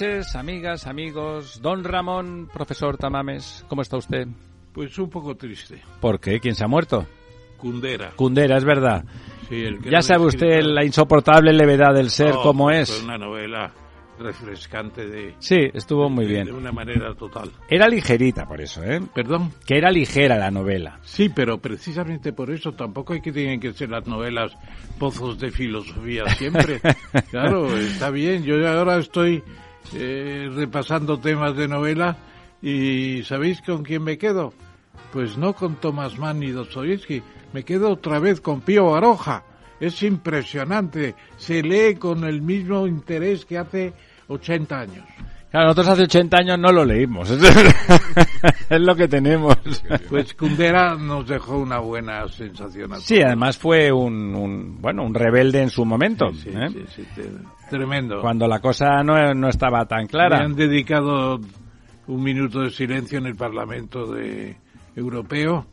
Noches, amigas, amigos. Don Ramón, profesor Tamames, ¿cómo está usted? Pues un poco triste. ¿Por qué? ¿Quién se ha muerto? Cundera. Cundera, es verdad. Sí, el Ya sabe el usted escritor. la insoportable levedad del ser, Oh, cómo pues es. Fue una novela refrescante de, Sí, estuvo muy de- bien. de una manera total. Era ligerita por eso, ¿eh? Perdón. Que era ligera la novela. Sí, pero precisamente por eso tampoco hay que tienen que ser las novelas pozos de filosofía siempre. claro, está bien. Yo ahora estoy eh, repasando temas de novela y ¿sabéis con quién me quedo? Pues no con Thomas Mann ni Dostoyevsky, me quedo otra vez con Pío Baroja. Es impresionante, se lee con el mismo interés que hace 80 años. Claro, nosotros hace 80 años no lo leímos. es lo que tenemos. Pues Kundera nos dejó una buena sensación. Sí, además fue un, un- bueno, un rebelde en su momento. Sí, ¿eh? sí, sí, te- tremendo. Cuando la cosa no, no estaba tan Me clara. han dedicado un minuto de silencio en el Parlamento de Europeo,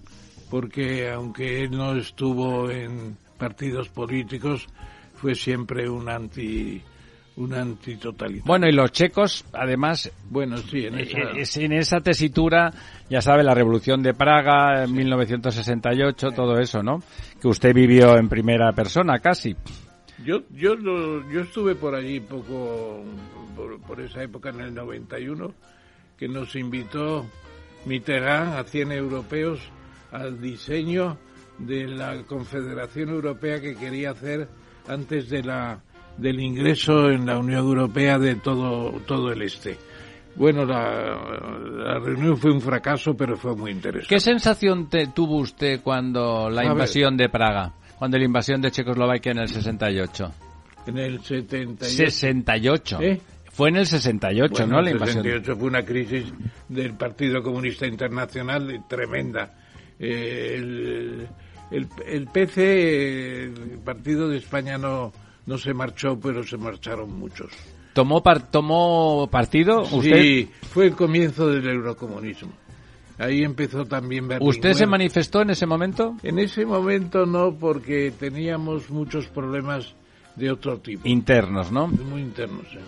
porque aunque él no estuvo en partidos políticos, fue siempre un anti un antitotalitario. Bueno, y los checos, además, Bueno, sí, en esa, Eh, es- en esa tesitura, ya sabe, la Revolución de Praga, en 1968, todo eso, ¿no? Que usted vivió en primera persona, casi. Yo, yo, lo- yo estuve por allí poco, por, por esa época en el 91, que nos invitó Mitterrand a 100 europeos al diseño de la Confederación Europea que quería hacer antes de la, del ingreso en la Unión Europea de todo, todo el este. Bueno, la, la reunión fue un fracaso, pero fue muy interesante. ¿Qué sensación te- tuvo usted cuando la A ver. invasión de Praga? Cuando la invasión de Checoslovaquia en el 68. En el 78. 68. ¿Eh? Fue en el 68, Bueno, ¿no? La el invasión. 68 fue una crisis del Partido Comunista Internacional tremenda. Eh, el, el, el PC, el Partido de España no, no se marchó, pero se marcharon muchos. ¿Tomó, par- tomó partido usted? Sí, fue el comienzo del eurocomunismo. Ahí empezó también. ¿Usted se manifestó en ese momento? En ese momento no, porque teníamos muchos problemas de otro tipo, Internos, ¿no? muy internos. ¿eh?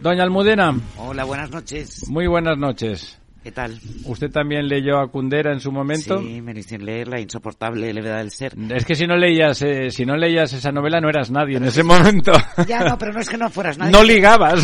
Doña Almudena, Hola, buenas noches. muy buenas noches. ¿Qué tal? ¿Usted también leyó a Kundera en su momento? Sí, me hicieron leer La insoportable levedad del ser. Es que si no leías, eh, si no leías esa novela no eras nadie en ese momento. Ya, no, pero no es que no fueras nadie. no ligabas.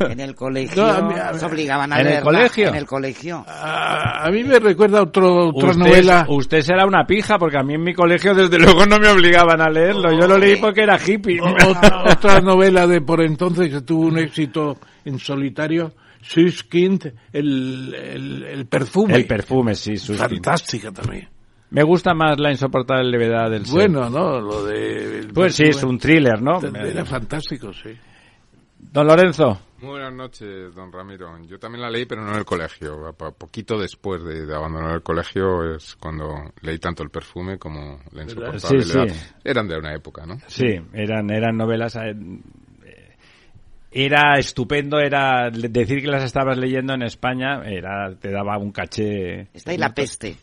En el colegio No, a mí- a mí- nos obligaban a ¿En el leerla. colegio? En el colegio. A, a mí me recuerda otro, otra usted, novela. usted será una pija porque a mí en mi colegio desde luego no me obligaban a leerlo. Yo lo leí porque era hippie. O- otra, otra novela de por entonces que tuvo un éxito en solitario, Süskind, el, el, el perfume. El perfume, sí, sus Fantástica también. Me gusta más la insoportable levedad del ser. Bueno, ¿no? Lo de... Pues sí, es un thriller, ¿no? Era fantástico, sí. Don Lorenzo. Muy buenas noches, don Ramiro. Yo también la leí, pero no en el colegio. A poquito después de, de abandonar el colegio es cuando leí tanto el perfume como la insoportable. Sí, levedad. sí. Eran de una época, ¿no? Sí, eran, eran novelas. Era estupendo, era decir que las estabas leyendo en España, era te daba un caché. Está ahí La Peste.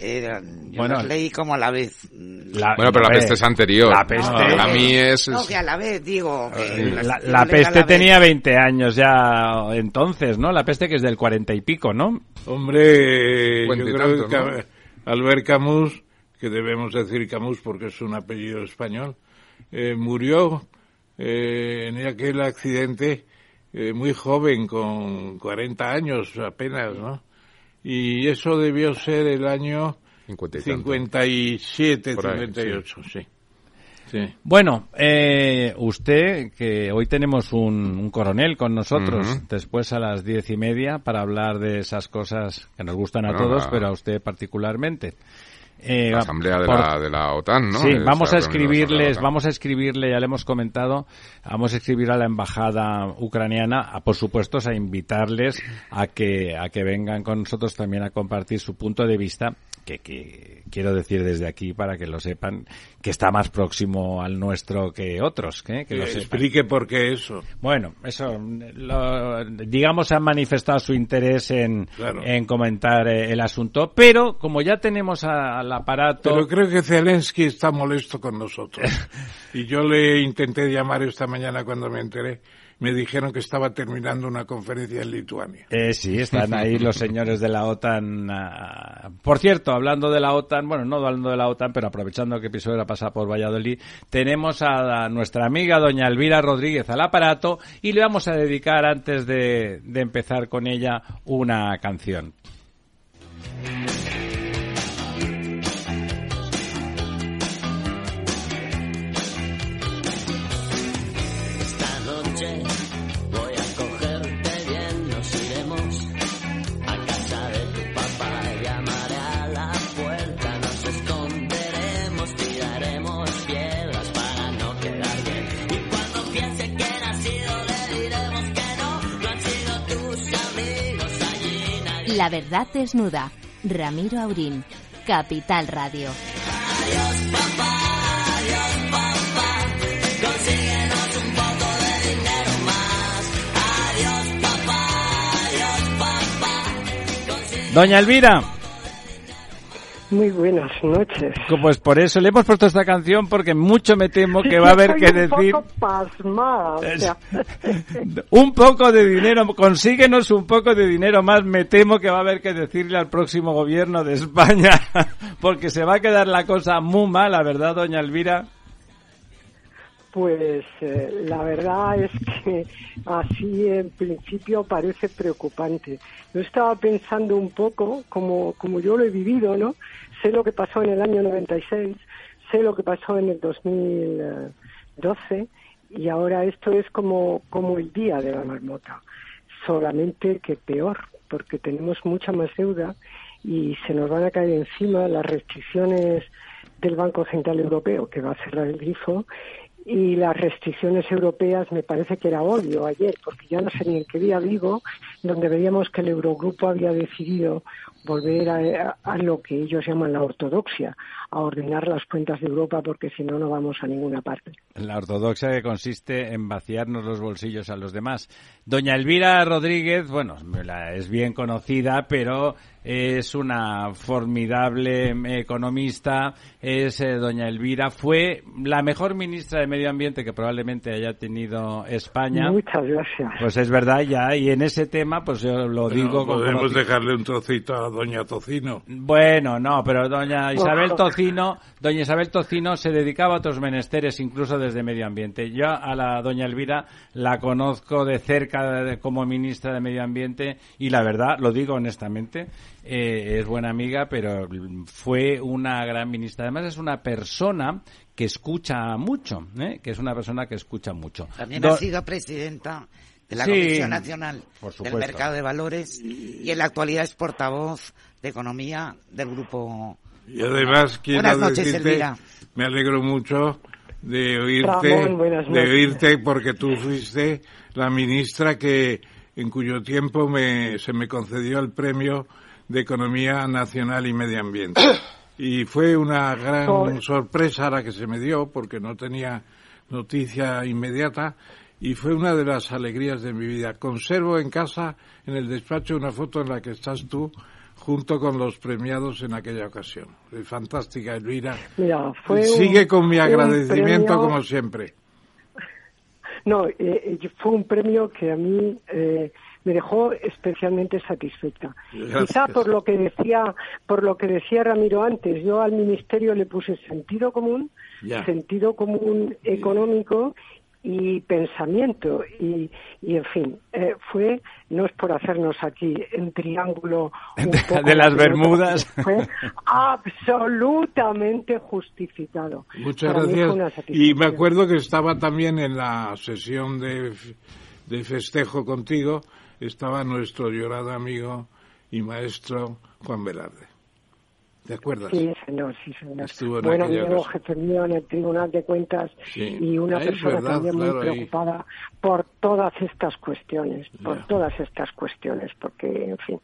Era- yo Bueno, las leí como a la vez. La- Bueno, pero la peste es anterior. La peste, Para mí es... No, que a la vez, digo. que Eh, las- la, a peste vez. tenía 20 años ya entonces, ¿no? La peste que es del 40 y pico, ¿no? Hombre, yo creo tanto, que ¿no? Albert Camus, que debemos decir Camus porque es un apellido español, eh, murió eh, en aquel accidente eh, muy joven, con 40 años apenas, ¿no? Y eso debió ser el año 50 y tanto. 57, Por ahí, 58, sí. sí. Bueno, eh, usted, que hoy tenemos un, un coronel con nosotros, después a las diez y media, para hablar de esas cosas que nos gustan a Bueno, todos, pero a usted particularmente. Eh, la asamblea de, por- la, de la OTAN, ¿no? Sí, vamos a escribirles, vamos a escribirle, ya le hemos comentado, vamos a escribir a la embajada ucraniana, a, por supuesto, a invitarles a que a que vengan con nosotros también a compartir su punto de vista, que, que quiero decir desde aquí para que lo sepan, que está más próximo al nuestro que otros, ¿eh? que lo sepan. Explique por qué eso. Bueno, eso, lo- digamos, han manifestado su interés en, Claro. en comentar eh, el asunto, pero como ya tenemos a- al aparato... Pero creo que Zelensky está molesto con nosotros. Y yo le intenté llamar esta mañana cuando me enteré. Me dijeron que estaba terminando una conferencia en Lituania. Eh, sí, están ahí los señores de la OTAN. ah. Por cierto, hablando de la OTAN, bueno, no hablando de la OTAN, pero aprovechando que Pisuera pasa por Valladolid, tenemos a, nuestra amiga doña Elvira Rodríguez al aparato y le vamos a dedicar, antes de, de empezar con ella, una canción. La verdad desnuda. Ramiro Aurín. Capital Radio. Consíguenos un poco de dinero más. Adiós papá, adiós papá. Doña Elvira, Muy buenas noches. pues por eso le hemos puesto esta canción porque mucho me temo que va a haber que un decir poco pasmada, o sea, un poco de dinero, consíguenos un poco de dinero más, me temo que va a haber que decirle al próximo gobierno de España, porque se va a quedar la cosa muy mala, ¿verdad, doña Elvira? Pues eh, la verdad es que así en principio parece preocupante. Yo estaba pensando un poco, como, como yo lo he vivido, ¿no? Sé lo que pasó en el año 96, sé lo que pasó en el 2012 y ahora esto es como, como el día de la marmota, solamente que peor, porque tenemos mucha más deuda y se nos van a caer encima las restricciones del Banco Central Europeo, que va a cerrar el grifo, y las restricciones europeas me parece que era obvio ayer, porque ya no sé ni en qué día vivo, donde veíamos que el Eurogrupo había decidido volver a, a lo que ellos llaman la ortodoxia, a ordenar las cuentas de Europa, porque si no, no vamos a ninguna parte. La ortodoxia que consiste en vaciarnos los bolsillos a los demás. Doña Elvira Rodríguez, bueno, es bien conocida, pero es una formidable eh, economista. Es eh, doña Elvira, fue la mejor ministra de Medio Ambiente que probablemente haya tenido España. Muchas gracias. Pues es verdad ya, y en ese tema, pues yo lo Pero digo con podemos conoci- dejarle un trocito a Doña Tocino. bueno, no, pero doña Isabel. Tocino, doña Isabel Tocino se dedicaba a otros menesteres, incluso desde medio ambiente. Yo a la doña Elvira la conozco de cerca de- como ministra de medio ambiente y la verdad, lo digo honestamente, eh, es buena amiga, pero fue una gran ministra. Además es una persona que escucha mucho, ¿eh? que es una persona que escucha mucho. También Do- ha sido presidenta de la Sí, Comisión Nacional por del. Mercado de Valores y en la actualidad es portavoz de Economía del Grupo. Y además quiero Buenas noches, decirte, Elvira. me alegro mucho de oírte, Ramón, de oírte porque tú fuiste la ministra que en cuyo tiempo me, se me concedió el premio de Economía Nacional y Medio Ambiente. Y fue una gran sorpresa la que se me dio porque no tenía noticia inmediata y fue una de las alegrías de mi vida. Conservo en casa, en el despacho, una foto en la que estás tú junto con los premiados en aquella ocasión. Fantástica, Elvira. Mira, fue un- Sigue con mi agradecimiento premio- como siempre. No, eh, eh, fue un premio que a mí eh, me dejó especialmente satisfecha. Gracias. Quizá por lo que decía, por lo que decía Ramiro antes, yo al ministerio le puse sentido común, sentido común económico y pensamiento y, y en fin, eh, fue no es por hacernos aquí en triángulo un De- poco de las Bermudas. fue absolutamente justificado. Muchas Para gracias. Y me acuerdo que estaba también en la sesión de, de festejo contigo, estaba nuestro llorado amigo y maestro Juan Velarde. ¿Te acuerdas? Sí, señor, sí, señor. Estuvo en bueno, amigo, jefe mío en el Tribunal de Cuentas Sí. y una Ah, persona verdad, también claro, muy ahí. preocupada por todas estas cuestiones, por Ya. todas estas cuestiones, porque, en fin,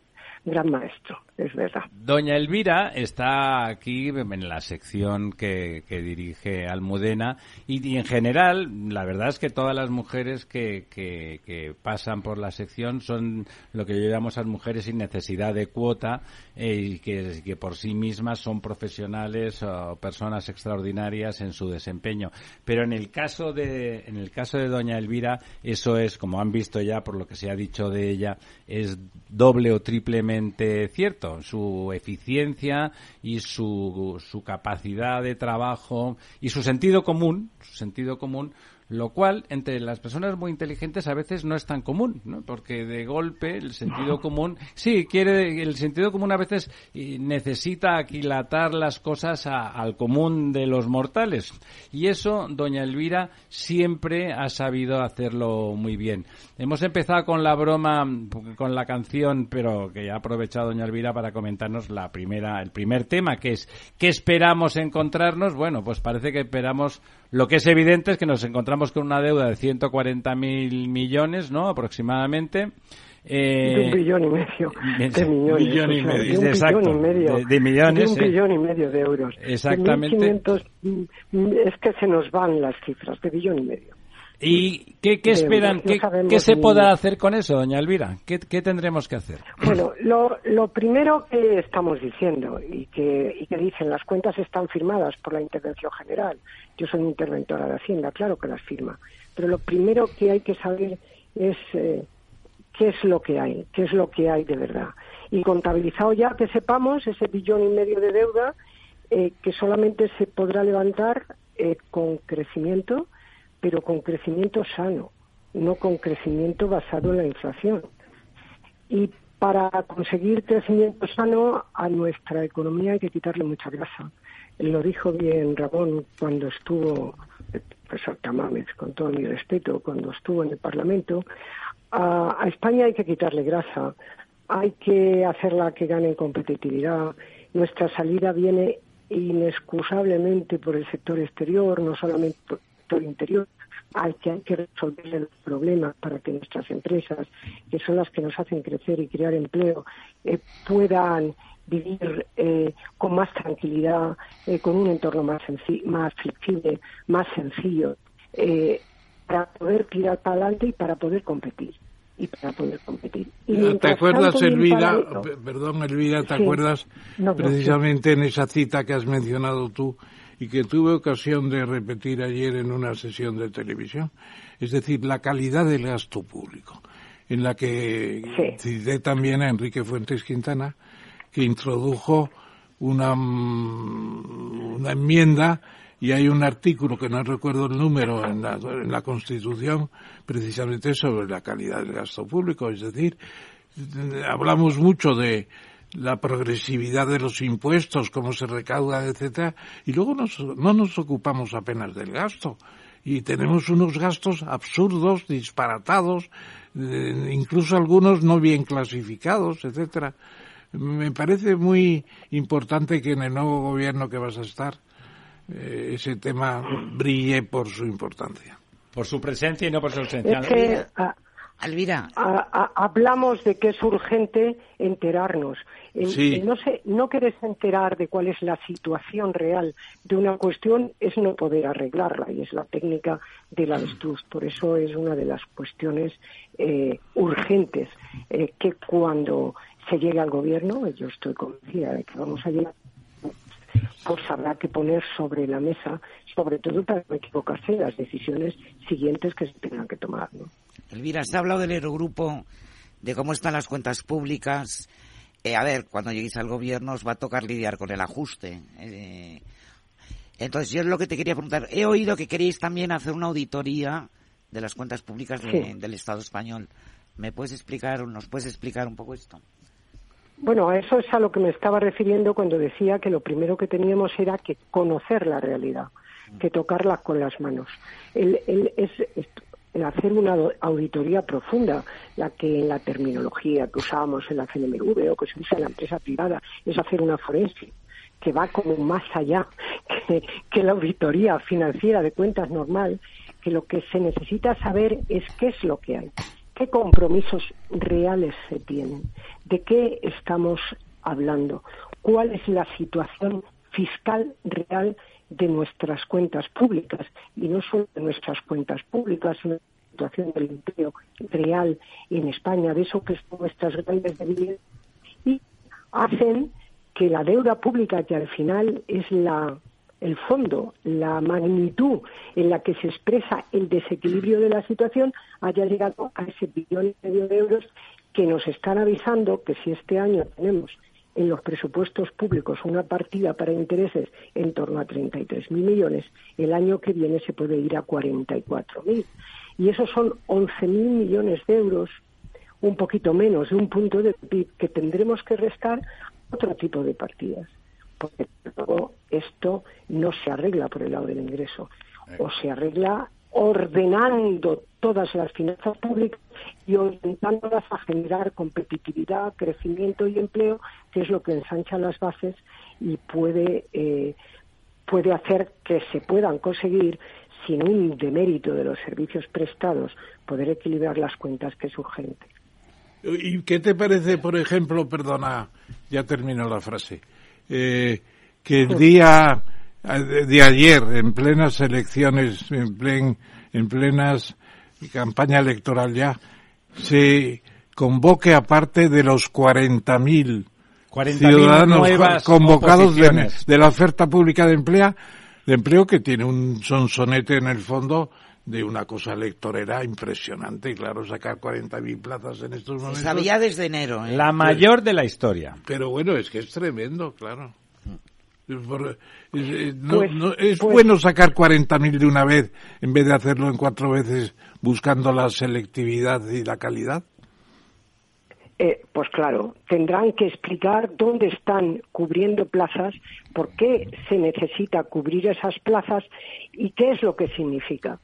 gran maestro, es verdad. Doña Elvira está aquí en la sección que, dirige Almudena y, y en general, la verdad es que todas las mujeres que, que- que pasan por la sección son lo que yo llamo esas mujeres sin necesidad de cuota eh, y que, que por sí mismas son profesionales o personas extraordinarias en su desempeño. Pero en el caso de, en el caso de Doña Elvira, eso es, como han visto ya por lo que se ha dicho de ella, es doble o triplemente cierto. Su eficiencia y su, su capacidad de trabajo y su sentido común, su sentido común, lo cual entre las personas muy inteligentes a veces no es tan común, ¿no? Porque de golpe el sentido común, sí, quiere, el sentido común a veces eh, necesita aquilatar las cosas a- al común de los mortales. Y eso, doña Elvira siempre ha sabido hacerlo muy bien. Hemos empezado con la broma, con la canción, pero que ha aprovechado doña Elvira para comentarnos la primera, el primer tema, que es ¿qué esperamos encontrarnos? Bueno, pues parece que esperamos lo que es evidente es que nos encontramos con una deuda de 140.000 millones, ¿no? Aproximadamente. Eh, de un billón y medio de- de millones. billón y o sea, medio. De un Exacto, billón y medio. de- de millones, De un eh. billón y medio de euros. De Exactamente. 1.500, mm, es que se nos van las cifras, de billón y medio. ¿Y qué, qué esperan? No ¿Qué, qué se ni- podrá hacer con eso, doña Elvira? ¿Qué, qué tendremos que hacer? Bueno, lo, lo primero que estamos diciendo y que, y que dicen las cuentas están firmadas por la Intervención General. Yo soy interventora de Hacienda, claro que las firma. Pero lo primero que hay que saber es eh, qué es lo que hay, qué es lo que hay de verdad. Y contabilizado ya que sepamos ese billón y medio de deuda eh, que solamente se podrá levantar eh, con crecimiento, pero con crecimiento sano, no con crecimiento basado en la inflación. Y para conseguir crecimiento sano a nuestra economía hay que quitarle mucha grasa. Lo dijo bien Ramón cuando estuvo, el profesor Tamames, con todo mi respeto, cuando estuvo en el Parlamento. A, España hay que quitarle grasa, hay que hacerla que gane en competitividad. Nuestra salida viene inexcusablemente por el sector exterior, no solamente sector interior al que hay que resolver los problemas para que nuestras empresas, que son las que nos hacen crecer y crear empleo, eh, puedan vivir eh, con más tranquilidad, eh, con un entorno más, más flexible, más sencillo, eh, para poder tirar para adelante y para poder competir. Y para poder competir. Y ¿Te mientras acuerdas, tanto, Elvira? paralelo- Perdón, Elvira, ¿te Sí. acuerdas No, no, precisamente en esa cita que has mencionado tú y que tuve ocasión de repetir ayer en una sesión de televisión? Es decir, la calidad del gasto público, en la que Sí. cité también a Enrique Fuentes Quintana, que introdujo una, mm, una enmienda y hay un artículo que no recuerdo el número en la, en la Constitución precisamente sobre la calidad del gasto público. Es decir, hablamos mucho de la progresividad de los impuestos, cómo se recauda, etcétera, y luego nos- no nos ocupamos apenas del gasto. Y tenemos unos gastos absurdos, disparatados, eh, incluso algunos no bien clasificados, etcétera. Me parece muy importante que en el nuevo gobierno que vas a estar eh, ese tema brille por su importancia. Por su presencia y no por su ausencia. Es que ah, Alvira, a- a- hablamos de que es urgente enterarnos. El- Sí. el no, sé, no querer enterar de cuál es la situación real de una cuestión es no poder arreglarla y es la técnica del avestruz. Por eso es una de las cuestiones eh, urgentes eh, que cuando se llegue al gobierno, yo estoy convencida de que vamos a llegar pues habrá que poner sobre la mesa, sobre todo para no equivocarse las decisiones siguientes que se tengan que tomar. ¿no? Elvira, se ha hablado del Eurogrupo, de cómo están las cuentas públicas. Eh, a ver, cuando lleguéis al gobierno os va a tocar lidiar con el ajuste. Eh, entonces, yo es lo que te quería preguntar. He oído que queréis también hacer una auditoría de las cuentas públicas de- Sí. del Estado español. ¿Me puedes explicar, nos puedes explicar un poco esto? Bueno, a eso es a lo que me estaba refiriendo cuando decía que lo primero que teníamos era que conocer la realidad, que tocarla con las manos. El, es, el hacer una auditoría profunda, la que en la terminología que usábamos en la CNMV o que se usa en la empresa privada, es hacer una forense. que va como más allá que la auditoría financiera de cuentas normal, que lo que se necesita saber es qué es lo que hay, qué compromisos reales se tienen, de qué estamos hablando, cuál es la situación fiscal real de nuestras cuentas públicas y no solo de nuestras cuentas públicas, sino de la situación del empleo real en España, de eso que son nuestras grandes debilidades y hacen que la deuda pública, que al final es la el fondo, la magnitud en la que se expresa el desequilibrio de la situación, haya llegado a ese billón y medio de euros que nos están avisando que si este año tenemos en los presupuestos públicos una partida para intereses en torno a 33.000 millones, el año que viene se puede ir a 44.000. Y esos son 11.000 millones de euros, un poquito menos de un punto de PIB que tendremos que restar otro tipo de partidas. Porque luego esto no se arregla por el lado del ingreso, o se arregla ordenando todas las finanzas públicas y orientándolas a generar competitividad, crecimiento y empleo, que es lo que ensancha las bases y puede, eh, puede hacer que se puedan conseguir, sin un demérito de los servicios prestados, poder equilibrar las cuentas, que es urgente. ¿Y qué te parece, por ejemplo, perdona, ya termino la frase, eh, que el día de ayer, en plenas elecciones, en, plen, en plenas campaña electoral ya, se convoque aparte de los 40.000 ciudadanos convocados de, de, la oferta pública de empleo, de empleo que tiene un sonsonete en el fondo de una cosa electorera impresionante. Y claro, sacar 40.000 plazas en estos momentos. Se sabía desde enero. ¿eh? La mayor de la historia. Pero bueno, es que es tremendo, claro. Por, eh, no, Pues- no, es pues- bueno sacar 40.000 de una vez en vez de hacerlo en cuatro veces buscando la selectividad y la calidad. Eh, pues claro, tendrán que explicar dónde están cubriendo plazas, por qué se necesita cubrir esas plazas y qué es lo que significa.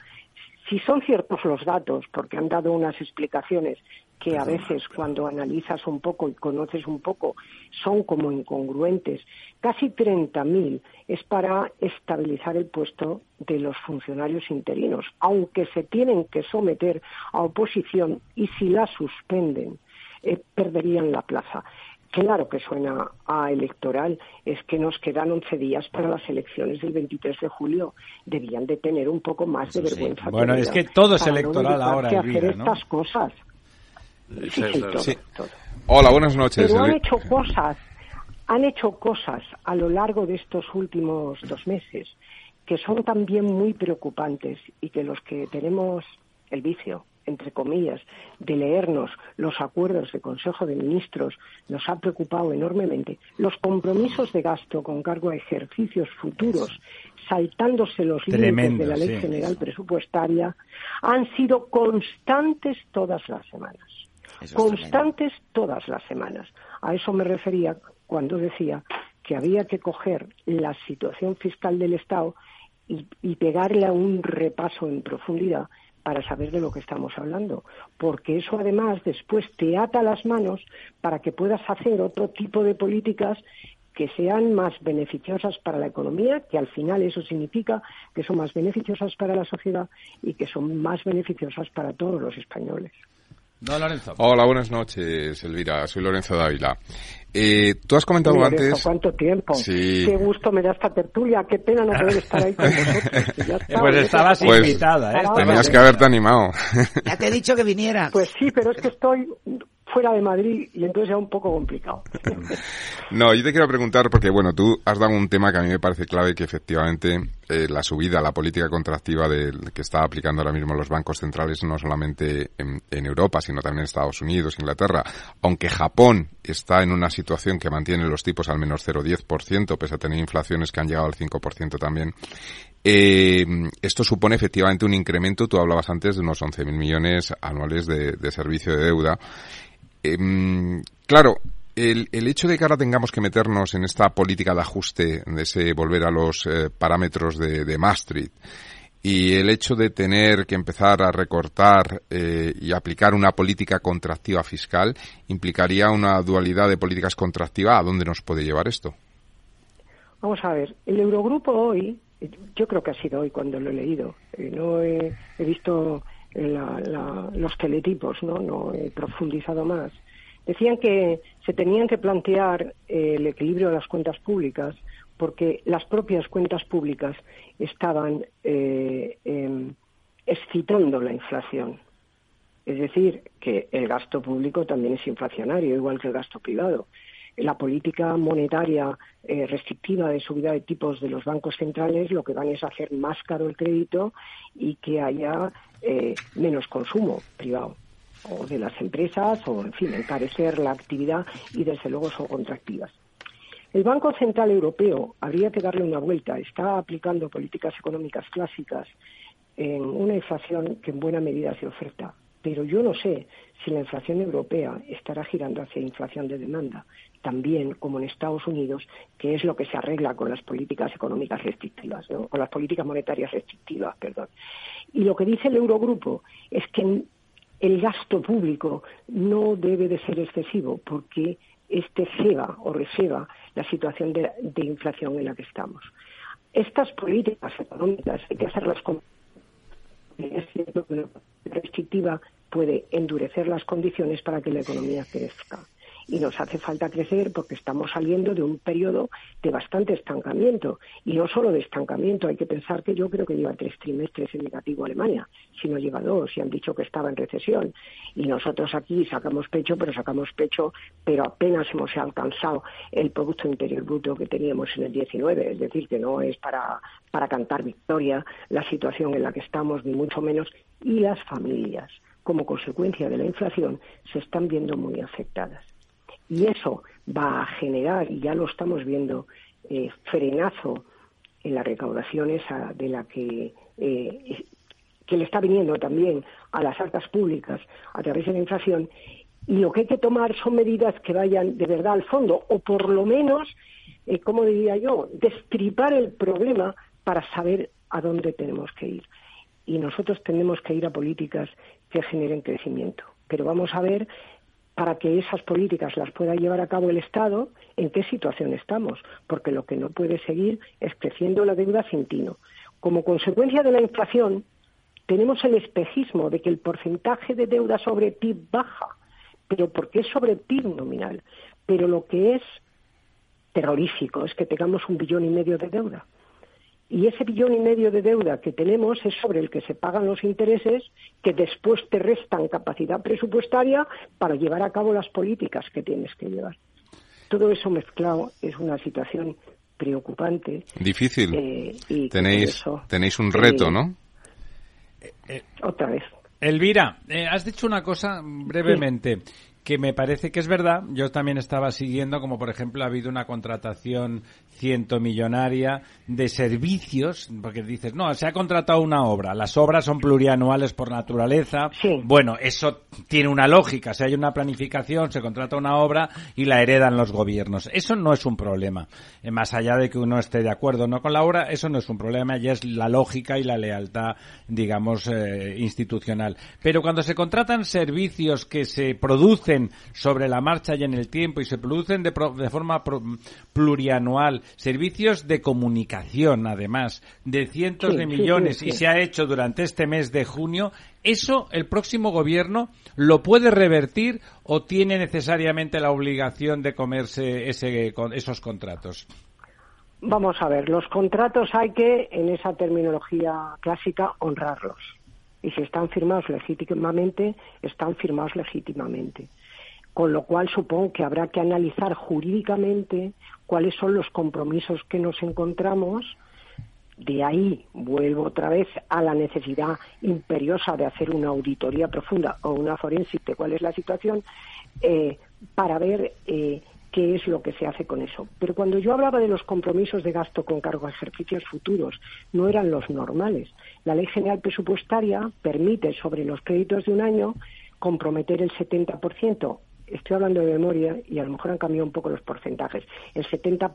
Si son ciertos los datos, porque han dado unas explicaciones que a veces cuando analizas un poco y conoces un poco son como incongruentes, casi 30.000 es para estabilizar el puesto de los funcionarios interinos, aunque se tienen que someter a oposición y si la suspenden eh, perderían la plaza. Claro que suena a electoral, es que nos quedan 11 días para las elecciones del 23 de julio. Debían de tener un poco más de Eso sí. vergüenza. Bueno, que es que todo es no electoral dedicarse ahora, a hacer ¿no? estas cosas. Sí, sí, todo, Sí. todo. Hola, buenas noches. Pero han hecho cosas, han hecho cosas a lo largo de estos últimos dos meses que son también muy preocupantes y que los que tenemos el vicio, entre comillas, de leernos los acuerdos de Consejo de Ministros nos ha preocupado enormemente. Los compromisos de gasto con cargo a ejercicios futuros, saltándose los límites de la Ley sí. General Presupuestaria, han sido constantes todas las semanas Eso constantes todas las semanas. A eso me refería cuando decía que había que coger la situación fiscal del Estado y, y pegarle a un repaso en profundidad para saber de lo que estamos hablando, porque eso además después te ata las manos para que puedas hacer otro tipo de políticas que sean más beneficiosas para la economía, que al final eso significa que son más beneficiosas para la sociedad y que son más beneficiosas para todos los españoles. Don Lorenzo. Hola, buenas noches, Elvira. Soy Lorenzo Dávila. Eh, tú has comentado Lorenzo, antes... ¿Cuánto tiempo? Sí. Qué gusto me da esta tertulia. Qué pena no poder estar ahí con vosotros. que ya está, Pues estabas. Pues, invitada, ¿eh? Tenías que haberte animado. Ya te he dicho que vinieras. Pues sí, pero es que estoy fuera de Madrid y entonces es un poco complicado. No, yo te quiero preguntar porque, bueno, tú has dado un tema que a mí me parece clave, que efectivamente eh, la subida, la política contractiva del, que está aplicando ahora mismo los bancos centrales, no solamente en, en Europa, sino también en Estados Unidos, Inglaterra, aunque Japón está en una situación que mantiene los tipos al menos 0,10%, pese a tener inflaciones que han llegado al 5% también, eh, esto supone efectivamente un incremento, tú hablabas antes de unos 11.000 millones anuales de, de servicio de deuda. Em, claro, el, el hecho de que ahora tengamos que meternos en esta política de ajuste, de ese volver a los eh, parámetros de, de Maastricht, y el hecho de tener que empezar a recortar eh, y aplicar una política contractiva fiscal implicaría una dualidad de políticas contractivas. ¿A dónde nos puede llevar esto? Vamos a ver, el Eurogrupo hoy, yo creo que ha sido hoy cuando lo he leído, eh, no he, he visto la- la- los teletipos, ¿no? no he profundizado más. Decían que se tenían que plantear eh, el equilibrio de las cuentas públicas porque las propias cuentas públicas estaban eh, em, excitando la inflación. Es decir, que el gasto público también es inflacionario, igual que el gasto privado. La política monetaria eh, restrictiva de subida de tipos de los bancos centrales lo que van es hacer más caro el crédito y que haya eh, menos consumo privado o de las empresas o, en fin, encarecer la actividad y, desde luego, son contractivas. El Banco Central Europeo habría que darle una vuelta. Está aplicando políticas económicas clásicas en una inflación que en buena medida se oferta. Pero yo no sé si la inflación europea estará girando hacia inflación de demanda, también como en Estados Unidos, que es lo que se arregla con las políticas económicas restrictivas, ¿no? con las políticas monetarias restrictivas, perdón. Y lo que dice el Eurogrupo es que el gasto público no debe de ser excesivo porque este ceba o receba la situación de, de inflación en la que estamos. Estas políticas económicas hay que hacerlas con restrictiva puede endurecer las condiciones para que la economía crezca. Y nos hace falta crecer porque estamos saliendo de un periodo de bastante estancamiento. Y no solo de estancamiento, hay que pensar que yo creo que lleva tres trimestres en negativo Alemania, si no lleva dos, y han dicho que estaba en recesión. Y nosotros aquí sacamos pecho, pero sacamos pecho, pero apenas hemos alcanzado el Producto Interior Bruto que teníamos en el 19. Es decir, que no es para, para cantar victoria la situación en la que estamos, ni mucho menos. Y las familias, como consecuencia de la inflación, se están viendo muy afectadas. Y eso va a generar, y ya lo estamos viendo, eh, frenazo en la recaudación esa de la que, eh, que le está viniendo también a las arcas públicas a través de la inflación. Y lo que hay que tomar son medidas que vayan de verdad al fondo, o por lo menos, eh, como diría yo, destripar el problema para saber a dónde tenemos que ir. Y nosotros tenemos que ir a políticas que generen crecimiento. Pero vamos a ver para que esas políticas las pueda llevar a cabo el Estado, en qué situación estamos, porque lo que no puede seguir es creciendo la deuda sin tino. Como consecuencia de la inflación, tenemos el espejismo de que el porcentaje de deuda sobre PIB baja, pero porque es sobre PIB nominal. Pero lo que es terrorífico es que tengamos un billón y medio de deuda. Y ese billón y medio de deuda que tenemos es sobre el que se pagan los intereses que después te restan capacidad presupuestaria para llevar a cabo las políticas que tienes que llevar. Todo eso mezclado es una situación preocupante. Difícil. eh, y tenéis, por eso, tenéis un eh, reto, ¿no? Otra vez. Elvira, eh, has dicho una cosa brevemente que me parece que es verdad. Yo también estaba siguiendo, como por ejemplo ha habido una contratación cientomillonaria de servicios, porque dices, no, se ha contratado una obra. Las obras son plurianuales por naturaleza. Sí. Bueno, eso tiene una lógica. Si hay una planificación, se contrata una obra y la heredan los gobiernos. Eso no es un problema. Eh, Más allá de que uno esté de acuerdo no con la obra, eso no es un problema. Ya es la lógica y la lealtad, digamos, eh, institucional. Pero cuando se contratan servicios que se producen sobre la marcha y en el tiempo y se producen de, pro- de forma pro- plurianual, servicios de comunicación, además, de cientos Sí, de millones sí, y se ha hecho durante este mes de junio, ¿eso el próximo gobierno lo puede revertir o tiene necesariamente la obligación de comerse ese, esos contratos? Vamos a ver, los contratos hay que, en esa terminología clásica, honrarlos. Y si están firmados legítimamente, están firmados legítimamente. Con lo cual supongo que habrá que analizar jurídicamente cuáles son los compromisos que nos encontramos. De ahí vuelvo otra vez a la necesidad imperiosa de hacer una auditoría profunda o una forensic de cuál es la situación eh, para ver eh, qué es lo que se hace con eso. Pero cuando yo hablaba de los compromisos de gasto con cargo a ejercicios futuros, no eran los normales. La Ley General Presupuestaria permite sobre los créditos de un año comprometer el 70% estoy hablando de memoria y a lo mejor han cambiado un poco los porcentajes, el 70%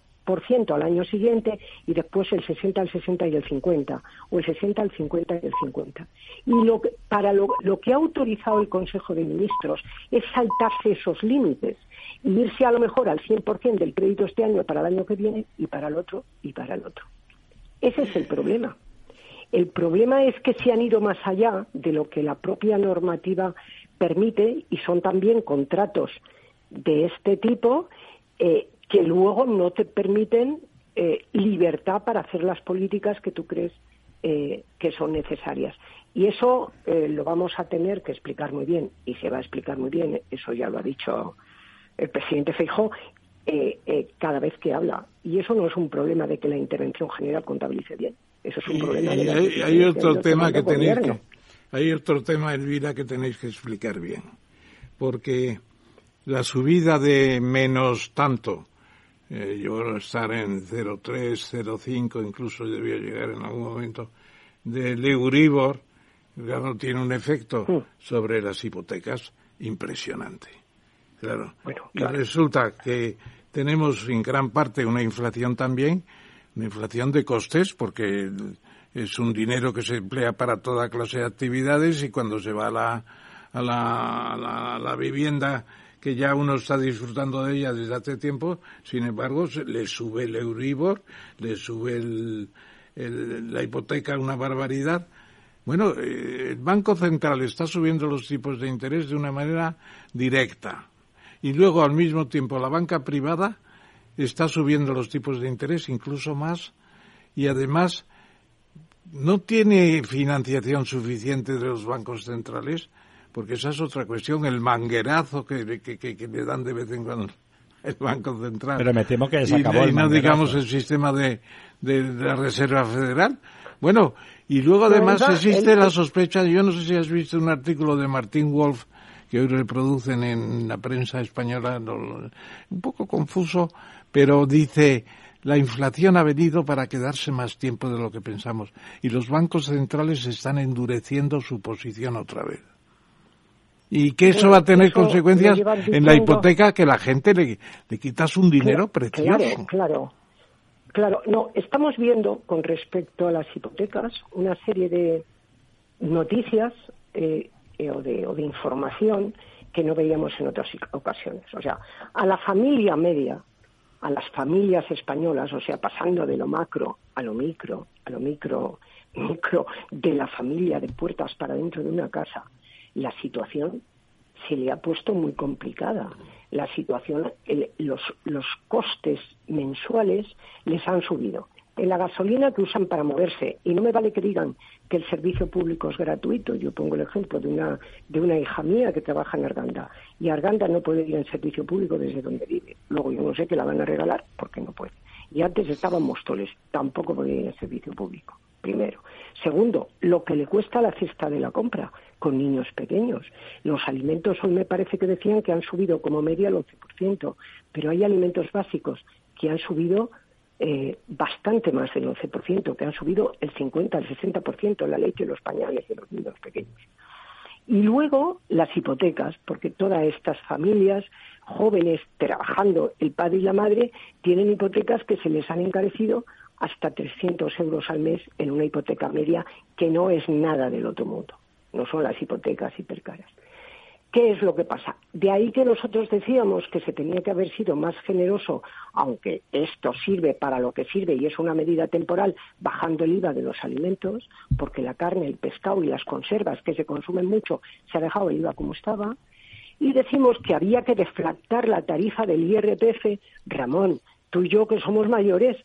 al año siguiente y después el 60 al 60 y el 50, o el 60 al 50 y el 50. Y lo que, para lo, lo que ha autorizado el Consejo de Ministros es saltarse esos límites y irse a lo mejor al 100% del crédito este año para el año que viene y para el otro y para el otro. Ese es el problema. El problema es que se han ido más allá de lo que la propia normativa permite y son también contratos de este tipo eh, que luego no te permiten eh, libertad para hacer las políticas que tú crees eh, que son necesarias. Y eso lo vamos a tener que explicar muy bien y se va a explicar muy bien, eso ya lo ha dicho el presidente Feijó, cada vez que habla. Y eso no es un problema de que la intervención general contabilice bien. Eso es un problema. de hay, hay otro tema que tenéis que hay otro tema, Elvira, que tenéis que explicar bien. Porque la subida de menos tanto, eh, yo estar en 0,3, 0,5, incluso debía llegar en algún momento, del Euribor, claro, tiene un efecto sobre las hipotecas impresionante. Claro. Y resulta que tenemos en gran parte una inflación también, una inflación de costes, porque es un dinero que se emplea para toda clase de actividades y cuando se va a la, a la, la, vivienda que ya uno está disfrutando de ella desde hace tiempo, sin embargo, le sube el Euribor, le sube el, la hipoteca una barbaridad. Bueno, eh, el Banco Central está subiendo los tipos de interés de una manera directa y luego al mismo tiempo la banca privada está subiendo los tipos de interés incluso más y además no tiene financiación suficiente de los bancos centrales, porque esa es otra cuestión, el manguerazo que, que, le dan de vez en cuando el Banco Central. Pero me temo que se acabó y, no digamos el sistema de, de, la Reserva Federal. Bueno, y luego además existe la sospecha, yo no sé si has visto un artículo de Martín Wolf que hoy reproducen en la prensa española, un poco confuso, pero dice la inflación ha venido para quedarse más tiempo de lo que pensamos y los bancos centrales están endureciendo su posición otra vez. Y que eso va a tener consecuencias en la hipoteca que la gente le, le quitas un dinero precioso. Claro, claro. Claro, no, estamos viendo con respecto a las hipotecas una serie de noticias eh, eh, o, de, o de información que no veíamos en otras ocasiones. O sea, a la familia media a las familias españolas, o sea, pasando de lo macro a lo micro, a lo micro, micro de la familia de puertas para dentro de una casa, la situación se le ha puesto muy complicada. La situación, los, los costes mensuales les han subido en la gasolina que usan para moverse. Y no me vale que digan que el servicio público es gratuito. Yo pongo el ejemplo de una, de una hija mía que trabaja en Arganda. Y Arganda no puede ir en servicio público desde donde vive. Luego yo no sé que la van a regalar porque no puede. Y antes estaban Móstoles, tampoco podía ir en servicio público. Primero. Segundo, lo que le cuesta la cesta de la compra con niños pequeños. Los alimentos hoy me parece que decían que han subido como media el 11%, pero hay alimentos básicos que han subido eh, bastante más del 11%, que han subido el 50, el 60% la leche, los pañales de los niños pequeños. Y luego las hipotecas, porque todas estas familias jóvenes trabajando, el padre y la madre, tienen hipotecas que se les han encarecido hasta 300 euros al mes en una hipoteca media, que no es nada del otro mundo. No son las hipotecas hipercaras. ¿Qué es lo que pasa? De ahí que nosotros decíamos que se tenía que haber sido más generoso, aunque esto sirve para lo que sirve y es una medida temporal, bajando el IVA de los alimentos, porque la carne, el pescado y las conservas que se consumen mucho, se ha dejado el IVA como estaba. Y decimos que había que deflactar la tarifa del IRPF. Ramón, tú y yo que somos mayores,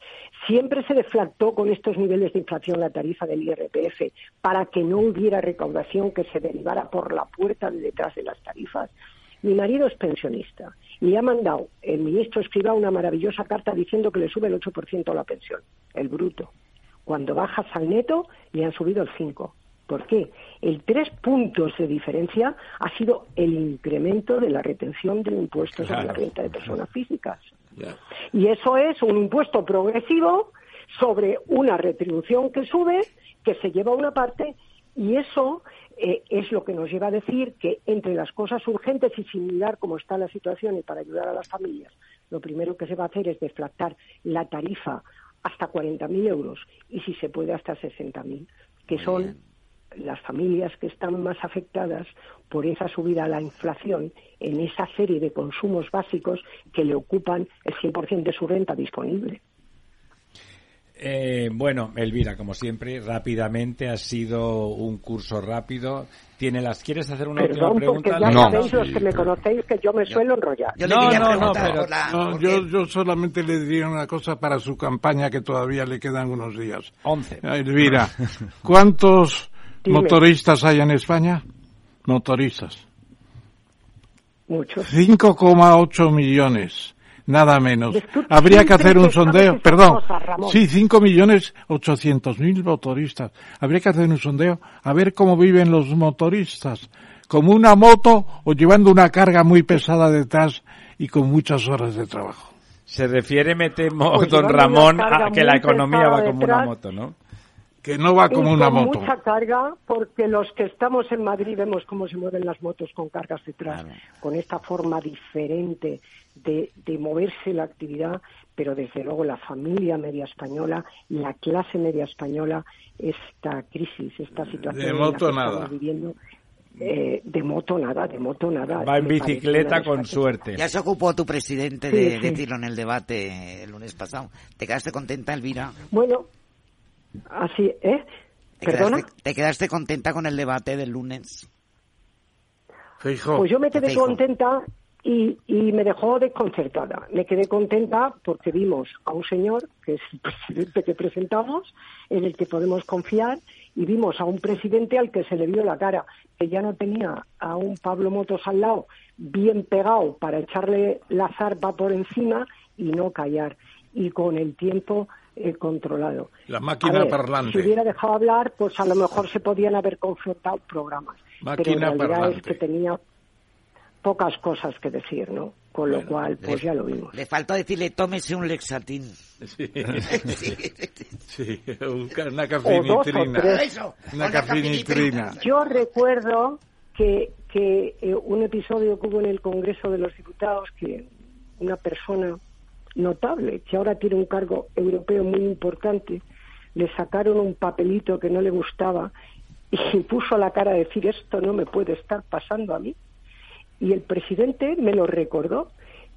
siempre se deflactó con estos niveles de inflación la tarifa del IRPF para que no hubiera recaudación que se derivara por la puerta de detrás de las tarifas. Mi marido es pensionista y le ha mandado el ministro escriba una maravillosa carta diciendo que le sube el 8% a la pensión, el bruto. Cuando bajas al neto le han subido el 5%. ¿Por qué? El tres puntos de diferencia ha sido el incremento de la retención del impuesto sobre la renta de personas físicas. Y eso es un impuesto progresivo sobre una retribución que sube, que se lleva una parte Y eso eh, es lo que nos lleva a decir que entre las cosas urgentes y sin mirar cómo está la situación y para ayudar a las familias, lo primero que se va a hacer es deflactar la tarifa hasta 40.000 euros y si se puede hasta 60.000, que Muy son bien. Las familias que están más afectadas por esa subida a la inflación en esa serie de consumos básicos que le ocupan el 100% de su renta disponible. Eh, bueno, Elvira, como siempre, rápidamente ha sido un curso rápido. Tiene las. ¿Quieres hacer una Perdón, última pregunta? ya No. sabéis los que me conocéis que yo me suelo enrollar. Yo No, no, no, pero- la- No, yo, yo solamente le diría una cosa para su campaña que todavía le quedan unos días. 11. Elvira, ¿cuántos Dime. motoristas hay en España? Motoristas. Muchos. 5,8 millones, nada menos. Habría que hacer un sondeo, perdón, cosas, sí, 5 millones 800 mil motoristas. Habría que hacer un sondeo a ver cómo viven los motoristas, como una moto o llevando una carga muy pesada detrás y con muchas horas de trabajo. Se refiere, me temo, Pues don Ramón, a que la economía va como una moto, ¿no? Que no va como Y una con moto. mucha carga, porque los que estamos en Madrid vemos cómo se mueven las motos con cargas detrás, Claro. con esta forma diferente de, de moverse la actividad, pero desde luego la familia media española, la clase media española, esta crisis, esta situación De en moto la que nada. estamos viviendo, eh, de moto nada, de moto nada. Va en bicicleta con suerte. Ya se ocupó tu presidente Sí, de sí. decirlo en el debate el lunes pasado. ¿Te quedaste contenta, Elvira? Bueno, así, ¿eh? ¿Te ¿Perdona? quedaste, te quedaste contenta con el debate del lunes? Feijóo. Pues yo me quedé contenta y, y me dejó desconcertada. Me quedé contenta porque vimos a un señor, que es el presidente que presentamos, en el que podemos confiar, y vimos a un presidente al que se le vio la cara, que ya no tenía a un Pablo Motos al lado bien pegado para echarle la zarpa por encima y no callar, y con el tiempo eh, controlado. La máquina ver, parlante. Si hubiera dejado hablar, pues a lo mejor se podían haber confrontado programas. pero en Máquina realidad parlante. es que tenía pocas cosas que decir, ¿no? Con lo cual, pues ya lo vimos. Le faltó decirle, tómese un Lexatín. Sí, sí, una O dos o cafinitrina. tres. Eso, Una la cafinitrina. Yo recuerdo que, que eh, un episodio que hubo en el Congreso de los Diputados, que una persona notable, que ahora tiene un cargo europeo muy importante, le sacaron un papelito que no le gustaba y puso la cara a decir esto no me puede estar pasando a mí. Y el presidente me lo recordó.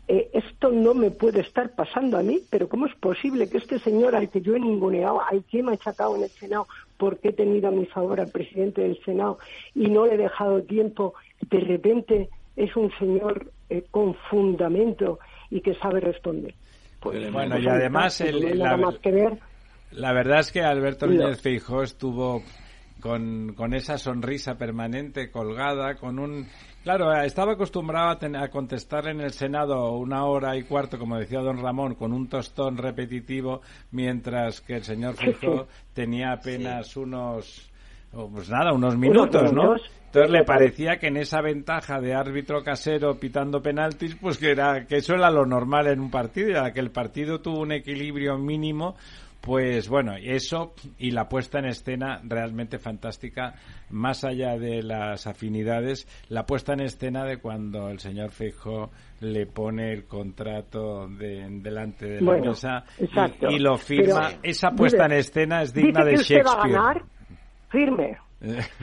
Eh, esto no me puede estar pasando a mí, pero ¿cómo es posible que este señor al que yo he ninguneado, al que he machacado en el Senado, porque he tenido a mi favor al presidente del Senado y no le he dejado tiempo, de repente es un señor eh, con fundamento y que sabe responder? Pues, Bueno, y además el- la-. La verdad es que Alberto. Núñez Feijóo estuvo con, con esa sonrisa permanente colgada, con un... Claro, estaba acostumbrado a, ten- a contestar en el Senado una hora y cuarto, como decía don Ramón, con un tostón repetitivo, mientras que el señor Feijóo tenía apenas unos... oh, Pues nada, unos minutos, ¿no? minutos. Entonces le parecía que en esa ventaja de árbitro casero pitando penaltis, pues que era que eso era lo normal en un partido, y a la que el partido tuvo un equilibrio mínimo, pues bueno, eso y la puesta en escena realmente fantástica, más allá de las afinidades, la puesta en escena de cuando el señor Feijóo le pone el contrato de, delante de la Bueno, mesa y, y lo firma. Pero, esa puesta mire, en escena es digna dice de que usted va a Shakespeare. ganar, firme,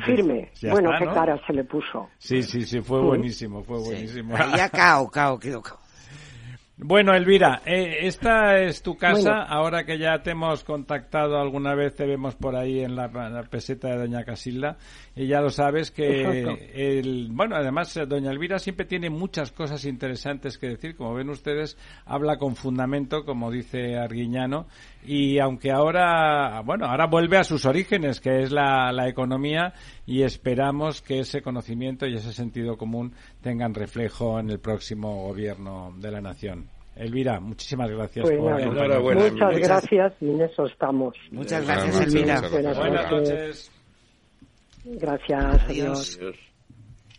firme. Ya bueno, está, qué ¿no? cara se le puso. Sí, sí, sí, fue Sí. buenísimo, fue Sí. buenísimo. Ahí ya cao, cao, quedó cao. Bueno, Elvira, eh, esta es tu casa. Bueno. Ahora que ya te hemos contactado alguna vez, te vemos por ahí en la, la peseta de Doña Casilda. Y ya lo sabes que, el, bueno, además, eh, Doña Elvira siempre tiene muchas cosas interesantes que decir. Como ven ustedes, habla con fundamento, como dice Arguiñano. Y aunque ahora, bueno, ahora vuelve a sus orígenes, que es la, la economía, y esperamos que ese conocimiento y ese sentido común tengan reflejo en el próximo gobierno de la nación. Elvira, muchísimas gracias Pues por. Enhorabuena, muchas gracias y en eso estamos. Muchas gracias, Elvira. Buenas noches. noches. Gracias, Adiós. adiós.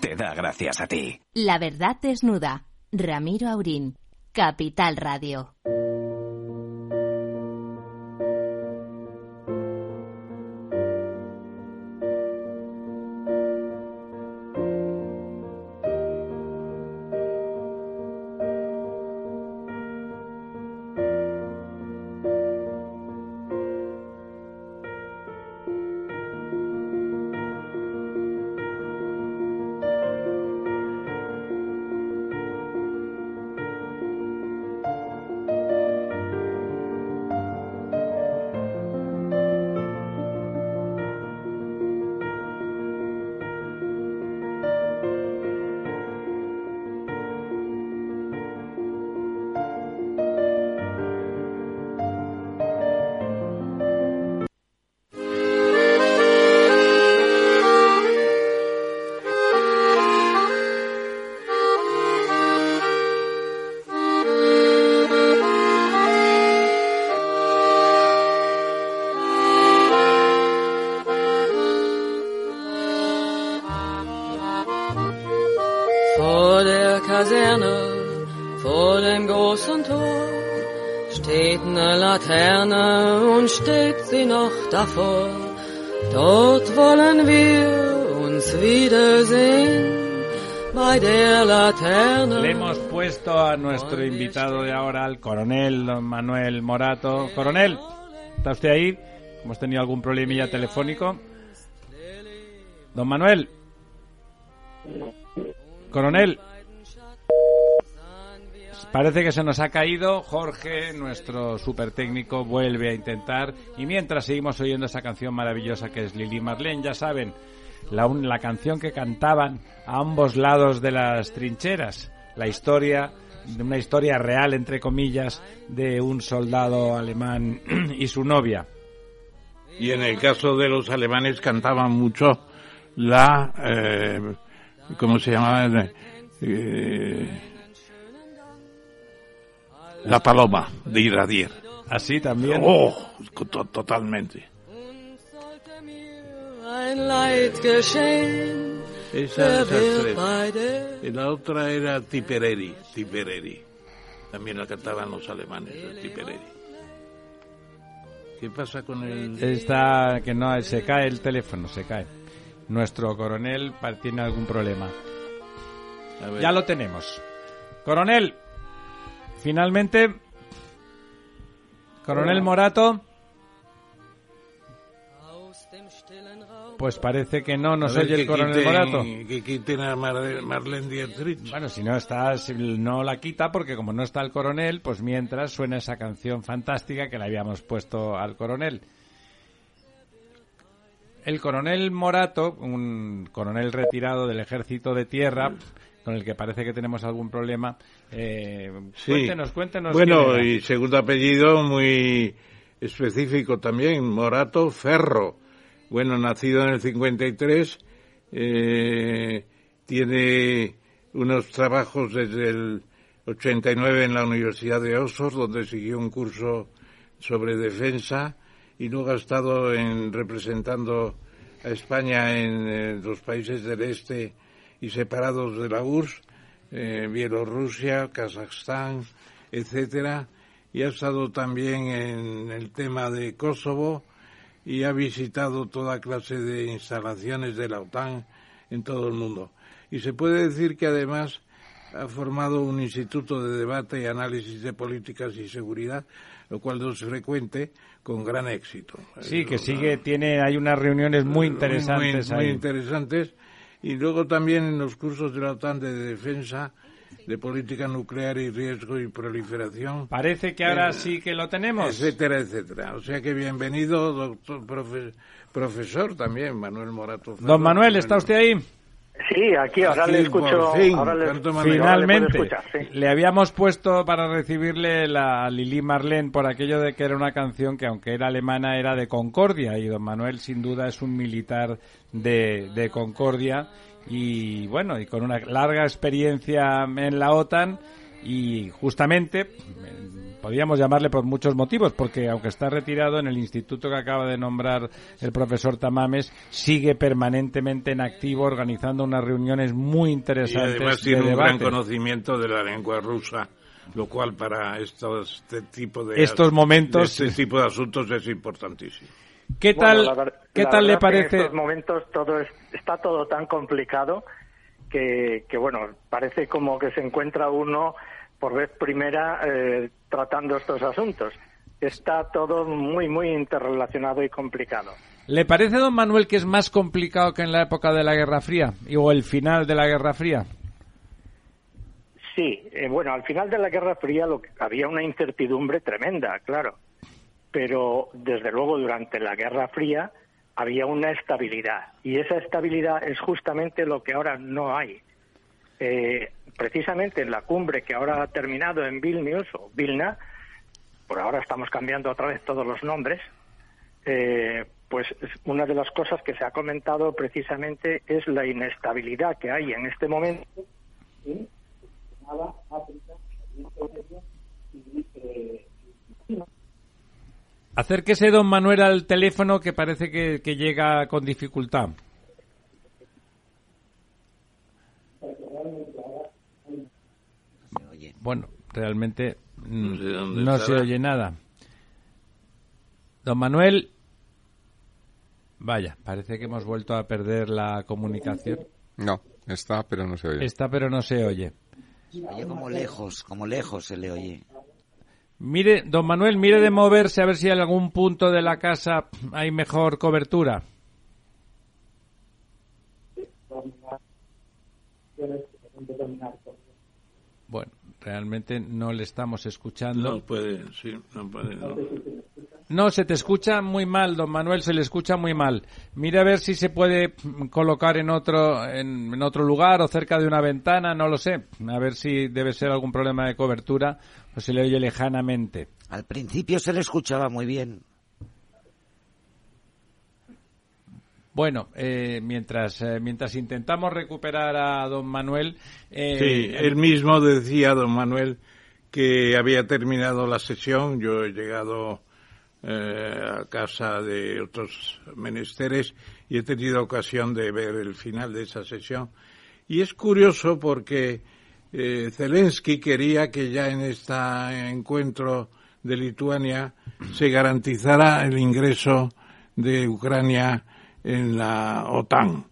te da gracias a ti. La verdad desnuda. Ramiro Aurín. Capital Radio. Davor. Dort wollen wir uns wiedersehen, bei der Laterne. Le hemos puesto a nuestro invitado de ahora, al coronel don Manuel Morato. Coronel, ¿está usted ahí? Hemos tenido algún problemilla telefónico. Don Manuel. Coronel. Parece que se nos ha caído. Jorge, nuestro super técnico, vuelve a intentar. Y mientras seguimos oyendo esa canción maravillosa que es Lili Marlene, ya saben, la, la canción que cantaban a ambos lados de las trincheras. La historia, una historia real, entre comillas, de un soldado alemán y su novia. Y en el caso de los alemanes cantaban mucho la, eh, ¿cómo se llamaba? Eh, la paloma de Iradier. Así también. Oh, to- totalmente. Esas tres. Y la otra era Tipperary, Tipperary. También la cantaban los alemanes, el Tipperary. ¿Qué pasa con el...? Está que no se cae el teléfono, se cae. Nuestro coronel tiene algún problema. A ver. Ya lo tenemos. Coronel, finalmente, coronel Morato, pues parece que no nos oye el coronel quiten- Morato. Que quiten a Mar- Marlene Dietrich. Bueno, si no está, si no la quita porque como no está el coronel, pues mientras suena esa canción fantástica que le habíamos puesto al coronel. El coronel Morato, un coronel retirado del ejército de tierra, con el que parece que tenemos algún problema, eh, Sí. cuéntenos, cuéntenos. Bueno, y segundo apellido muy específico también, Morato Ferro. Bueno, nacido en el 53, eh, tiene unos trabajos desde el 89 en la Universidad de Oxford, donde siguió un curso sobre defensa y luego ha estado en, representando a España en eh, los países del este y separados de la URSS, eh, Bielorrusia, Kazajstán, etcétera, y ha estado también en el tema de Kosovo y ha visitado toda clase de instalaciones de la OTAN en todo el mundo. Y se puede decir que además ha formado un instituto de debate y análisis de políticas y seguridad, lo cual no es frecuente, con gran éxito. Sí, que sigue, tiene, hay unas reuniones muy interesantes muy, interesantes. Y luego también en los cursos de la OTAN de defensa, de política nuclear y riesgo y proliferación, Parece que ahora Eh, sí que lo tenemos. etcétera, etcétera. O sea que bienvenido, doctor, profe- profesor también, Manuel Morato. Don Manuel, ¿está usted ahí? Sí, aquí ahora le escucho. fin, ahora le, le Finalmente, escuchar, sí. le habíamos puesto para recibirle la Lili Marlene por aquello de que era una canción que, aunque era alemana, era de Concordia. Y don Manuel, sin duda, es un militar de, de Concordia. Y bueno, y con una larga experiencia en la OTAN. Y justamente, podríamos llamarle por muchos motivos, porque aunque está retirado en el instituto que acaba de nombrar el profesor Tamames, sigue permanentemente en activo organizando unas reuniones muy Y interesantes. además de tiene un gran debate. conocimiento de la lengua rusa, lo cual para estos, este tipo de Estos momentos- de este tipo de asuntos es importantísimo. ¿Qué Bueno, tal, la ver- ¿qué la tal le parece? En estos momentos todo es- está todo tan complicado que, que, bueno, parece como que se encuentra uno por vez primera eh, tratando estos asuntos. Está todo muy, muy interrelacionado y complicado. ¿Le parece, don Manuel, que es más complicado que en la época de la Guerra Fría o el final de la Guerra Fría? Sí, eh, bueno, al final de la Guerra Fría lo que- había una incertidumbre tremenda, claro, pero desde luego durante la Guerra Fría había una estabilidad y esa estabilidad es justamente lo que ahora no hay. Eh, precisamente en la cumbre que ahora ha terminado en Vilnius o Vilna, por ahora estamos cambiando otra vez todos los nombres, eh, pues es una de las cosas que se ha comentado precisamente es la inestabilidad que hay en este momento en África. Acérquese, don Manuel, al teléfono que parece que llega con dificultad. Bueno, realmente mm, No sé dónde no se oye nada. Don Manuel, vaya, parece que hemos vuelto a perder la comunicación. No, está, pero no se oye. Está, pero no se oye. Se oye como lejos, como lejos se le oye. Mire, don Manuel, mire de moverse a ver si en algún punto de la casa hay mejor cobertura. Realmente no le estamos escuchando. No puede, sí, no puede. no. No, se te escucha muy mal, don Manuel, se le escucha muy mal. Mire a ver si se puede mm, colocar en otro, en, en otro lugar o cerca de una ventana, no lo sé. A ver si debe ser algún problema de cobertura o se le oye lejanamente. Al principio se le escuchaba muy bien. Bueno, eh, mientras, eh, mientras intentamos recuperar a don Manuel, eh, Sí, él mismo decía, don Manuel, que había terminado la sesión. Yo he llegado eh, a casa de otros menesteres y he tenido ocasión de ver el final de esa sesión. Y es curioso porque eh, Zelensky quería que ya en este encuentro de Lituania se garantizara el ingreso de Ucrania en la OTAN.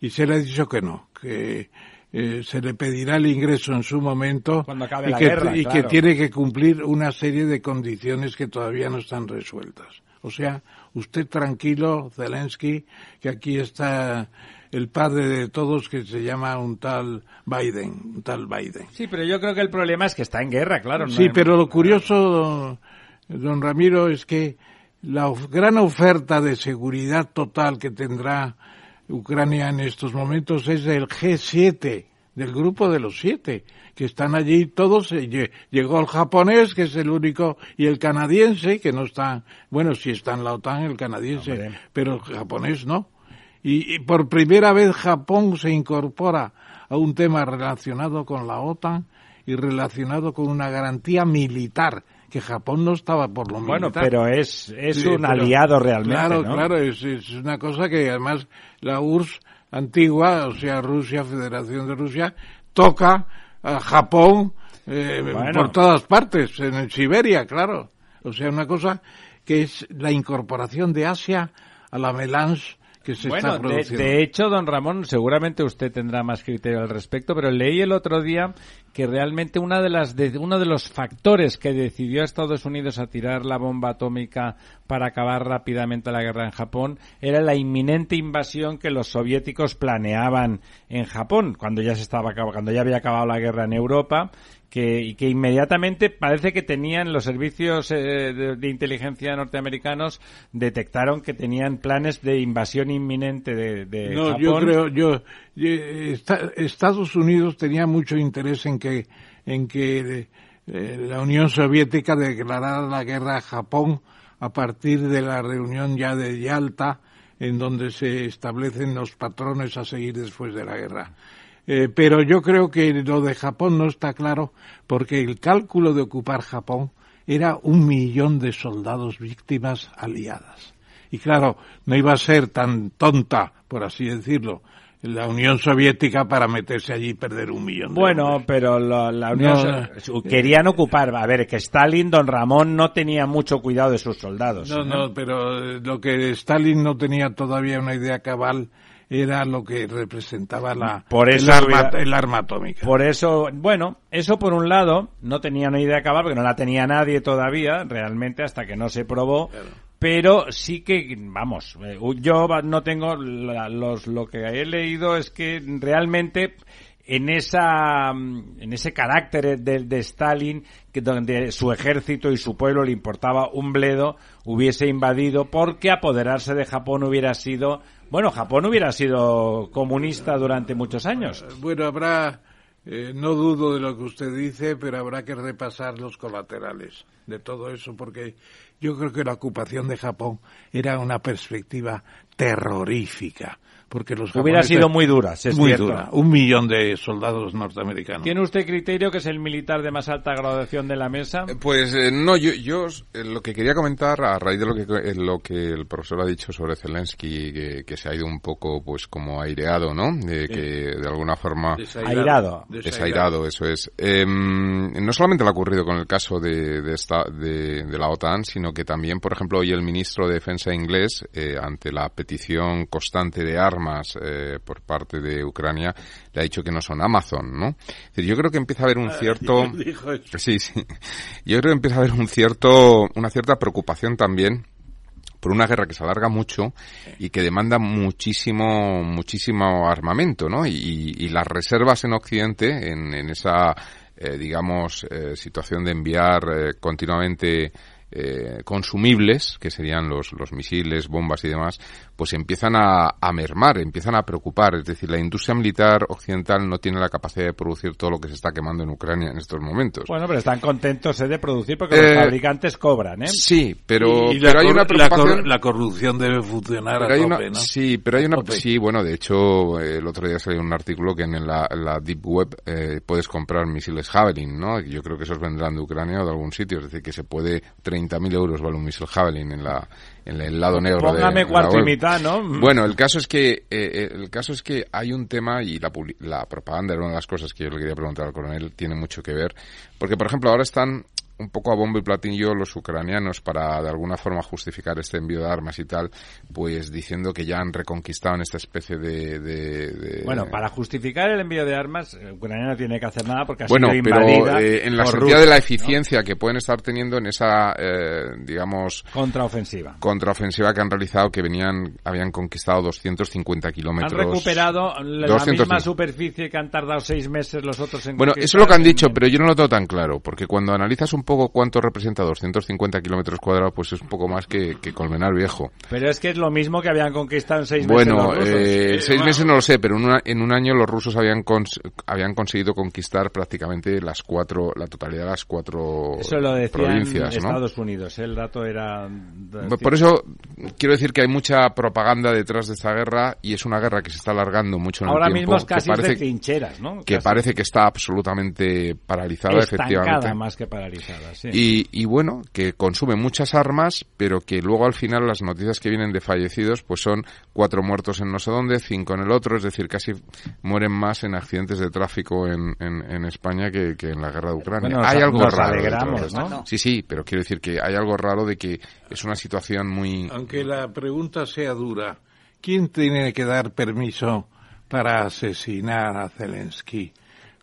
Y se le ha dicho que no, que eh, se le pedirá el ingreso en su momento Cuando acabe y, la que, guerra, y claro. que tiene que cumplir una serie de condiciones que todavía no están resueltas. O sea, usted tranquilo, Zelensky, que aquí está el padre de todos que se llama un tal Biden, un tal Biden. Sí, pero yo creo que el problema es que está en guerra, claro. no Sí, hay- pero lo curioso, don, don Ramiro, es que la gran oferta de seguridad total que tendrá Ucrania en estos momentos es del G7, del grupo de los siete, que están allí todos. eh, lle- Llegó el japonés, que es el único, y el canadiense, que no está, bueno, sí está en la OTAN el canadiense, Hombre. pero el japonés no. Y, y por primera vez Japón se incorpora a un tema relacionado con la OTAN y relacionado con una garantía militar, que Japón no estaba por lo Bueno, militar. pero es, es Sí, un pero- aliado realmente, Claro, ¿no? claro, es, es una cosa que además la URSS antigua, o sea, Rusia, Federación de Rusia, toca a Japón eh, Bueno. por todas partes, en Siberia, claro. O sea, una cosa que es la incorporación de Asia a la melange que se Bueno, está de, produciendo. de hecho, don Ramón, seguramente usted tendrá más criterio al respecto, pero leí el otro día que realmente una de las de, uno de los factores que decidió a Estados Unidos a tirar la bomba atómica para acabar rápidamente la guerra en Japón era la inminente invasión que los soviéticos planeaban en Japón cuando ya se estaba cuando ya había acabado la guerra en Europa que, que inmediatamente parece que tenían los servicios eh, de, de inteligencia norteamericanos detectaron que tenían planes de invasión inminente de, de No, Japón. yo creo, yo, eh, esta- Estados Unidos tenía mucho interés en que, en que eh, la Unión Soviética declarara la guerra a Japón a partir de la reunión ya de Yalta, en donde se establecen los patrones a seguir después de la guerra. Eh, pero yo creo que lo de Japón no está claro porque el cálculo de ocupar Japón era un millón de soldados víctimas aliadas. Y claro, no iba a ser tan tonta, por así decirlo, la Unión Soviética para meterse allí y perder un millón de Bueno, hombres. pero la, la Unión No, So- querían ocupar. A ver, que Stalin, don Ramón, no tenía mucho cuidado de sus soldados. No, no, pero eh, lo que Stalin no tenía todavía una idea cabal era lo que representaba la, Por eso el, arma, hubiera- el arma atómica. Por eso, bueno, eso por un lado, no tenía una idea cabal, porque no la tenía nadie todavía, realmente, hasta que no se probó. Pero sí que, vamos, eh, yo no tengo, la- los, lo que he leído es que realmente en esa, mm, en ese carácter de, de Stalin, que donde su ejército y su pueblo le importaba un bledo, hubiese invadido, porque apoderarse de Japón hubiera sido, bueno, Japón hubiera sido comunista durante muchos años. Bueno, habrá, eh, no dudo de lo que usted dice, pero habrá que repasar los colaterales de todo eso, porque yo creo que la ocupación de Japón era una perspectiva terrorífica, porque los Hubiera sido muy dura, sí es muy cierto. dura, un millón de soldados norteamericanos. ¿Tiene usted criterio que es el militar de más alta graduación de la mesa? Pues eh, no, yo, yo eh, lo que quería comentar a raíz de lo que eh, lo que el profesor ha dicho sobre Zelensky, que, que se ha ido un poco pues como aireado, ¿no? De que de alguna forma Airado. desairado, eso es. Eh, no solamente le ha ocurrido con el caso de, de, esta, de, de la OTAN, sino que también, por ejemplo, hoy el ministro de Defensa inglés, eh, ante la petición constante de armas eh, por parte de Ucrania, le ha dicho que no son Amazon, ¿no? Es decir, yo creo que empieza a haber un cierto... Dijo eso. Sí, sí. Yo creo que empieza a haber un cierto, una cierta preocupación también por una guerra que se alarga mucho y que demanda muchísimo, muchísimo armamento, ¿no? Y, y las reservas en Occidente, en, en esa, eh, digamos, eh, situación de enviar eh, continuamente eh, consumibles, que serían los, los misiles, bombas y demás, pues empiezan a, a mermar, empiezan a preocupar. Es decir, la industria militar occidental no tiene la capacidad de producir todo lo que se está quemando en Ucrania en estos momentos. Bueno, pero están contentos eh, de producir porque Eh, los fabricantes cobran, ¿eh? Sí, pero, Y pero hay una la preocupación. cor- la corrupción debe funcionar pero a hay tope, una- ¿no? Sí, pero hay una. Sí, bueno, de hecho, eh, el otro día salió un artículo que en la, en la Deep Web eh, puedes comprar misiles Javelin, ¿no? Yo creo que esos vendrán de Ucrania o de algún sitio. Es decir, que se puede. 30.000 euros vale un misil Javelin en, la, en el lado negro Póngame de cuarto y mitad, ¿no? Bueno, el caso es que eh, eh, el caso es que hay un tema y la, la propaganda era una de las cosas que yo le quería preguntar al coronel tiene mucho que ver porque por ejemplo ahora están un poco a bombo y platillo los ucranianos para de alguna forma justificar este envío de armas y tal, pues diciendo que ya han reconquistado en esta especie de... de- de- Bueno, para justificar el envío de armas, Ucrania no tiene que hacer nada porque ha Bueno, sido pero invadida eh, en la sentido de la eficiencia que pueden estar teniendo en esa, eh, digamos. Contraofensiva. contraofensiva que han realizado, que venían, habían conquistado 250 Han kilómetros. recuperado la 200. misma superficie que han tardado seis meses los otros en Bueno, eso es lo que han en- dicho, pero yo no lo tengo tan claro, porque cuando analizas un poco cuánto representa 250 kilómetros cuadrados, pues es un poco más que, que Colmenar Viejo. Pero es que es lo mismo que habían conquistado en seis meses Bueno, los rusos. eh, seis meses no lo sé, pero en, una- en un año los rusos habían cons- habían conseguido conquistar prácticamente las cuatro, la totalidad de las cuatro Eso lo provincias, ¿no? Estados Unidos, el dato era... Por eso quiero decir que hay mucha propaganda detrás de esta guerra y es una guerra que se está alargando mucho en Ahora el tiempo. mismo es casi que parece, de trincheras, ¿no? que Casi parece que está absolutamente paralizada, estancada efectivamente. más que paralizada, sí. Y, y bueno, que consume muchas armas, pero que luego al final las noticias que vienen de fallecidos pues son cuatro muertos en no sé dónde, cinco en el otro, es decir, casi mueren más en accidentes de tráfico en, en, en España que, que en la guerra de Ucrania. Bueno, hay algo nos raro. alegramos. ¿no? Sí, sí, pero quiero decir que hay algo raro de que es una situación muy... Aunque la pregunta sea dura, ¿quién tiene que dar permiso para asesinar a Zelensky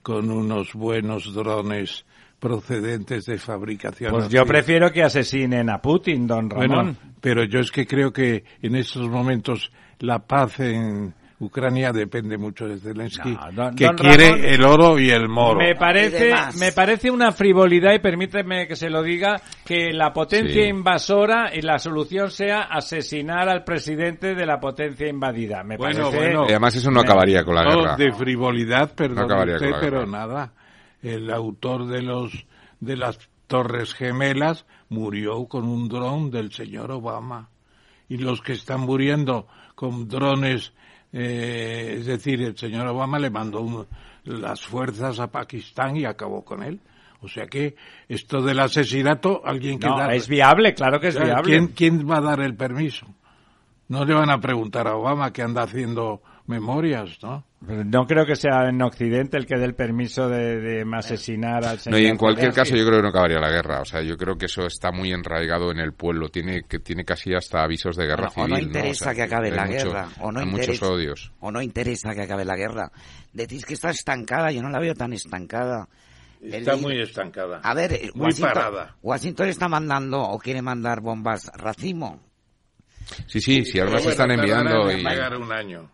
con unos buenos drones procedentes de fabricación? Pues yo prefiero que asesinen a Putin, don Ramón. Bueno, pero yo es que creo que en estos momentos la paz en Ucrania depende mucho de Zelensky, No, don- que don quiere Ramón, el oro y el moro. Me parece, me parece una frivolidad y permíteme que se lo diga que la potencia Sí. invasora y la solución sea asesinar al presidente de la potencia invadida. Me Bueno, parece bueno. Y además eso no acabaría con la No, guerra. de frivolidad, perdón acabaría usted, con la pero guerra. nada. El autor de los de las Torres Gemelas murió con un dron del señor Obama. Y los que están muriendo con drones, eh, es decir, el señor Obama le mandó un- las fuerzas a Pakistán y acabó con él. O sea que esto del asesinato, alguien que No, da- es viable, claro que es Claro, viable. ¿Quién, quién va a dar el permiso? No le van a preguntar a Obama que anda haciendo memorias, ¿no? No creo que sea en Occidente el que dé el permiso de, de asesinar al No, señor. y en cualquier caso yo creo que no acabaría la guerra. O sea, yo creo que eso está muy enraigado en el pueblo. Tiene que tiene casi hasta avisos de guerra Bueno, o civil. no interesa O sea, que acabe la mucho- guerra, o no hay muchos interesa, odios. o no interesa que acabe la guerra. Decís que está estancada, yo no la veo tan estancada. El Está líder- muy estancada. A ver, muy Washington, parada. Washington está mandando o quiere mandar bombas racimo. Sí, sí, sí, además Pero están enviando y... llegar un año.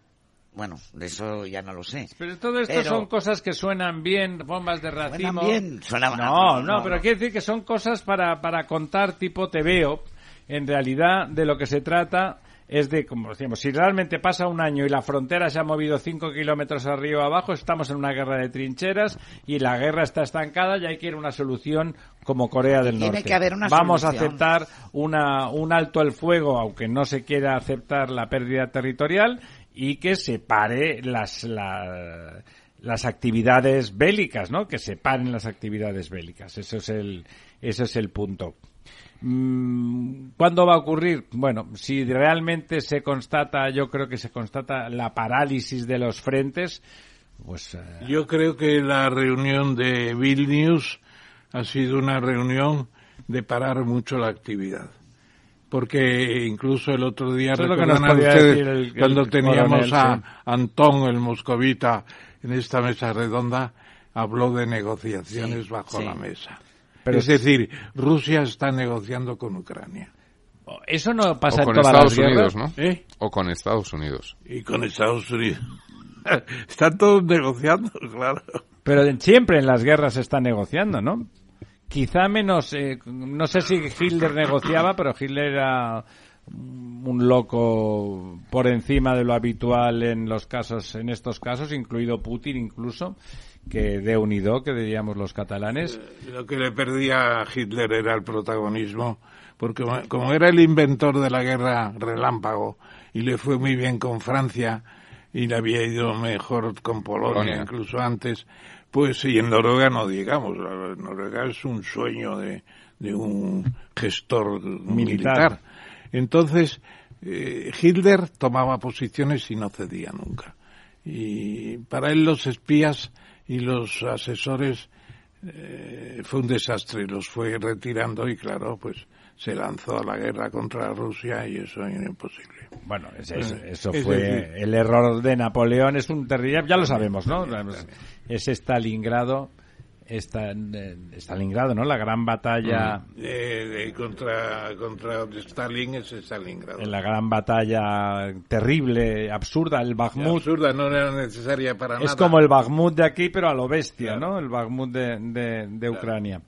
Bueno, de eso ya no lo sé. Pero todo esto Pero- son cosas que suenan bien, bombas de racimo. bien, suenan- No, no, no, no, pero no. quiere decir que son cosas para, para contar tipo te veo. En realidad, de lo que se trata es de, como decíamos, si realmente pasa un año y la frontera se ha movido cinco kilómetros arriba o abajo, estamos en una guerra de trincheras y la guerra está estancada y hay que ir a una solución como Corea del Tiene Norte. que haber una Vamos a aceptar una, un alto al fuego, aunque no se quiera aceptar la pérdida territorial y que se pare las, la- las actividades bélicas, ¿no? Que se paren las actividades bélicas. Eso es el, eso es el punto. Mm, ¿Cuándo va a ocurrir? Bueno, si realmente se constata, yo creo que se constata la parálisis de los frentes, pues eh, Yo creo que la reunión de Vilnius ha sido una reunión de parar mucho la actividad. Porque incluso el otro día, Eso es lo que nos recordarán podía ustedes, decir el- el cuando teníamos coronel, a sí. Antón, el moscovita, en esta mesa redonda, habló de negociaciones Sí, bajo sí. la mesa. Pero es decir, Rusia está negociando con Ucrania. eso no pasa O con en todas Estados las Unidos. ¿no? ¿Eh? O con Estados Unidos. Y con Estados Unidos. Están todos negociando, claro. Pero siempre en las guerras se está negociando, ¿no? Quizá menos, eh, no sé si Hitler negociaba, pero Hitler era un loco por encima de lo habitual en los casos, en estos casos, incluido Putin incluso, que de unido, que diríamos los catalanes. Lo que le perdía a Hitler era el protagonismo, porque como- era el inventor de la guerra relámpago y le fue muy bien con Francia y le había ido mejor con Polonia, Polonia. incluso antes, pues y en Noruega no digamos, Noruega es un sueño de, de un gestor militar. Entonces, eh, Hitler tomaba posiciones y no cedía nunca. Y para él los espías y los asesores eh, fue un desastre, los fue retirando y claro, pues se lanzó a la guerra contra Rusia y eso era imposible. Bueno, es- es- eso Es fue el error de Napoleón, es un terrible, ya lo sabemos, ¿no? Es Stalingrado, esta, eh, Stalingrado, ¿no? La gran batalla, Eh, de- contra, contra Stalin es Stalingrado. en la gran batalla terrible, absurda, el Bakhmut. absurda, no era necesaria para Es nada. como el Bakhmut de aquí, pero a lo bestia, Claro. ¿no? El Bakhmut de, de, de Ucrania.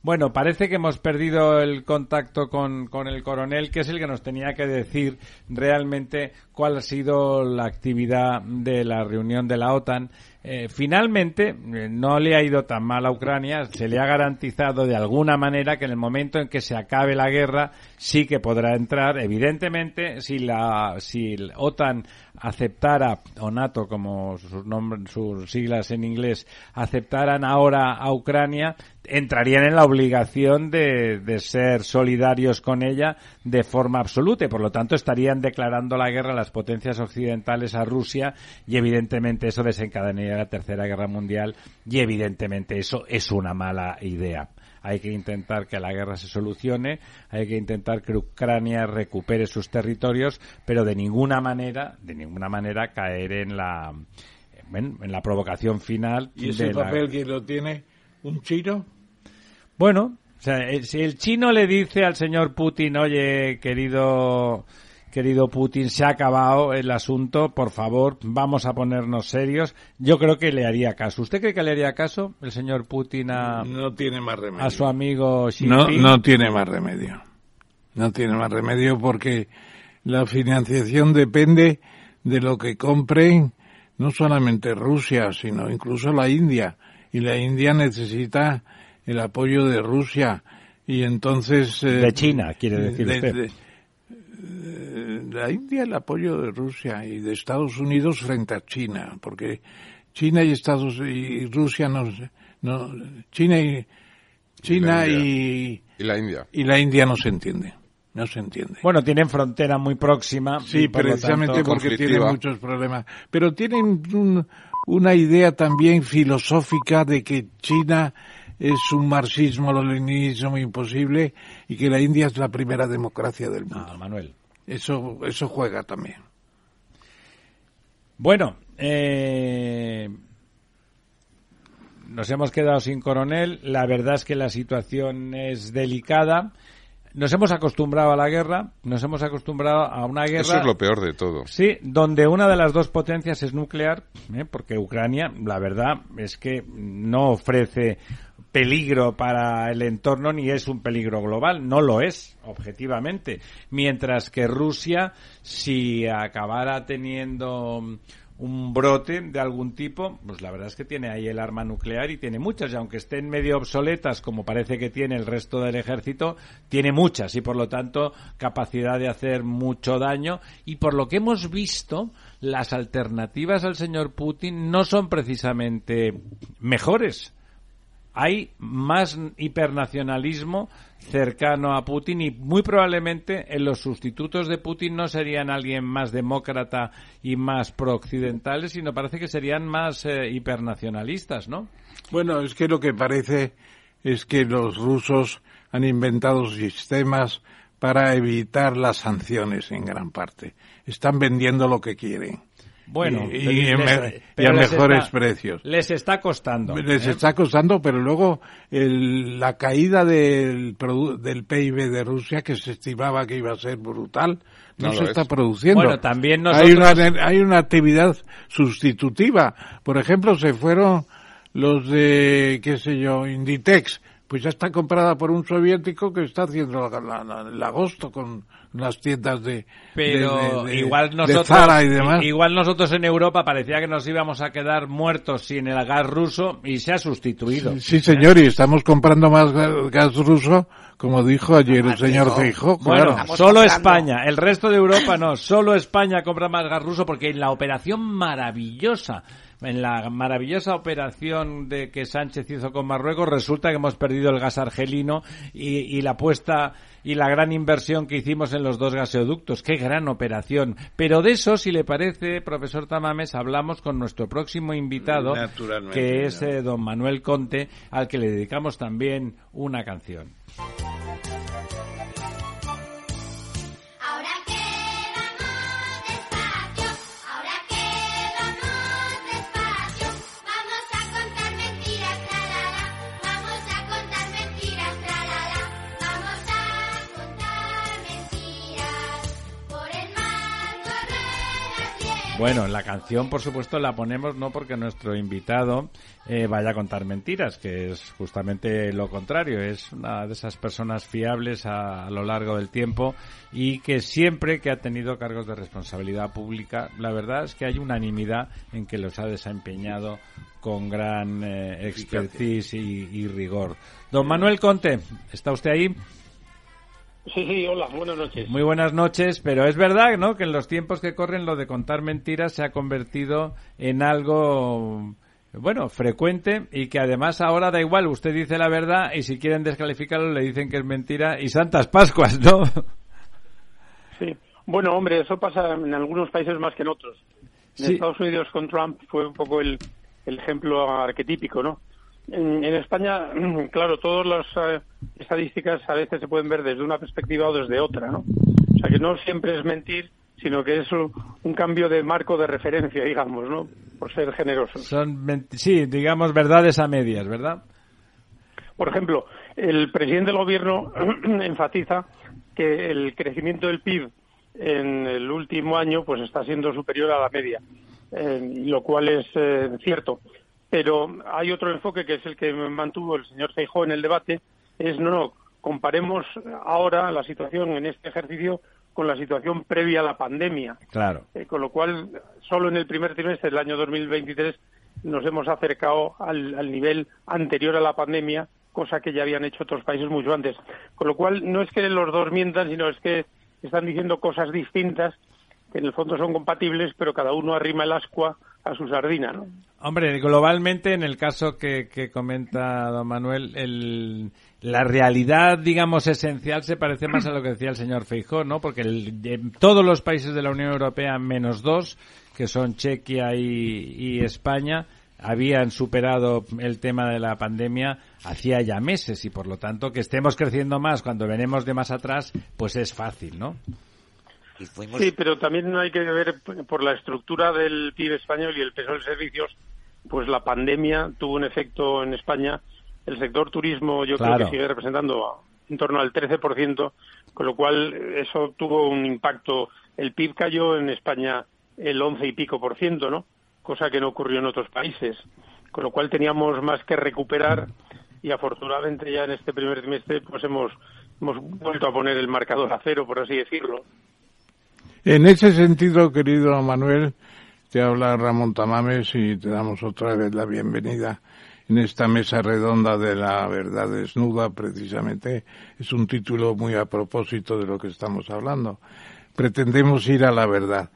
Bueno, parece que hemos perdido el contacto con, con el coronel, que es el que nos tenía que decir realmente cuál ha sido la actividad de la reunión de la OTAN. Eh, finalmente, eh, no le ha ido tan mal a Ucrania, se le ha garantizado de alguna manera que en el momento en que se acabe la guerra sí que podrá entrar. Evidentemente, si la, si la OTAN aceptara, o NATO como sus, nombres, sus siglas en inglés, aceptaran ahora a Ucrania, entrarían en la obligación de, de ser solidarios con ella de forma absoluta y por lo tanto estarían declarando la guerra a las potencias occidentales a Rusia y evidentemente eso desencadenaría la tercera guerra mundial y evidentemente eso es una mala idea. Hay que intentar que la guerra se solucione, hay que intentar que Ucrania recupere sus territorios, pero de ninguna manera, de ninguna manera caer en la en, en la provocación final ¿Y ese de la- papel que lo tiene un chino? bueno, o sea, eh, si el chino le dice al señor Putin, oye, querido querido Putin, se ha acabado el asunto, por favor, vamos a ponernos serios. Yo creo que le haría caso. ¿Usted cree que le haría caso el señor Putin a, No tiene más remedio. a su amigo Xi No, Jinping? no tiene más remedio. No tiene más remedio porque la financiación depende de lo que compren no solamente Rusia, sino incluso la India. Y la India necesita el apoyo de Rusia. Y entonces... eh, De China, quiere decir de- usted. de- la India el apoyo de Rusia y de Estados Unidos frente a China, porque China y Estados y Rusia no, no China y China Y la y, Y la India. y la India no se entiende, no se entiende. Bueno, tienen frontera muy próxima. Sí, por precisamente porque tienen muchos problemas. Pero tienen un- una idea también filosófica de que China es un marxismo-leninismo imposible y que la India es la primera democracia del mundo. Ah, Manuel. Eso, eso juega también. Bueno, eh, nos hemos quedado sin coronel. La verdad es que la situación es delicada. Nos hemos acostumbrado a la guerra, nos hemos acostumbrado a una guerra. Eso es lo peor de todo. Sí, donde una de las dos potencias es nuclear, ¿eh? porque Ucrania, la verdad es que no ofrece peligro para el entorno ni es un peligro global, no lo es, objetivamente. Mientras que Rusia, si acabara teniendo un brote de algún tipo, pues la verdad es que tiene ahí el arma nuclear y tiene muchas, y aunque estén medio obsoletas, como parece que tiene el resto del ejército, tiene muchas y por lo tanto capacidad de hacer mucho daño. Y por lo que hemos visto, las alternativas al señor Putin no son precisamente mejores. Hay más hipernacionalismo cercano a Putin y muy probablemente en los sustitutos de Putin no serían alguien más demócrata y más prooccidentales, sino parece que serían más eh, hipernacionalistas, ¿no? Bueno, es que lo que parece es que los rusos han inventado sistemas para evitar las sanciones en gran parte. Están vendiendo lo que quieren. Bueno, y, pero y en les- me- y pero a mejores está- precios. Les está costando. Les ¿eh? está costando, pero luego el- la caída del, del PIB de Rusia, que se estimaba que iba a ser brutal, no, No se está es. produciendo. Bueno, también hay, una, nosotros- hay una actividad sustitutiva. Por ejemplo, se fueron los de, qué sé yo, Inditex. Pues ya está comprada por un soviético que está haciendo el agosto con las tiendas de, Pero de- de- igual de nosotros Zara y demás. igual nosotros en Europa parecía que nos íbamos a quedar muertos sin el gas ruso y se ha sustituido. Sí, señor, y estamos comprando más ga- gas ruso, como dijo ayer el señor Feijóo. Bueno, claro. Solo. España, el resto de Europa no, solo España compra más gas ruso porque en la operación maravillosa, en la maravillosa operación de que Sánchez hizo con Marruecos, resulta que hemos perdido el gas argelino y, y la puesta y la gran inversión que hicimos en los dos gaseoductos. Qué gran operación. Pero de eso, si le parece, profesor Tamames, hablamos con nuestro próximo invitado, que es eh, don Manuel Conte, al que le dedicamos también una canción. Bueno, la canción, por supuesto, la ponemos no porque nuestro invitado eh, vaya a contar mentiras, que es justamente lo contrario. Es una de esas personas fiables a, a lo largo del tiempo y que siempre que ha tenido cargos de responsabilidad pública, la verdad es que hay unanimidad en que los ha desempeñado con gran eh, expertise y, y rigor. Don Manuel Conte, ¿está usted ahí? Sí, sí, hola, buenas noches. Muy buenas noches, pero es verdad, ¿no? Que en los tiempos que corren lo de contar mentiras se ha convertido en algo, bueno, frecuente y que además ahora da igual, usted dice la verdad y si quieren descalificarlo le dicen que es mentira y Santas Pascuas, ¿no? Sí. Bueno, hombre, eso pasa en algunos países más que en otros. En Sí. Estados Unidos con Trump fue un poco el, el ejemplo arquetípico, ¿no? En, en España, claro, todas las eh, estadísticas a veces se pueden ver desde una perspectiva o desde otra, ¿no? O sea, que no siempre es mentir, sino que es un, cambio de marco de referencia, digamos, ¿no? Por ser generosos. Son, sí, digamos verdades a medias, ¿verdad? Por ejemplo, el presidente del gobierno enfatiza que el crecimiento del PIB en el último año pues está siendo superior a la media, eh, lo cual es eh, cierto. Pero hay otro enfoque que es el que mantuvo el señor Feijóo en el debate, es no, no, comparemos ahora la situación en este ejercicio con la situación previa a la pandemia. Claro. Eh, con lo cual, solo en el primer trimestre del año 2023 nos hemos acercado al, al nivel anterior a la pandemia, cosa que ya habían hecho otros países mucho antes. Con lo cual, no es que los dos mientan, sino es que están diciendo cosas distintas que en el fondo son compatibles, pero cada uno arrima el ascua a su sardina, ¿no? Hombre, globalmente, en el caso que, que comenta don Manuel, el, la realidad, digamos, esencial se parece más a lo que decía el señor Feijó, ¿no? Porque el- de todos los países de la Unión Europea, menos dos, que son Chequia y, y España, habían superado el tema de la pandemia hacía ya meses y por lo tanto que estemos creciendo más cuando venimos de más atrás, pues es fácil, ¿no? Sí, pero también hay que ver por la estructura del PIB español y el peso de servicios, pues la pandemia tuvo un efecto en España. El sector turismo yo creo que sigue representando en torno al 13%, con lo cual eso tuvo un impacto. El PIB cayó en España el 11 y pico por ciento, ¿no? Cosa que no ocurrió en otros países. Con lo cual teníamos más que recuperar y afortunadamente ya en este primer trimestre pues hemos, hemos vuelto a poner el marcador a cero, por así decirlo. En ese sentido, querido Manuel, te habla Ramón Tamames y te damos otra vez la bienvenida en esta mesa redonda de la verdad desnuda, precisamente. Es un título muy a propósito de lo que estamos hablando. Pretendemos ir a la verdad.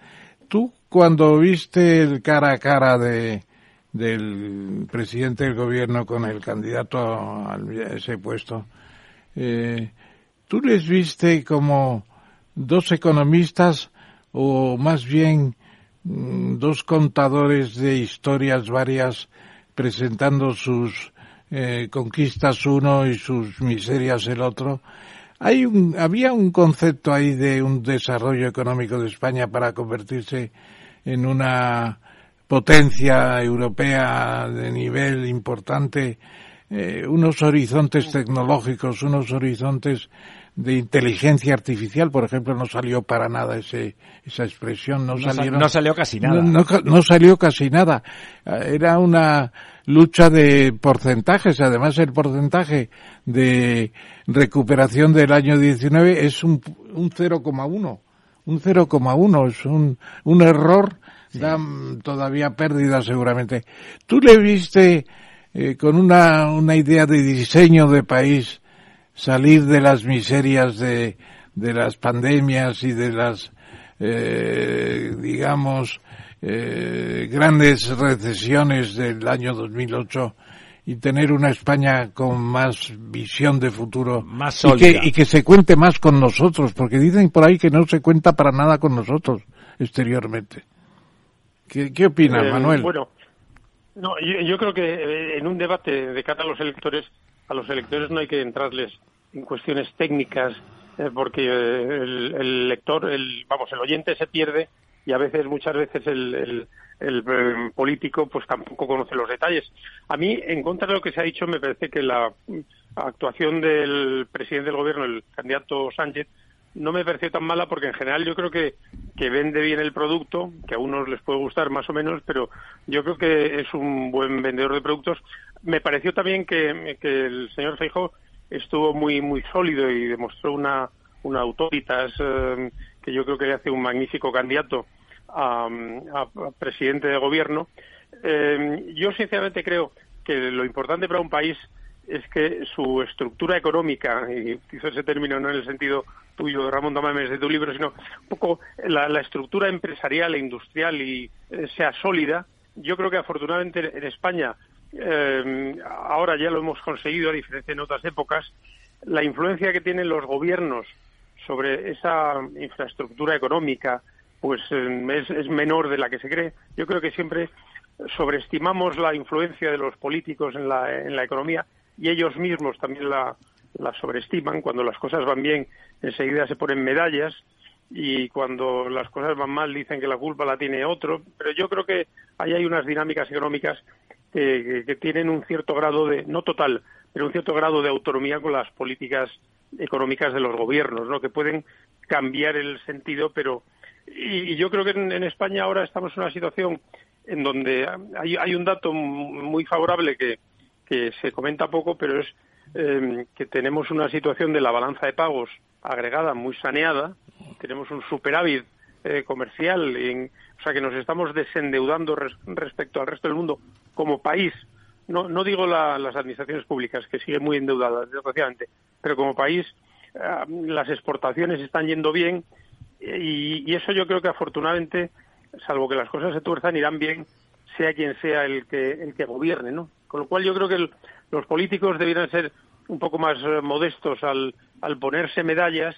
Tú, cuando viste el cara a cara de, del presidente del gobierno con el candidato a ese puesto, eh, ¿tú les viste como dos economistas o más bien dos contadores de historias varias presentando sus eh, conquistas uno y sus miserias el otro. Hay un, había un concepto ahí de un desarrollo económico de España para convertirse en una potencia europea de nivel importante, eh, unos horizontes tecnológicos, unos horizontes de inteligencia artificial, por ejemplo, no salió para nada ese, esa expresión, no, No sa- salieron- no salió casi nada. No, no salió casi nada. Eh, Era una lucha de porcentajes, además el porcentaje de recuperación del año 19 es un, un 0,1. Un 0,1 es un, un error, da mm, todavía pérdida seguramente. ¿Tú le viste eh, con una, una idea de diseño de país salir de las miserias de, de las pandemias y de las, eh, digamos, eh, grandes recesiones del año 2008 y tener una España con más visión de futuro Más y sólida. que, y que se cuente más con nosotros, porque dicen por ahí que no se cuenta para nada con nosotros exteriormente. ¿Qué, qué opinas, Eh, Manuel? Bueno, no, yo, yo creo que eh, en un debate de cara a los electores, a los electores no hay que entrarles en cuestiones técnicas, eh, porque eh, el, el lector, el, vamos, el oyente se pierde y a veces, muchas veces el, el- eh, político pues tampoco conoce los detalles. A mí, en contra de lo que se ha dicho, me parece que la mm, actuación del presidente del gobierno, el candidato Sánchez, no me pareció tan mala porque en general yo creo que, que vende bien el producto, que a unos les puede gustar más o menos, pero yo creo que es un buen vendedor de productos. Me pareció también que, que el señor Feijóo estuvo muy muy sólido y demostró una, una autoritas eh, que yo creo que le hace un magnífico candidato a, presidente de gobierno. Eh, yo sinceramente creo que lo importante para un país es que su estructura económica, y utilizo ese término no en el sentido tuyo, Ramón Tamames, de tu libro, sino un poco la, la estructura empresarial e industrial y eh, sea sólida. Yo creo que afortunadamente en España, eh, ahora ya lo hemos conseguido, a diferencia de otras épocas, la influencia que tienen los gobiernos sobre esa infraestructura económica pues eh, es, es menor de la que se cree. Yo creo que siempre sobreestimamos la influencia de los políticos en la, en la economía y ellos mismos también la, la sobreestiman. Cuando las cosas van bien, enseguida se ponen medallas y cuando las cosas van mal dicen que la culpa la tiene otro. Pero yo creo que ahí hay unas dinámicas económicas que, que- tienen un cierto grado de, no total, pero un cierto grado de autonomía con las políticas económicas de los gobiernos, ¿no? Que pueden cambiar el sentido, pero y, y yo creo que en, en España ahora estamos en una situación en donde hay, hay un dato muy favorable que, que se comenta poco, pero es eh, que tenemos una situación de la balanza de pagos agregada muy saneada, tenemos un superávit eh, comercial, en- o sea que nos estamos desendeudando res- respecto al resto del mundo como país. No, no digo la- las administraciones públicas, que siguen muy endeudadas, desgraciadamente, pero como país eh, las exportaciones están yendo bien y, y eso yo creo que afortunadamente, salvo que las cosas se tuerzan, irán bien, sea quien sea el que, el que gobierne, ¿no? Con lo cual yo creo que el- los políticos debieran ser un poco más eh, modestos al, al ponerse medallas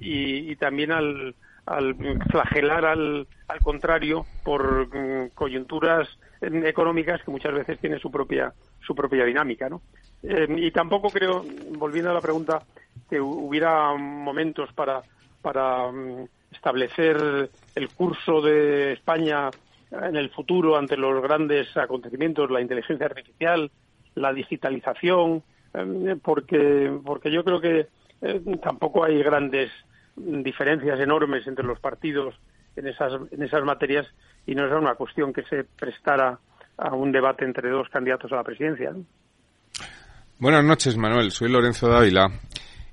y, y también al, al flagelar al, al contrario por mm, coyunturas económicas que muchas veces tienen su propia su propia dinámica, ¿no? Eh, y tampoco creo, volviendo a la pregunta, que hu- hubiera momentos para para mm, establecer el curso de España en el futuro ante los grandes acontecimientos, la inteligencia artificial, la digitalización, eh, porque porque yo creo que eh, tampoco hay grandes diferencias enormes entre los partidos en esas en esas materias y no es una cuestión que se prestara a un debate entre dos candidatos a la presidencia. ¿no? Buenas noches, Manuel. Soy Lorenzo Dávila.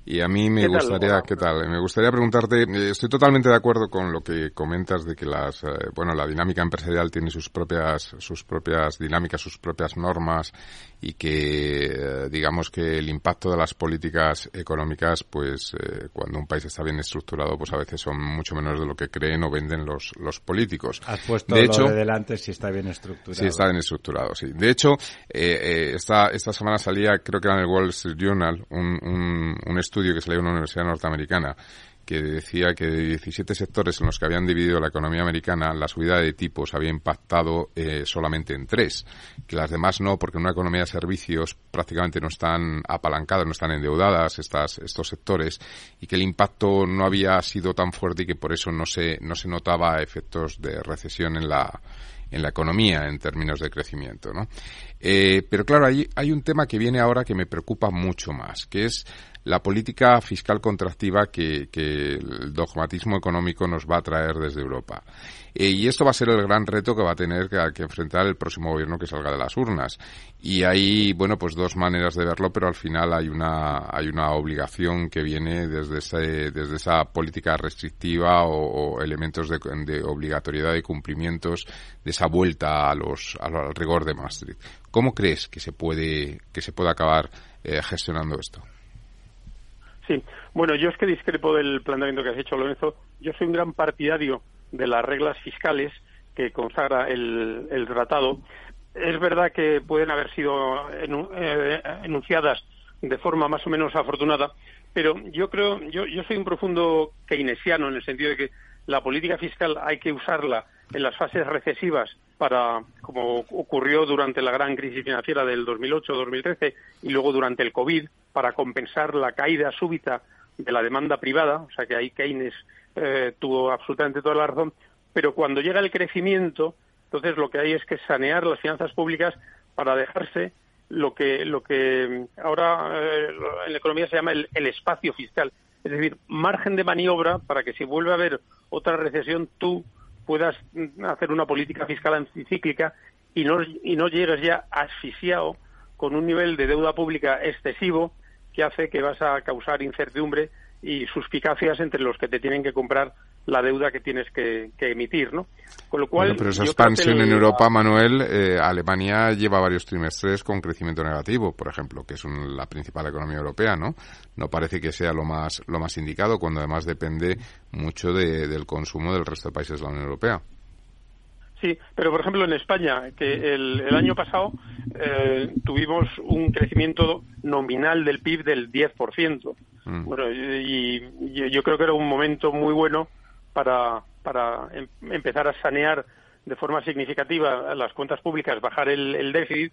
Y a mí me ¿Qué tal? gustaría, Hola. ¿qué tal? Me gustaría preguntarte, eh, estoy totalmente de acuerdo con lo que comentas de que las, eh, bueno, la dinámica empresarial tiene sus propias, sus propias dinámicas, sus propias normas y que, eh, digamos que el impacto de las políticas económicas, pues, eh, cuando un país está bien estructurado, pues a veces son mucho menos de lo que creen o venden los, los políticos. Has puesto de lo hecho, de delante si está bien estructurado. Sí, está bien estructurado, sí. De hecho, eh, eh, esta, esta semana salía, creo que era en el Wall Street Journal, un, un, un estudio que salió de una universidad norteamericana que decía que de 17 sectores en los que habían dividido la economía americana, la subida de tipos había impactado eh, solamente en tres, que las demás no, porque en una economía de servicios prácticamente no están apalancadas, no están endeudadas estas, estos sectores, y que el impacto no había sido tan fuerte y que por eso no se, no se notaba efectos de recesión en la, en la economía en términos de crecimiento, ¿no? Eh, pero claro, hay, hay un tema que viene ahora que me preocupa mucho más, que es la política fiscal contractiva que, el dogmatismo económico nos va a traer desde Europa. Eh, y esto va a ser el gran reto que va a tener que, enfrentar el próximo gobierno que salga de las urnas. Y hay, bueno, pues dos maneras de verlo, pero al final hay una, hay una obligación que viene desde, ese, esa política restrictiva o, o elementos de, de obligatoriedad de cumplimientos de esa vuelta a los, al rigor de Maastricht. ¿Cómo crees que se puede, que se puede acabar eh, gestionando esto? Sí, bueno, yo es que discrepo del planteamiento que has hecho, Lorenzo. Yo soy un gran partidario de las reglas fiscales que consagra el, el tratado. Es verdad que pueden haber sido eh, enunciadas de forma más o menos afortunada, pero yo creo, yo, yo soy un profundo keynesiano en el sentido de que la política fiscal hay que usarla en las fases recesivas para, como ocurrió durante la gran crisis financiera del 2008-2013 y luego durante el COVID, para compensar la caída súbita de la demanda privada, o sea que ahí Keynes eh, tuvo absolutamente toda la razón, pero cuando llega el crecimiento, entonces lo que hay es que sanear las finanzas públicas para dejarse lo que lo que ahora eh, en la economía se llama el, el espacio fiscal, es decir, margen de maniobra para que si vuelve a haber otra recesión tú puedas hacer una política fiscal anticíclica y no y no llegues ya asfixiado con un nivel de deuda pública excesivo que hace que vas a causar incertidumbre y suspicacias entre los que te tienen que comprar la deuda que tienes que, que emitir, ¿no? Con lo cual, Bueno, pero esa expansión en Europa, Manuel, eh, Alemania lleva varios trimestres con crecimiento negativo, por ejemplo, que es un- la principal economía europea, ¿no? No parece que sea lo más lo más indicado, cuando además depende mucho de- del consumo del resto de países de la Unión Europea. Sí, pero por ejemplo en España, que el, el año pasado eh, tuvimos un crecimiento nominal del PIB del 10%. Mm. Bueno, y, y yo creo que era un momento muy bueno para, para em- empezar a sanear de forma significativa las cuentas públicas, bajar el, el déficit.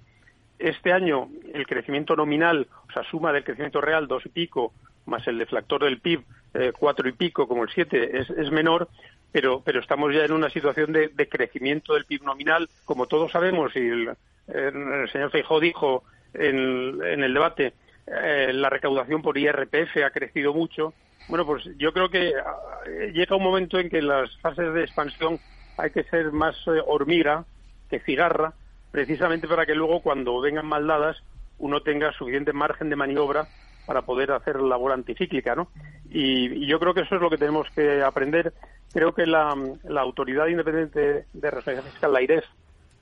Este año el crecimiento nominal, o sea, suma del crecimiento real dos y pico, más el deflactor del PIB eh, cuatro y pico, como el siete, es, es menor, pero, pero estamos ya en una situación de, de crecimiento del PIB nominal, como todos sabemos, y el, el señor Feijóo dijo en, en el debate, eh, la recaudación por IRPF ha crecido mucho. Bueno, pues yo creo que eh, llega un momento en que en las fases de expansión hay que ser más eh, hormiga que cigarra, precisamente para que luego cuando vengan mal dadas uno tenga suficiente margen de maniobra para poder hacer labor anticíclica, ¿no? Y, y yo creo que eso es lo que tenemos que aprender. Creo que la, Autoridad Independiente de Responsabilidad Fiscal, la IREF,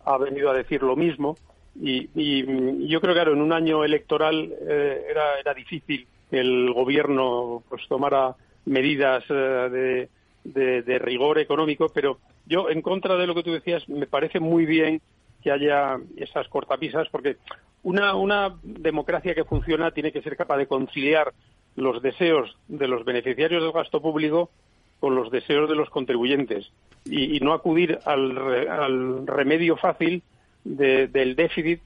ha venido a decir lo mismo. Y, y- y yo creo que, claro, en un año electoral eh, era, era difícil el gobierno pues tomara medidas eh, de, de- rigor económico, pero yo, en contra de lo que tú decías, me parece muy bien que haya esas cortapisas, porque una, una democracia que funciona tiene que ser capaz de conciliar los deseos de los beneficiarios del gasto público con los deseos de los contribuyentes y, y no acudir al, re- al remedio fácil de- del déficit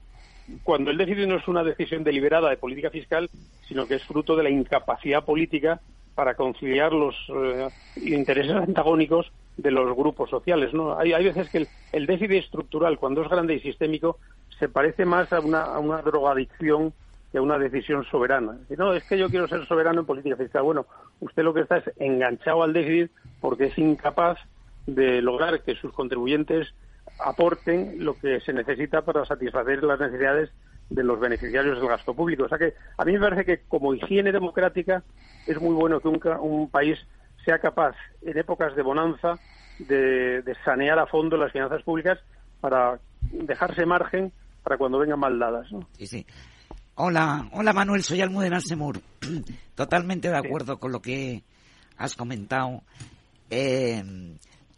cuando el déficit no es una decisión deliberada de política fiscal, sino que es fruto de la incapacidad política para conciliar los eh, intereses antagónicos de los grupos sociales. ¿no? Hay, hay veces que el, el déficit estructural, cuando es grande y sistémico, se parece más a una, a una drogadicción que a una decisión soberana. Y no, es que yo quiero ser soberano en política fiscal. Bueno, usted lo que está es enganchado al déficit porque es incapaz de lograr que sus contribuyentes aporten lo que se necesita para satisfacer las necesidades de los beneficiarios del gasto público. O sea que a mí me parece que como higiene democrática es muy bueno que un, un país sea capaz en épocas de bonanza de, de sanear a fondo las finanzas públicas para dejarse margen para cuando vengan mal dadas. ¿no? Sí, sí. Hola, hola Manuel, soy Almudena Semur. Totalmente de acuerdo con lo que has comentado. Eh,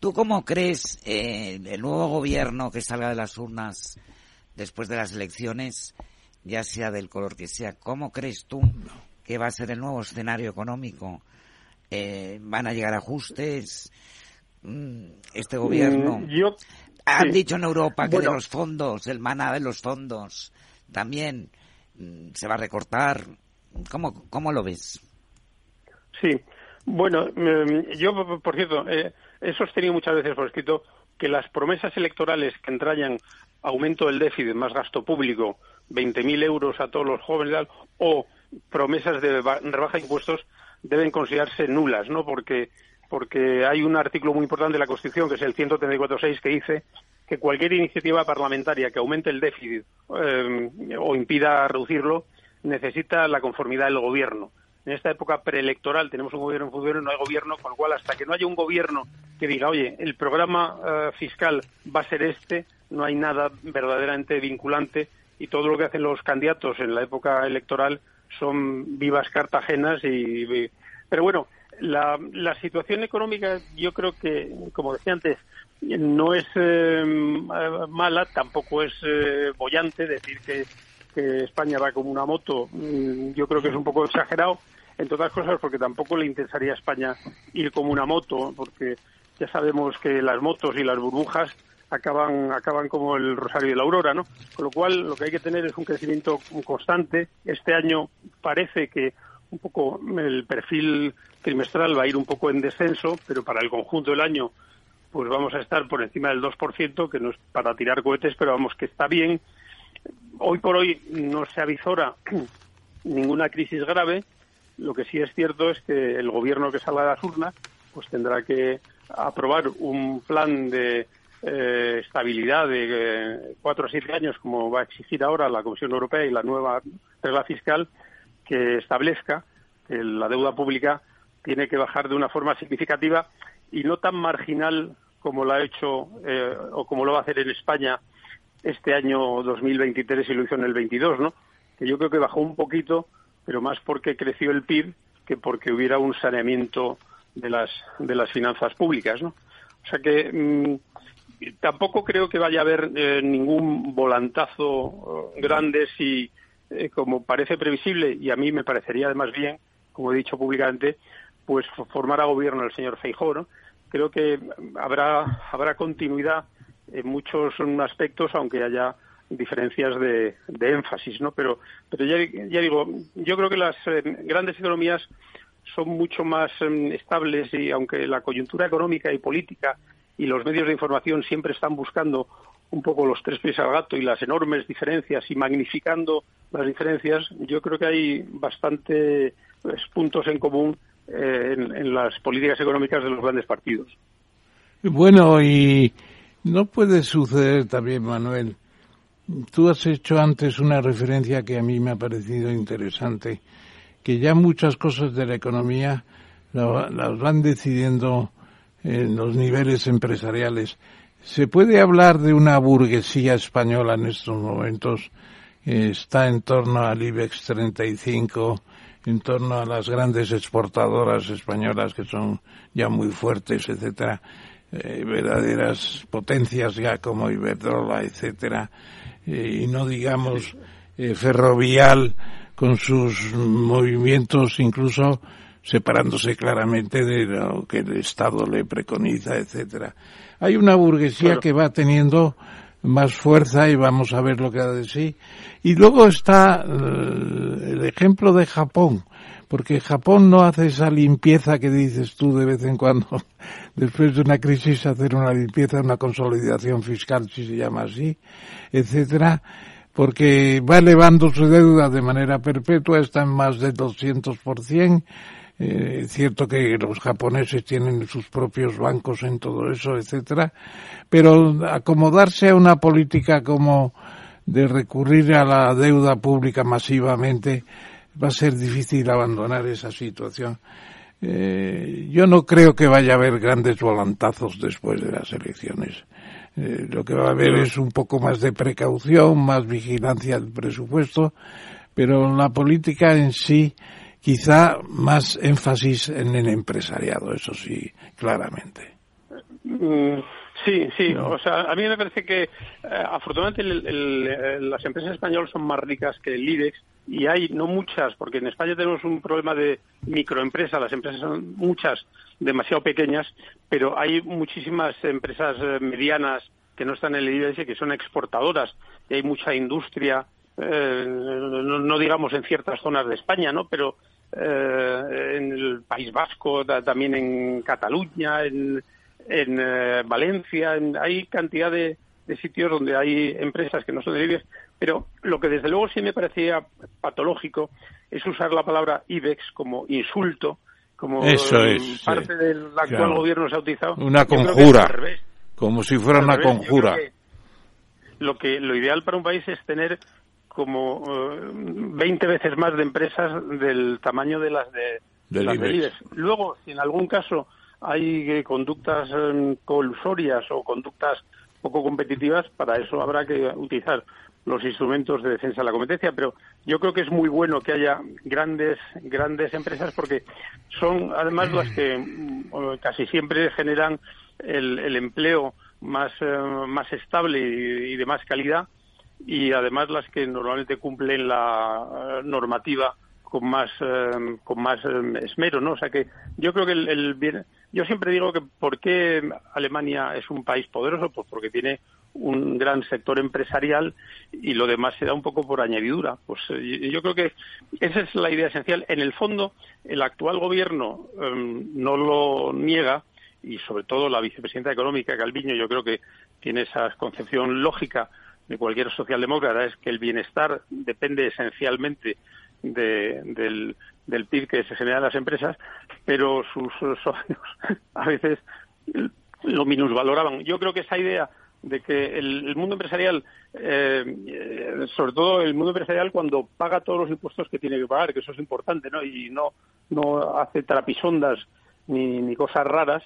¿Tú cómo crees eh, el nuevo gobierno que salga de las urnas después de las elecciones, ya sea del color que sea, cómo crees tú que va a ser el nuevo escenario económico? Eh, ¿Van a llegar ajustes? Mm, Este gobierno. Mm, yo- Han sí. dicho en Europa que Bueno. de los fondos, el maná de los fondos, también mm, se va a recortar. ¿Cómo, cómo lo ves? Sí, bueno, yo, por cierto, eh, he sostenido muchas veces por escrito que las promesas electorales que entrañan aumento del déficit, más gasto público, 20.000 euros a todos los jóvenes o promesas de ba- rebaja de impuestos deben considerarse nulas, ¿no? Porque porque hay un artículo muy importante de la Constitución, que es el 134.6, que dice que cualquier iniciativa parlamentaria que aumente el déficit eh, o impida reducirlo necesita la conformidad del gobierno. En esta época preelectoral tenemos un gobierno en funciones, no hay gobierno, con lo cual hasta que no haya un gobierno que diga, oye, el programa eh, fiscal va a ser este, no hay nada verdaderamente vinculante y todo lo que hacen los candidatos en la época electoral son vivas cartagenas y, pero bueno, la, la situación económica yo creo que, como decía antes, no es eh, mala, tampoco es eh, bollante decir que, que España va como una moto. mm, Yo creo que es un poco exagerado, entre otras cosas porque tampoco le interesaría a España ir como una moto, porque ya sabemos que las motos y las burbujas acaban acaban como el rosario de la aurora, ¿no? Con lo cual lo que hay que tener es un crecimiento constante. Este año parece que un poco el perfil trimestral va a ir un poco en descenso, pero para el conjunto del año pues vamos a estar por encima del 2%, que no es para tirar cohetes, pero vamos que está bien. Hoy por hoy no se avisora ninguna crisis grave. Lo que sí es cierto es que el gobierno que salga de las urnas pues tendrá que aprobar un plan de eh, estabilidad de eh, cuatro a siete años, como va a exigir ahora la Comisión Europea y la nueva regla fiscal, que establezca que la deuda pública tiene que bajar de una forma significativa y no tan marginal como lo ha hecho eh, o como lo va a hacer en España este año 2023 y lo hizo en el 22, ¿no? Que yo creo que bajó un poquito, pero más porque creció el PIB que porque hubiera un saneamiento de las de las finanzas públicas, ¿no? O sea que mm, tampoco creo que vaya a haber eh, ningún volantazo eh, grande si, eh, como parece previsible, y a mí me parecería además bien, como he dicho públicamente, pues formar a gobierno el señor Feijóo, ¿no? Creo que habrá habrá continuidad en muchos aspectos, aunque haya diferencias de, énfasis, ¿no? Pero, pero ya, digo, yo creo que las eh, grandes economías son mucho más eh, estables y aunque la coyuntura económica y política y los medios de información siempre están buscando un poco los tres pies al gato y las enormes diferencias y magnificando las diferencias, yo creo que hay bastante pues, puntos en común eh, en, en las políticas económicas de los grandes partidos. Bueno, y no puede suceder también, Manuel. Tú has hecho antes una referencia que a mí me ha parecido interesante, que ya muchas cosas de la economía la- las van decidiendo en los niveles empresariales. ¿Se puede hablar de una burguesía española en estos momentos? Está en torno al IBEX 35, en torno a las grandes exportadoras españolas que son ya muy fuertes, etcétera, eh, verdaderas potencias ya como Iberdrola, etcétera, eh, y no digamos eh, ferrovial con sus movimientos incluso separándose claramente de lo que el Estado le preconiza, etcétera. Hay una burguesía Claro. que va teniendo más fuerza y vamos a ver lo que ha de sí. Y luego está eh, el ejemplo de Japón, porque Japón no hace esa limpieza que dices tú de vez en cuando, después de una crisis hacer una limpieza, una consolidación fiscal, si se llama así, etcétera, porque va elevando su deuda de manera perpetua, está en más de 200%, eh, es cierto que los japoneses tienen sus propios bancos en todo eso, etcétera, pero acomodarse a una política como de recurrir a la deuda pública masivamente va a ser difícil abandonar esa situación. Eh, yo no creo que vaya a haber grandes volantazos después de las elecciones. Eh, lo que va a haber es un poco más de precaución, más vigilancia del presupuesto, pero la política en sí quizá más énfasis en el empresariado, eso sí, claramente. Mm, Sí, sí. O sea, a mí me parece que eh, afortunadamente el- el- eh, las empresas españolas son más ricas que el IBEX y hay no muchas, porque en España tenemos un problema de microempresas, las empresas son muchas, demasiado pequeñas, pero hay muchísimas empresas eh, medianas que no están en el y que son exportadoras y hay mucha industria, eh, no, digamos en ciertas zonas de España, ¿no? Pero eh, en el País Vasco, ta- también en Cataluña, en, eh, Valencia, en- hay cantidad de, sitios donde hay empresas que no son de IBEX, pero lo que desde luego sí me parecía patológico es usar la palabra IBEX como insulto, como Eso sí. parte del actual Claro. gobierno se ha utilizado. Una conjura, revés. como si fuera una revés, conjura. que Lo que lo ideal para un país es tener como eh, 20 veces más de empresas del tamaño de las de Del las del IBEX. IBEX. Luego, si en algún caso hay eh, conductas eh, colusorias o conductas poco competitivas, para eso habrá que utilizar los instrumentos de defensa de la competencia, pero yo creo que es muy bueno que haya grandes grandes empresas porque son además las que mm, casi siempre generan el, el empleo más eh, más estable y, de más calidad y además las que normalmente cumplen la eh, normativa con más eh, con más esmero, ¿no? O sea que yo creo que el, el yo siempre digo que por qué Alemania es un país poderoso, pues porque tiene un gran sector empresarial y lo demás se da un poco por añadidura. Pues eh, yo creo que esa es la idea esencial. En el fondo, el actual gobierno eh, no lo niega y sobre todo la vicepresidenta económica Calviño yo creo que tiene esa concepción lógica de cualquier socialdemócrata es que el bienestar depende esencialmente de- del, del PIB que se genera en las empresas, pero sus socios a veces lo minusvaloraban. Yo creo que esa idea de que el, el mundo empresarial, eh, eh, sobre todo el mundo empresarial cuando paga todos los impuestos que tiene que pagar, que eso es importante, ¿no? Y no, no hace trapisondas ni, ni cosas raras,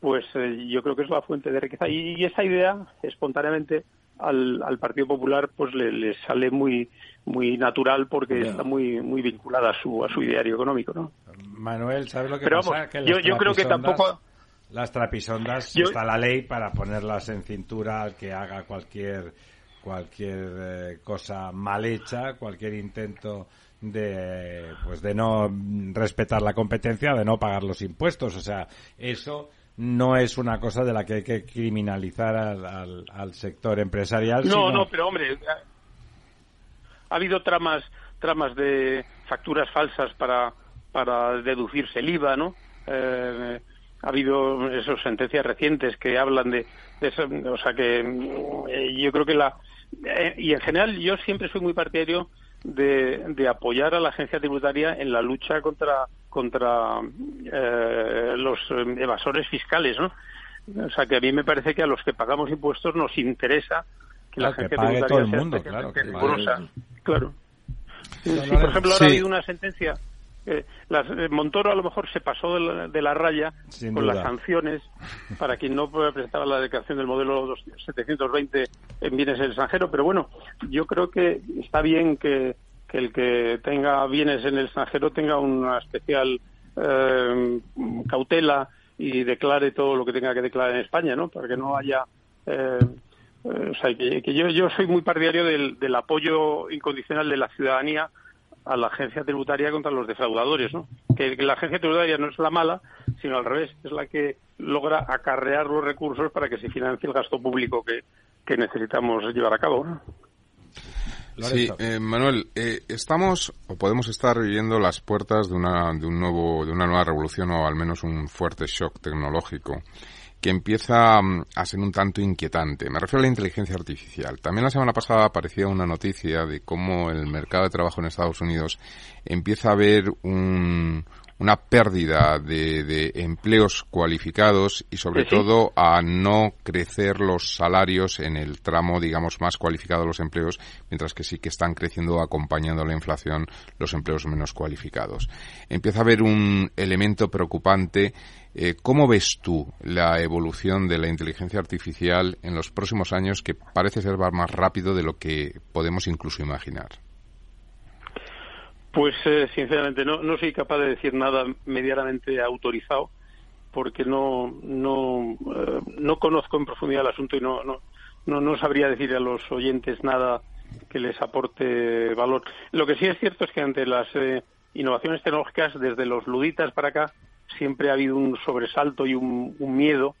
pues eh, yo creo que es la fuente de riqueza. Y, y esa idea, espontáneamente, al, al Partido Popular pues le, le sale muy muy natural porque está muy muy vinculada a su a su ideario económico, ¿no? Manuel, ¿sabes lo que Pero pasa? vamos, Que yo- yo creo que tampoco- Las trapisondas, Yo- está la ley para ponerlas en cintura al que haga cualquier cualquier eh, cosa mal hecha, cualquier intento de pues de no respetar la competencia, de no pagar los impuestos, o sea, eso no es una cosa de la que hay que criminalizar al, al- al sector empresarial. No, sino- no, pero hombre, ha habido tramas tramas de facturas falsas para para deducirse el IVA, ¿no? Eh, ha habido esas sentencias recientes que hablan de, de eso, o sea que eh, yo creo que la eh, y en general yo siempre soy muy partidario de, de apoyar a la agencia tributaria en la lucha contra contra eh, los eh, evasores fiscales, ¿no? O sea que a mí me parece que a los que pagamos impuestos nos interesa que la Claro, que agencia pague tributaria todo el sea mundo, claro, que pague- Claro. Sí, por ejemplo, ahora Sí. ha habido una sentencia. Eh, las- eh, Montoro a lo mejor se pasó de la, de la raya Sin con duda. las sanciones para quien no presentaba la declaración del modelo dos- 720 en bienes en el extranjero. Pero bueno, yo creo que está bien que, que el que tenga bienes en el extranjero tenga una especial eh, cautela y declare todo lo que tenga que declarar en España, ¿no? Para que no haya eh, eh, o sea, que, que yo, yo soy muy partidario del, del apoyo incondicional de la ciudadanía a la agencia tributaria contra los defraudadores, ¿no? Que, que la agencia tributaria no es la mala, sino al revés, es la que logra acarrear los recursos para que se financie el gasto público que, que necesitamos llevar a cabo, ¿no? Sí, eh, Manuel, eh, estamos o podemos estar viviendo las puertas de una, de un nuevo, de una nueva revolución o al menos un fuerte shock tecnológico que empieza mm, a ser un tanto inquietante. Me refiero a la inteligencia artificial. También la semana pasada aparecía una noticia de cómo el mercado de trabajo en Estados Unidos empieza a ver un, una pérdida de, de empleos cualificados y sobre Sí, sí. todo a no crecer los salarios en el tramo, digamos, más cualificado de los empleos, mientras que sí que están creciendo acompañando la inflación los empleos menos cualificados. Empieza a haber un elemento preocupante. Eh, ¿Cómo ves tú la evolución de la inteligencia artificial en los próximos años que parece ser va más rápido de lo que podemos incluso imaginar? Pues eh, sinceramente no, no soy capaz de decir nada medianamente autorizado porque no no eh, no conozco en profundidad el asunto y no no no, no sabría decir a los oyentes nada que les aporte valor. Lo que sí es cierto es que ante las eh, innovaciones tecnológicas desde los luditas para acá siempre ha habido un sobresalto y un, un miedo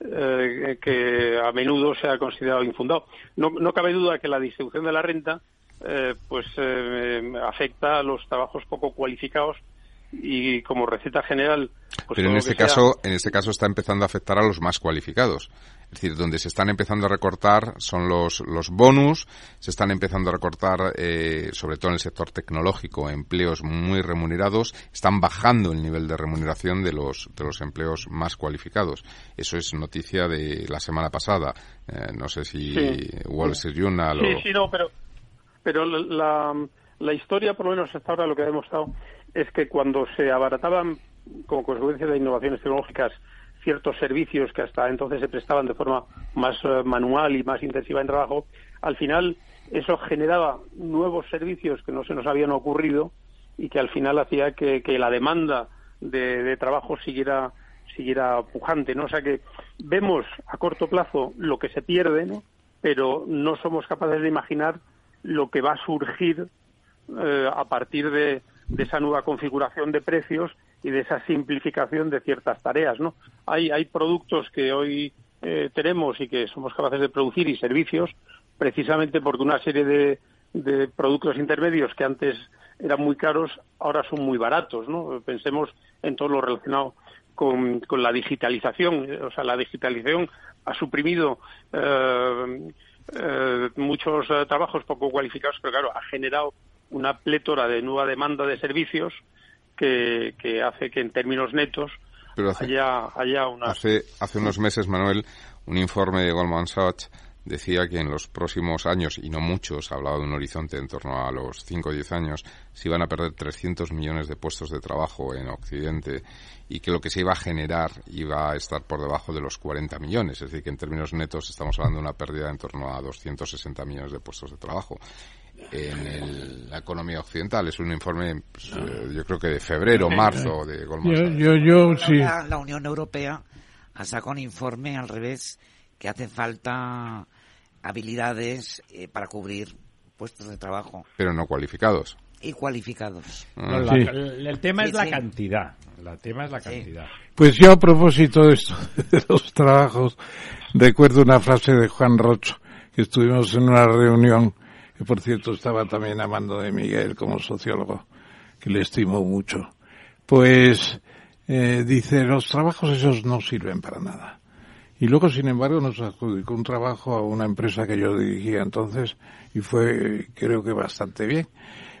eh, que a menudo se ha considerado infundado. No, no cabe duda que la distribución de la renta eh, pues eh, afecta a los trabajos poco cualificados y como receta general pues Pero en este sea- caso, en este caso está empezando a afectar a los más cualificados. Es decir, donde se están empezando a recortar son los, los bonus, se están empezando a recortar, eh, sobre todo en el sector tecnológico, empleos muy remunerados, están bajando el nivel de remuneración de los, de los empleos más cualificados. Eso es noticia de la semana pasada. Eh, no sé si Sí. Wall Street Journal o... Sí, sí, no, pero, pero la, la, historia, por lo menos hasta ahora, lo que ha demostrado es que cuando se abarataban, como consecuencia de innovaciones tecnológicas, ciertos servicios que hasta entonces se prestaban de forma más eh, manual y más intensiva en trabajo, al final eso generaba nuevos servicios que no se nos habían ocurrido y que al final hacía que, que la demanda de, de trabajo siguiera siguiera pujante, ¿no? O sea que vemos a corto plazo lo que se pierde, ¿no? Pero no somos capaces de imaginar lo que va a surgir eh, a partir de, de esa nueva configuración de precios y de esa simplificación de ciertas tareas, ¿no? Hay, hay productos que hoy eh, tenemos y que somos capaces de producir y servicios precisamente porque una serie de, de productos intermedios que antes eran muy caros ahora son muy baratos, ¿no? Pensemos en todo lo relacionado con, con la digitalización, o sea, la digitalización ha suprimido eh, eh, muchos eh, trabajos poco cualificados, pero claro, ha generado una plétora de nueva demanda de servicios que, que hace que en términos netos Pero hace- haya, haya una... Hace, hace unos meses, Manuel, un informe de Goldman Sachs decía que en los próximos años, y no muchos, hablaba de un horizonte en torno a los 5 o 10 años, se iban a perder 300 millones de puestos de trabajo en Occidente y que lo que se iba a generar iba a estar por debajo de los 40 millones. Es decir, que en términos netos estamos hablando de una pérdida en torno a 260 millones de puestos de trabajo en el- la economía occidental. Es un informe, pues, eh, yo creo que de febrero, marzo, de Goldman Yo, Sachs. yo, yo sí. La, la Unión Europea ha sacado un informe al revés que hace falta habilidades eh, para cubrir puestos de trabajo Pero no cualificados. y cualificados. No, la- Sí. el, el tema es la sí. cantidad. El tema es la cantidad. Pues yo a propósito de esto, de los trabajos, recuerdo una frase de Juan Rocho, que estuvimos en una reunión, que por cierto estaba también amando de Miguel como sociólogo, que le estimo mucho. Pues eh, dice, los trabajos esos no sirven para nada. Y luego, sin embargo, nos adjudicó un trabajo a una empresa que yo dirigía entonces y fue, creo que bastante bien.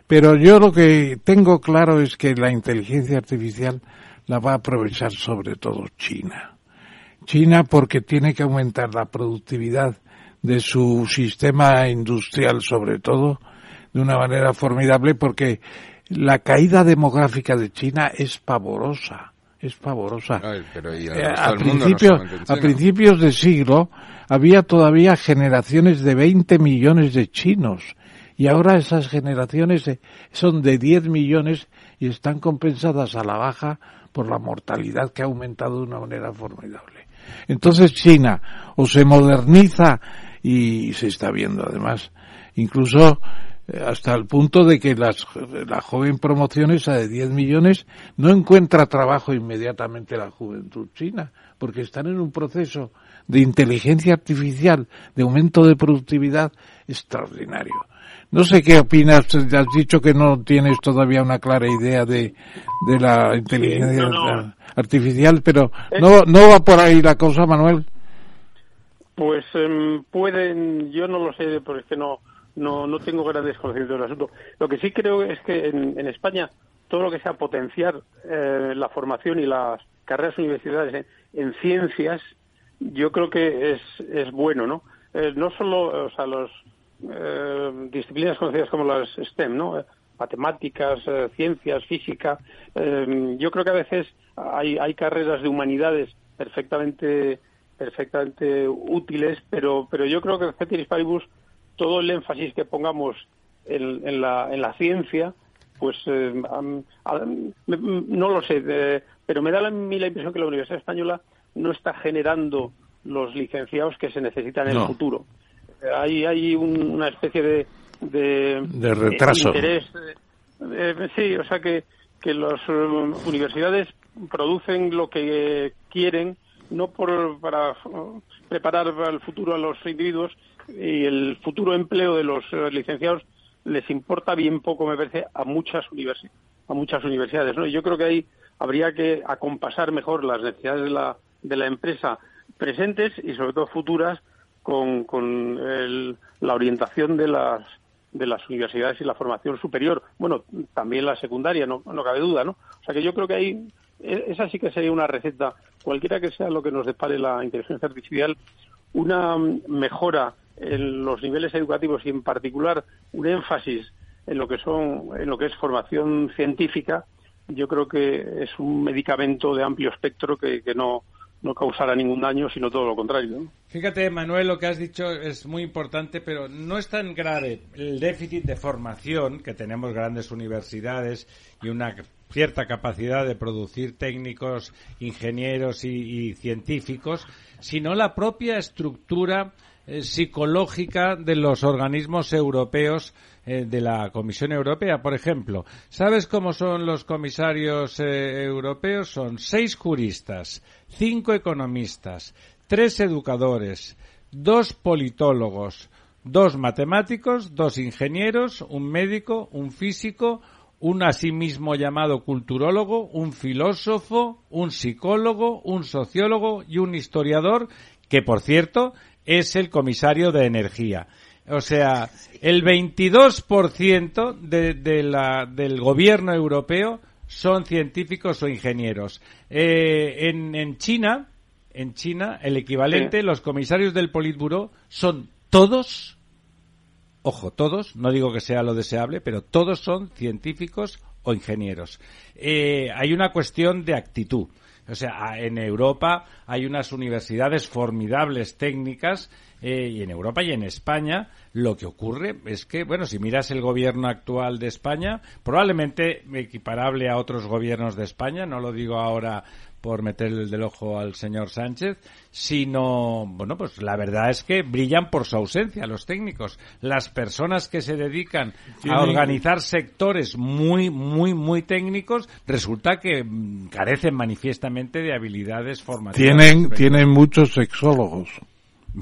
Pero yo lo que tengo claro es que la inteligencia artificial la va a aprovechar sobre todo China. China porque tiene que aumentar la productividad de su sistema industrial sobre todo de una manera formidable porque la caída demográfica de China es pavorosa, es pavorosa. Ay, pero y el Eh, a, mundo, no a principios de siglo había todavía generaciones de 20 millones de chinos y ahora esas generaciones eh, son de 10 millones y están compensadas a la baja por la mortalidad que ha aumentado de una manera formidable. Entonces China o se moderniza y se está viendo además incluso hasta el punto de que las, la joven promoción esa de 10 millones no encuentra trabajo inmediatamente la juventud china, porque están en un proceso de inteligencia artificial, de aumento de productividad extraordinario. No sé qué opinas, has dicho que no tienes todavía una clara idea de, de la inteligencia no, no. artificial, pero no, no va por ahí la cosa, Manuel. Pues em, pueden, yo no lo sé, porque es que no, no, no tengo grandes conocimientos del asunto. Lo que sí creo es que en, en España todo lo que sea potenciar eh, la formación y las carreras universitarias en, en ciencias, yo creo que es, es bueno, ¿no? Eh, no solo, o sea, los eh, disciplinas conocidas como las STEM, ¿no? Eh, Matemáticas, eh, ciencias, física. eh, yo creo que a veces hay, hay carreras de humanidades perfectamente perfectamente útiles, pero pero yo creo que Ceteris Paribus todo el énfasis que pongamos en, en la, en la ciencia, pues eh, m- no lo sé, eh, pero me da a mí la impresión que la Universidad Española no está generando los licenciados que se necesitan en No. el futuro. Eh, Hay, hay un- una especie de, de, De retraso. interés. eh, eh, sí, o sea que, que las eh, universidades producen lo que quieren, no por, para eh, preparar para el futuro a los individuos y el futuro empleo de los eh, licenciados les importa bien poco, me parece, a muchas universidades. A muchas universidades ¿no? Y yo creo que ahí habría que acompasar mejor las necesidades de la, de la empresa presentes y sobre todo futuras con, con el- la orientación de las de las universidades y la formación superior. Bueno, también la secundaria, no, no cabe duda, ¿no? O sea que yo creo que ahí e- esa sí que sería una receta, cualquiera que sea lo que nos depare la inteligencia artificial, una mm, mejora en los niveles educativos y en particular un énfasis en lo que son en lo que es formación científica, yo creo que es un medicamento de amplio espectro que, que no no causará ningún daño, sino todo lo contrario. Fíjate, Manuel, lo que has dicho es muy importante, pero no es tan grave el déficit de formación, que tenemos grandes universidades y una cierta capacidad de producir técnicos, ingenieros y científicos, sino la propia estructura eh, psicológica de los organismos europeos eh, de la Comisión Europea. Por ejemplo, ¿sabes cómo son los comisarios eh, europeos? Son seis juristas, cinco economistas, tres educadores, dos politólogos, dos matemáticos, dos ingenieros, un médico, un físico, un asimismo llamado culturólogo, un filósofo, un psicólogo, un sociólogo y un historiador, que por cierto es el comisario de energía. O sea, el 22% de, de la, del gobierno europeo son científicos o ingenieros. Eh, en, en China, en China, el equivalente, Sí. los comisarios del Politburo son todos, ojo, todos, no digo que sea lo deseable, pero todos son científicos o ingenieros. Eh, hay una cuestión de actitud. O sea, en Europa hay unas universidades formidables técnicas eh, y en Europa y en España lo que ocurre es que, bueno, si miras el gobierno actual de España, probablemente equiparable a otros gobiernos de España, no lo digo ahora por meterle el del ojo al señor Sánchez, sino, bueno, pues la verdad es que brillan por su ausencia los técnicos. Las personas que se dedican a organizar sectores muy, muy, muy técnicos, resulta que mm, carecen manifiestamente de habilidades formativas. Tienen, tienen muchos sexólogos.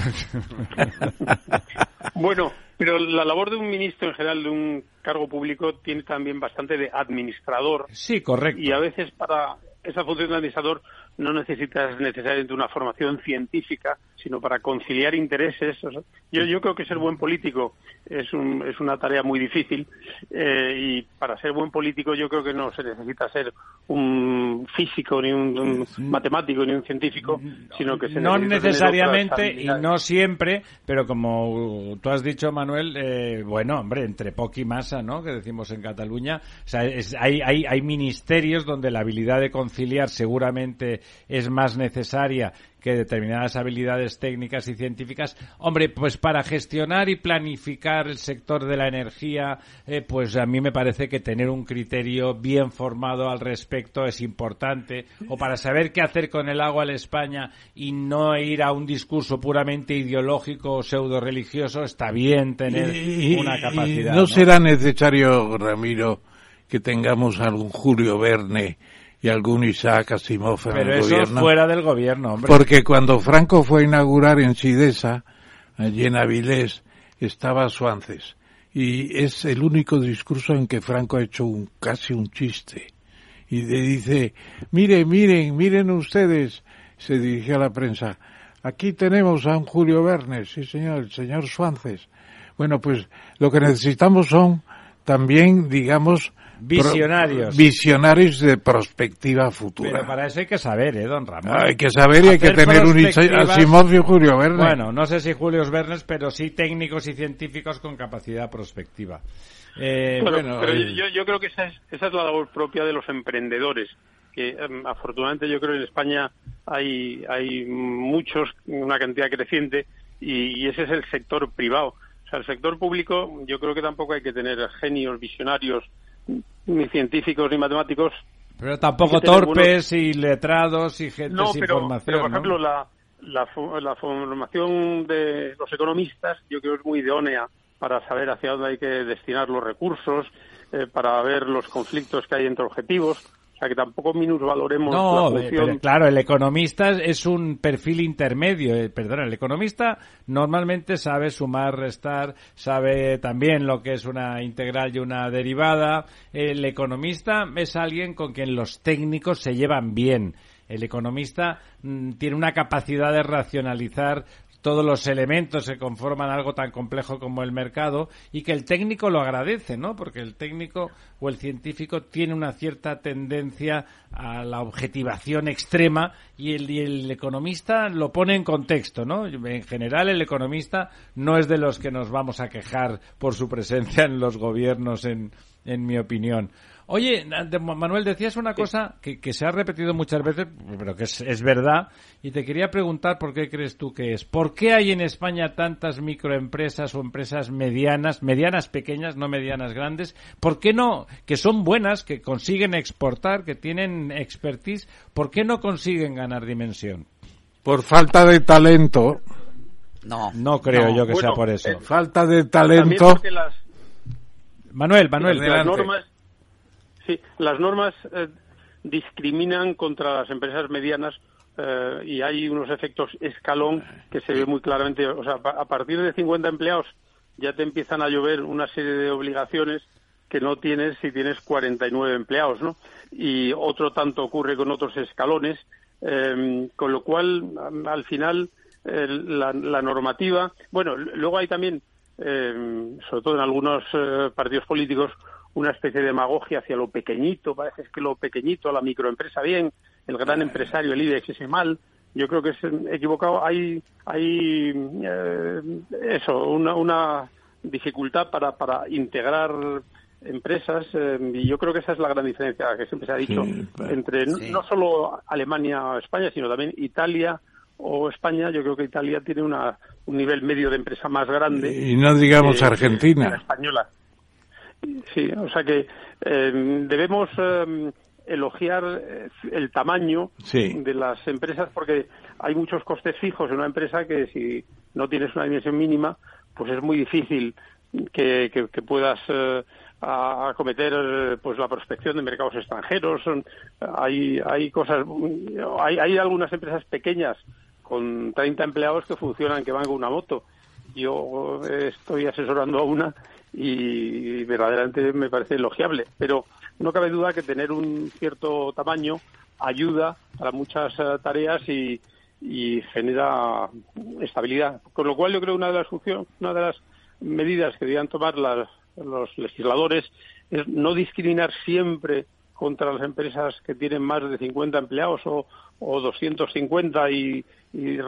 Bueno, pero la labor de un ministro en general de un cargo público tiene también bastante de administrador Sí, correcto. y a veces para esa función de administrador no necesitas necesariamente una formación científica, sino para conciliar intereses. O sea, yo, yo creo que ser buen político es, un, es una tarea muy difícil eh, y para ser buen político yo creo que no se necesita ser un físico, ni un, un matemático, ni un científico, sino que se no necesariamente y no siempre, pero como tú has dicho, Manuel, eh, bueno, hombre, entre poca y masa, ¿no? Que decimos en Cataluña, o sea, es- hay, hay, hay ministerios donde la habilidad de conciliar seguramente es más necesaria que determinadas habilidades técnicas y científicas. Hombre, pues para gestionar y planificar el sector de la energía, eh, pues a mí me parece que tener un criterio bien formado al respecto es importante. O para saber qué hacer con el agua en España y no ir a un discurso puramente ideológico o pseudo religioso, está bien tener Y- una y capacidad. no, ¿no? será necesario, Ramiro, que tengamos algún Julio Verne y algún Isaac Asimov en Pero el eso gobierno. fuera del gobierno, hombre. Porque cuando Franco fue a inaugurar en Sidesa, allí en Avilés, estaba Suances. Y es el único discurso en que Franco ha hecho un, casi un chiste. Y le dice, miren, miren, miren ustedes, se dirigió a la prensa, aquí tenemos a un Julio Verne, sí señor, el señor Suances. Bueno, pues lo que necesitamos son también, digamos, Visionarios. visionarios de perspectiva futura. Pero para eso hay que saber, ¿eh, don Ramón? Hay que saber y hay que tener un Asimov y un Julio Verne. Bueno, no sé si Julio Vernes, pero sí técnicos y científicos con capacidad prospectiva. Eh, Claro, bueno, pero eh, yo, yo creo que esa es, esa es la labor propia de los emprendedores, que em, afortunadamente yo creo que en España hay, hay muchos, una cantidad creciente, y, y ese es el sector privado. O sea, el sector público yo creo que tampoco hay que tener genios, visionarios, ni científicos ni matemáticos. pero tampoco torpes y letrados y gente No, sin pero, formación. pero por ¿no? ejemplo, la, la, la formación de los economistas yo creo es muy idónea para saber hacia dónde hay que destinar los recursos, eh, para ver los conflictos que hay entre objetivos. O sea, que tampoco minusvaloremos No, la función. pero claro, el economista es un perfil intermedio. eh, perdona, el economista normalmente sabe sumar, restar, sabe también lo que es una integral y una derivada. El economista es alguien con quien los técnicos se llevan bien. El economista mm, tiene una capacidad de racionalizar todos los elementos que conforman algo tan complejo como el mercado y que el técnico lo agradece, ¿no? Porque el técnico o el científico tiene una cierta tendencia a la objetivación extrema y el, y el economista lo pone en contexto, ¿no? En general el economista no es de los que nos vamos a quejar por su presencia en los gobiernos, en, en mi opinión. Oye, Manuel, decías una cosa que, que se ha repetido muchas veces, pero que es, es verdad, y te quería preguntar por qué crees tú que es. ¿Por qué hay en España tantas microempresas o empresas medianas, medianas pequeñas, no medianas grandes? ¿Por qué no, que son buenas, que consiguen exportar, que tienen expertise, ¿por qué no consiguen ganar dimensión? Por falta de talento. No. No creo No, yo que bueno, sea por eso. eh, Falta de talento. Manuel, Manuel. las normas, sí, las normas eh, discriminan contra las empresas medianas eh, y hay unos efectos escalón que se ve muy claramente. O sea, a partir de 50 empleados ya te empiezan a llover una serie de obligaciones que no tienes si tienes 49 empleados, ¿no? Y otro tanto ocurre con otros escalones, eh, con lo cual, al final, el- la, la normativa. Bueno, luego hay también, eh, sobre todo en algunos eh, partidos políticos, una especie de demagogia hacia lo pequeñito. Parece que lo pequeñito, la microempresa bien, el gran empresario, el IBEX, ese mal. Yo creo que es equivocado. Hay, hay eh, eso, una, una dificultad para, para integrar empresas eh, y yo creo que esa es la gran diferencia que siempre se ha dicho Sí, entre no- Sí. no solo Alemania o España, sino también Italia o España. Yo creo que Italia tiene una, un nivel medio de empresa más grande. Y no digamos que Argentina. la española. Sí, o sea que eh, debemos eh, elogiar eh, el tamaño Sí. de las empresas porque hay muchos costes fijos en una empresa que si no tienes una dimensión mínima, pues es muy difícil que, que- que puedas eh, acometer pues la prospección de mercados extranjeros. Hay, hay cosas, hay, hay algunas empresas pequeñas con 30 empleados que funcionan, que van con una moto. Yo eh, estoy asesorando a una y verdaderamente me parece elogiable. Pero no cabe duda que tener un cierto tamaño ayuda para muchas eh, tareas y, y genera estabilidad. Con lo cual yo creo que una de las funciones, una de las medidas que deberían tomar las- los legisladores es no discriminar siempre contra las empresas que tienen más de 50 empleados o, o 250 y, y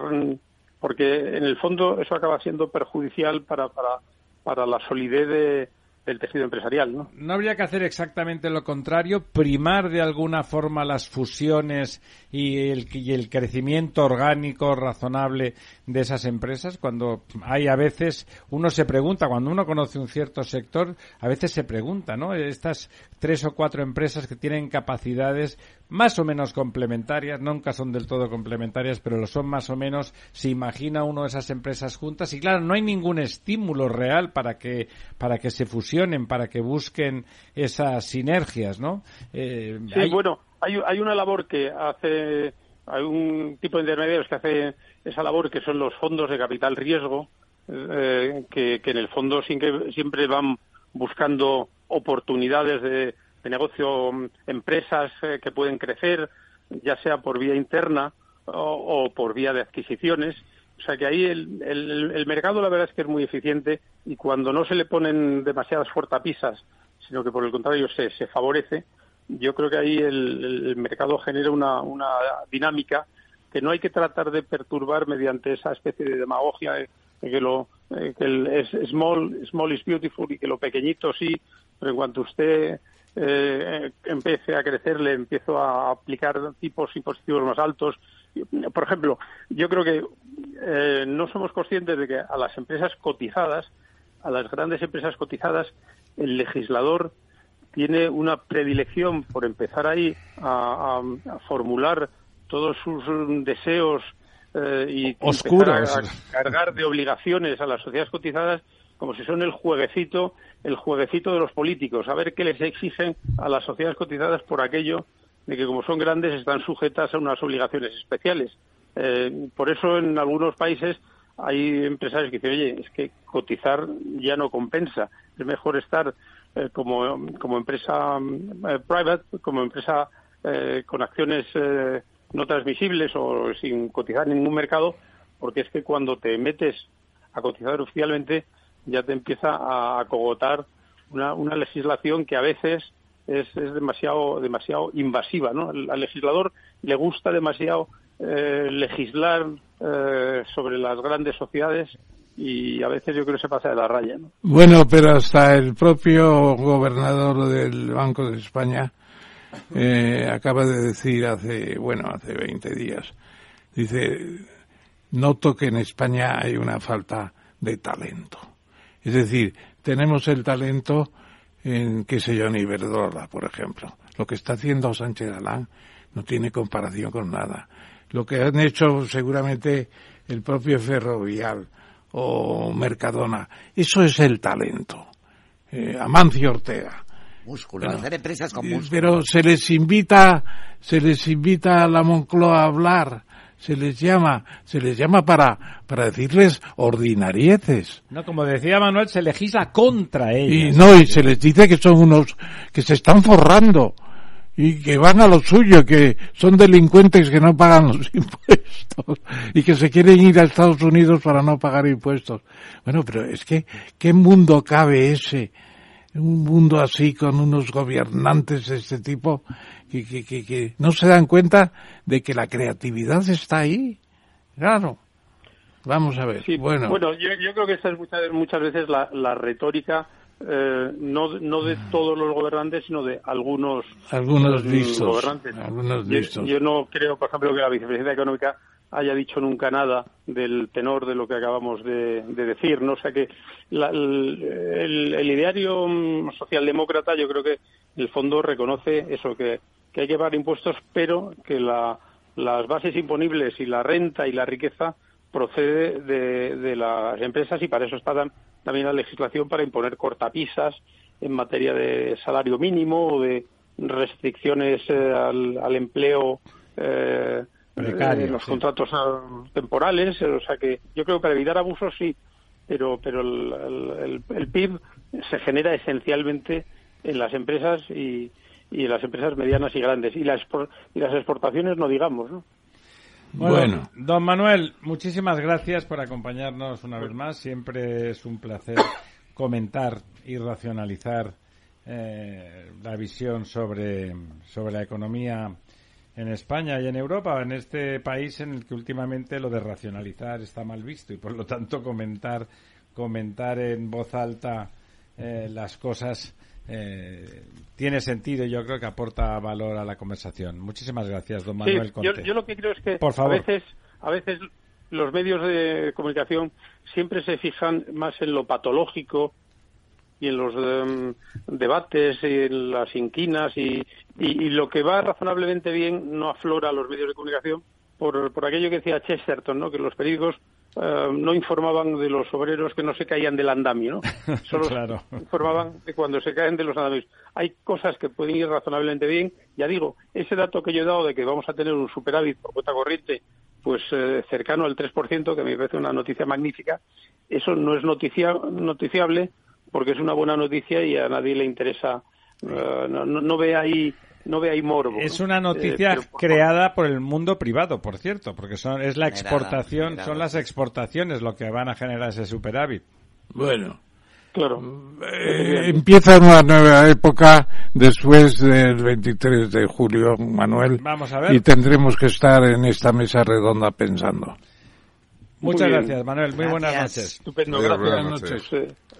porque en el fondo eso acaba siendo perjudicial para, para, para la solidez de- del tejido empresarial, ¿no? ¿No habría que hacer exactamente lo contrario? ¿Primar de alguna forma las fusiones y el, y el crecimiento orgánico razonable de esas empresas? Cuando hay a veces, uno se pregunta, cuando uno conoce un cierto sector, a veces se pregunta, ¿no? Estas tres o cuatro empresas que tienen capacidades más o menos complementarias, nunca son del todo complementarias, pero lo son más o menos, se imagina uno esas empresas juntas y claro, no hay ningún estímulo real para que, para que se fusionen, para que busquen esas sinergias, ¿no? Eh, Sí, hay- bueno, hay, hay una labor que hace, hay un tipo de intermediarios que hace esa labor que son los fondos de capital riesgo, eh, que, que en el fondo siempre, van buscando oportunidades de, negocio, mm, empresas eh, que pueden crecer, ya sea por vía interna o, o por vía de adquisiciones. O sea que ahí el, el- el mercado la verdad es que es muy eficiente y cuando no se le ponen demasiadas fortapisas, sino que por el contrario se, se favorece, yo creo que ahí el, el mercado genera una, una dinámica que no hay que tratar de perturbar mediante esa especie de demagogia de, de que lo eh, que el es small small is beautiful y que lo pequeñito sí, pero en cuanto usted eh, empiece a crecer le empiezo a aplicar tipos impositivos más altos. Por ejemplo, yo creo que eh, no somos conscientes de que a las empresas cotizadas, a las grandes empresas cotizadas, el legislador tiene una predilección por empezar ahí a, a- a formular todos sus mm, deseos eh, y Oscuros. empezar a cargar de obligaciones a las sociedades cotizadas como si son el jueguecito, el jueguecito de los políticos, a ver qué les exigen a las sociedades cotizadas por aquello de que como son grandes están sujetas a unas obligaciones especiales. Eh, por eso en algunos países hay empresarios que dicen, oye, es que cotizar ya no compensa, es mejor estar eh, como, como empresa eh, private, como empresa eh, con acciones eh, no transmisibles o sin cotizar en ningún mercado, porque es que cuando te metes a cotizar oficialmente ya te empieza a acogotar una, una legislación que a veces es, es demasiado demasiado invasiva, ¿no? Al legislador le gusta demasiado eh, legislar eh, sobre las grandes sociedades y a veces yo creo que se pasa de la raya, ¿no? Bueno, pero hasta el propio gobernador del Banco de España eh, acaba de decir hace, bueno, hace 20 días, dice, noto que en España hay una falta de talento. Es decir, tenemos el talento en, qué sé yo, en Iberdrola, por ejemplo. Lo que está haciendo Sánchez Galán no tiene comparación con nada. Lo que han hecho seguramente el propio Ferrovial o Mercadona, eso es el talento. Eh, Amancio Ortega. Músculo, Pero- hacer empresas con Eh, músculo. Pero se les invita, se les invita a la Moncloa a hablar, se les llama, se les llama para, para decirles ordinarieces. No, como decía Manuel, se legisla contra Y ellas. no, y se les dice que son unos, que se están forrando y que van a lo suyo, que son delincuentes que no pagan los impuestos y que se quieren ir a Estados Unidos para no pagar impuestos. Bueno, pero es que, ¿qué mundo cabe ese? Un mundo así con unos gobernantes de este tipo que, que, que, que no se dan cuenta de que la creatividad está ahí. Claro. Vamos a ver. Sí, bueno. yo, yo creo que esta es muchas, muchas veces la, la retórica, eh, no, no de todos los gobernantes, sino de algunos, Algunos mm, listos, gobernantes. algunos Yo- listos. Yo, no creo, por ejemplo, que la vicepresidencia económica haya dicho nunca nada del tenor de lo que acabamos de, de decir, ¿no? O sea que la- el, el- el ideario mm, socialdemócrata yo creo que en el fondo reconoce eso, que, que hay que pagar impuestos, pero que la- las bases imponibles y la renta y la riqueza procede de, de las empresas y para eso está tam- también la legislación para imponer cortapisas en materia de salario mínimo o de restricciones eh, al, al empleo eh, Precario, en los sí. contratos temporales. eh, O sea que yo creo que para evitar abusos sí, pero, pero el, el- el- PIB se genera esencialmente en las empresas y, y las empresas medianas y grandes. Y las, y las exportaciones no digamos, ¿no? Bueno, don Manuel, muchísimas gracias por acompañarnos una vez más. Siempre es un placer comentar y racionalizar eh, la visión sobre, sobre la economía en España y en Europa, en este país en el que últimamente lo de racionalizar está mal visto y por lo tanto comentar, comentar en voz alta eh, las cosas eh, tiene sentido y yo creo que aporta valor a la conversación. Muchísimas gracias, don Manuel Sí, yo, Conte. yo lo que creo es que Por favor. a veces a veces los medios de comunicación siempre se fijan más en lo patológico y en los em, debates y en las inquinas y, y, y lo que va razonablemente bien no aflora a los medios de comunicación por, por aquello que decía Chesterton, ¿no? que los periódicos eh, no informaban de los obreros que no se caían del andamio, ¿no? Solo Claro. informaban de cuando se caen de los andamios. Hay cosas que pueden ir razonablemente bien. Ya digo, ese dato que yo he dado de que vamos a tener un superávit por cuenta corriente pues eh, cercano al 3%, que me parece una noticia magnífica, eso no es noticia, noticiable porque es una buena noticia y a nadie le interesa, eh, no, no, no ve ahí no ve ahí morbo. Es ¿no? una Eh, noticia por- creada por el mundo privado, por cierto, porque son es la exportación, generada. son las exportaciones lo que van a generar ese superávit. Bueno, Claro. eh, empieza una nueva época después del 23 de julio, Manuel. Vamos a ver. Y tendremos que estar en esta mesa redonda pensando. Muchas gracias, Manuel. Muy buenas Gracias. noches. Estupendo, gracias. buenas noches. Sí.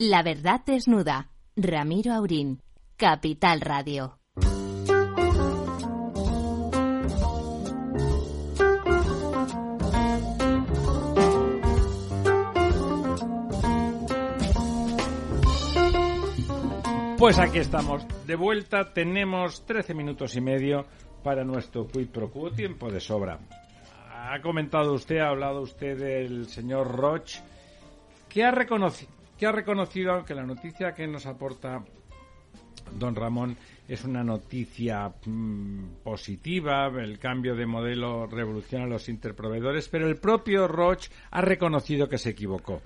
La verdad desnuda. Ramiro Aurín. Capital Radio. Pues aquí estamos, de vuelta. Tenemos 13 minutos y medio para nuestro quid pro quo, tiempo de sobra. Ha comentado usted, ha hablado usted del señor Roch, que ha, reconoci- que ha reconocido que la noticia que nos aporta don Ramón es una noticia mm, positiva, el cambio de modelo revoluciona a los interproveedores, pero el propio Roch ha reconocido que se equivocó.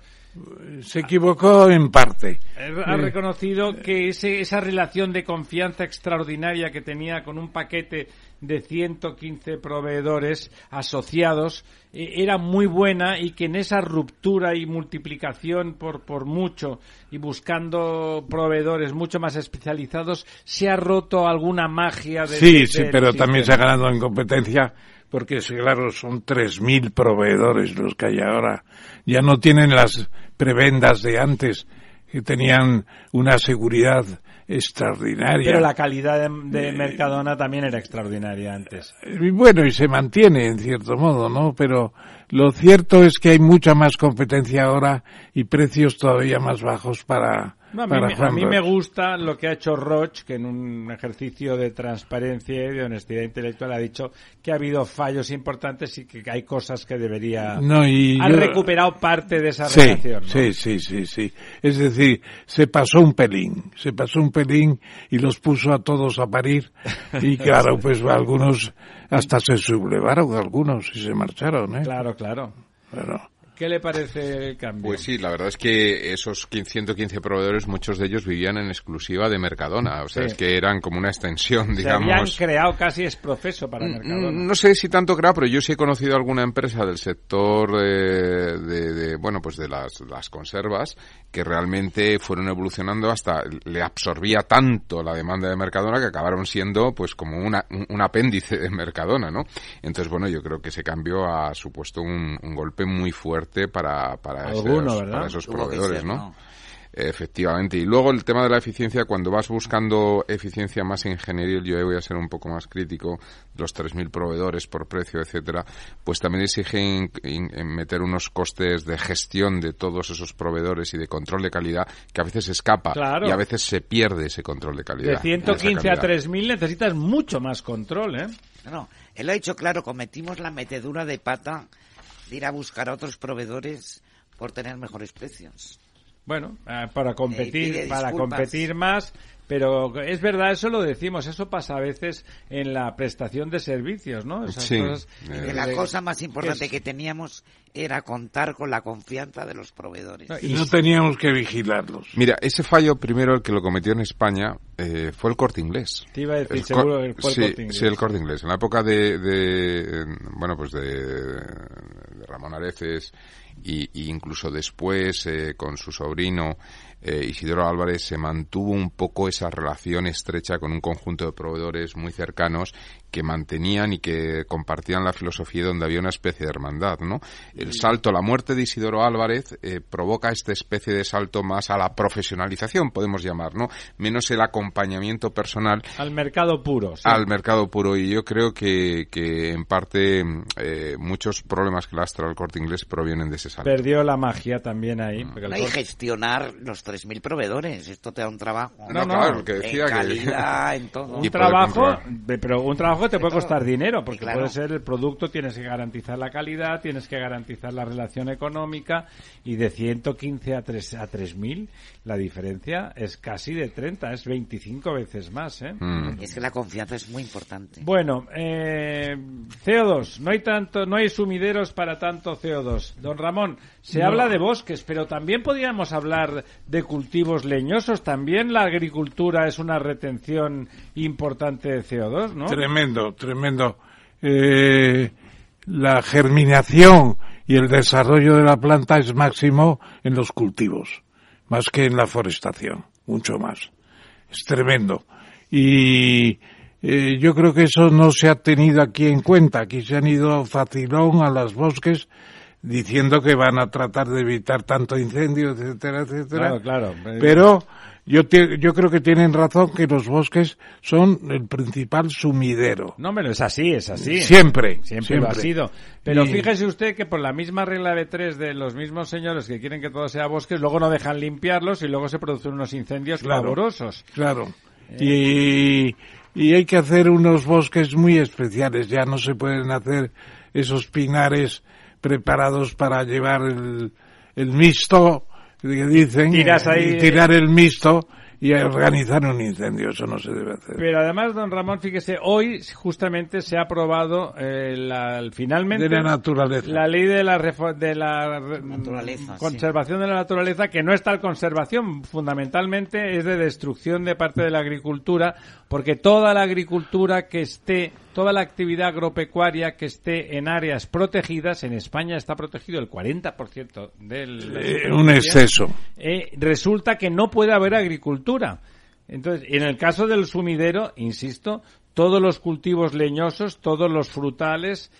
Se equivocó en parte. Ha Eh, reconocido que ese- esa relación de confianza extraordinaria que tenía con un paquete de 115 proveedores asociados eh, era muy buena y que en esa ruptura y multiplicación por, por mucho y buscando proveedores mucho más especializados se ha roto alguna magia de, Sí, de- sí, pero también se ha ganado en competencia porque, claro, son 3.000 proveedores los que hay ahora. Ya no tienen las prebendas de antes, que tenían una seguridad extraordinaria. Pero la calidad de, de Mercadona también era extraordinaria antes. Bueno, y se mantiene en cierto modo, ¿no? Pero lo cierto es que hay mucha más competencia ahora y precios todavía más bajos para, No, a mí, a mí me gusta lo que ha hecho Roch, que en un ejercicio de transparencia y de honestidad intelectual ha dicho que ha habido fallos importantes y que hay cosas que debería... No, y ha yo- recuperado parte de esa Sí, relación. ¿no? sí, sí, sí, sí. Es decir, se pasó un pelín, se pasó un pelín y los puso a todos a parir. Y claro, pues algunos hasta se sublevaron, algunos, y se marcharon, ¿eh? Claro, claro. Claro. ¿Qué le parece el cambio? Pues sí, la verdad es que esos 15 115 proveedores, muchos de ellos vivían en exclusiva de Mercadona. O sea, Sí. es que eran como una extensión, Se habían digamos. creado casi es profeso para Mercadona. Mm, No sé si tanto creo, pero yo sí he conocido alguna empresa del sector de, de- de, bueno, pues de las, las conservas que realmente fueron evolucionando hasta le absorbía tanto la demanda de Mercadona que acabaron siendo pues como una, un, un apéndice de Mercadona, ¿no? Entonces, bueno, yo creo que ese cambio ha supuesto un, un golpe muy fuerte para, para, Alguno, esos, proveedores, ser, ¿no? ¿no? Efectivamente. Y luego el tema de la eficiencia, cuando vas buscando eficiencia más ingenieril, yo ahí voy a ser un poco más crítico, los 3.000 proveedores por precio, etcétera, pues también exigen meter unos costes de gestión de todos esos proveedores y de control de calidad que a veces escapa Claro. y a veces se pierde ese control de calidad. De 115 a esa calidad. 3.000 necesitas mucho más control, ¿eh? No, no, él lo ha dicho claro, cometimos la metedura de pata de ir a buscar a otros proveedores por tener mejores precios. Bueno, eh, para competir, pide para competir más, pero es verdad, eso lo decimos, eso pasa a veces en la prestación de servicios, ¿no? Esas Sí. cosas, eh, la de- cosa más importante es- que teníamos era contar con la confianza de los proveedores. Y no teníamos que vigilarlos. Mira, ese fallo primero el que lo cometió en España eh, fue el corte inglés. Te iba a decir, El seguro fue el sí, Corte Inglés. Sí, el corte inglés. En la época de, de, eh, bueno, pues de Ramón Areces y incluso después eh, con su sobrino eh, Isidoro Álvarez se mantuvo un poco esa relación estrecha con un conjunto de proveedores muy cercanos que mantenían y que compartían la filosofía donde había una especie de hermandad, ¿no? El salto, la muerte de Isidoro Álvarez eh, provoca esta especie de salto más a la profesionalización, podemos llamar, ¿no? Menos el acompañamiento personal Al mercado puro. sí. al mercado puro y yo creo que, que en parte eh, muchos problemas que lastra el corte inglés provienen de ese salto. Perdió la magia también ahí. porque el No, y Corte- gestionar los 3.000 proveedores, esto te da un trabajo. No, No, claro, que decía en que- calidad, en todo. un trabajo, pero un trabajo te puede costar dinero, porque claro. puede ser el producto, tienes que garantizar la calidad, tienes que garantizar la relación económica, y de 115 a 3 a 3000 la diferencia es casi de 30, es 25 veces más, ¿eh? Mm. Y es que la confianza es muy importante. Bueno, eh, CO2, no hay tanto, no hay sumideros para tanto CO2. Don Ramón, se No. habla de bosques, pero también podríamos hablar de cultivos leñosos. También la agricultura es una retención importante de CO2, ¿no? Tremendo, tremendo. Eh, la germinación y el desarrollo de la planta es máximo en los cultivos, más que en la forestación, mucho más. Es tremendo. Y eh, yo creo que eso no se ha tenido aquí en cuenta. Aquí se han ido facilón a los bosques diciendo que van a tratar de evitar tanto incendio, etcétera, etcétera. Claro, claro. Pero yo, te- yo creo que tienen razón que los bosques son el principal sumidero. No, pero es así, es así. Siempre, Siempre, lo ha sido. Pero Y- fíjese usted que por la misma regla de tres de los mismos señores que quieren que todo sea bosques, luego no dejan limpiarlos y luego se producen unos incendios Claro. Claro. Y, y hay que hacer unos bosques muy especiales. Ya no se pueden hacer esos pinares preparados para llevar el, el mixto, que dicen, Tiras ahí- y tirar el mixto y organizar un incendio. Eso no se debe hacer. Pero además, don Ramón, fíjese, hoy justamente se ha aprobado eh, la- finalmente De la naturaleza. la ley de la, de la Naturaleza, conservación de la naturaleza, que no es tal conservación, fundamentalmente es de destrucción de parte de la agricultura, porque toda la agricultura que esté, toda la actividad agropecuaria que esté en áreas protegidas, en España está protegido el 40% del... Eh, un exceso. eh, resulta que no puede haber agricultura. Entonces, en el caso del sumidero, insisto, todos los cultivos leñosos, todos los frutales,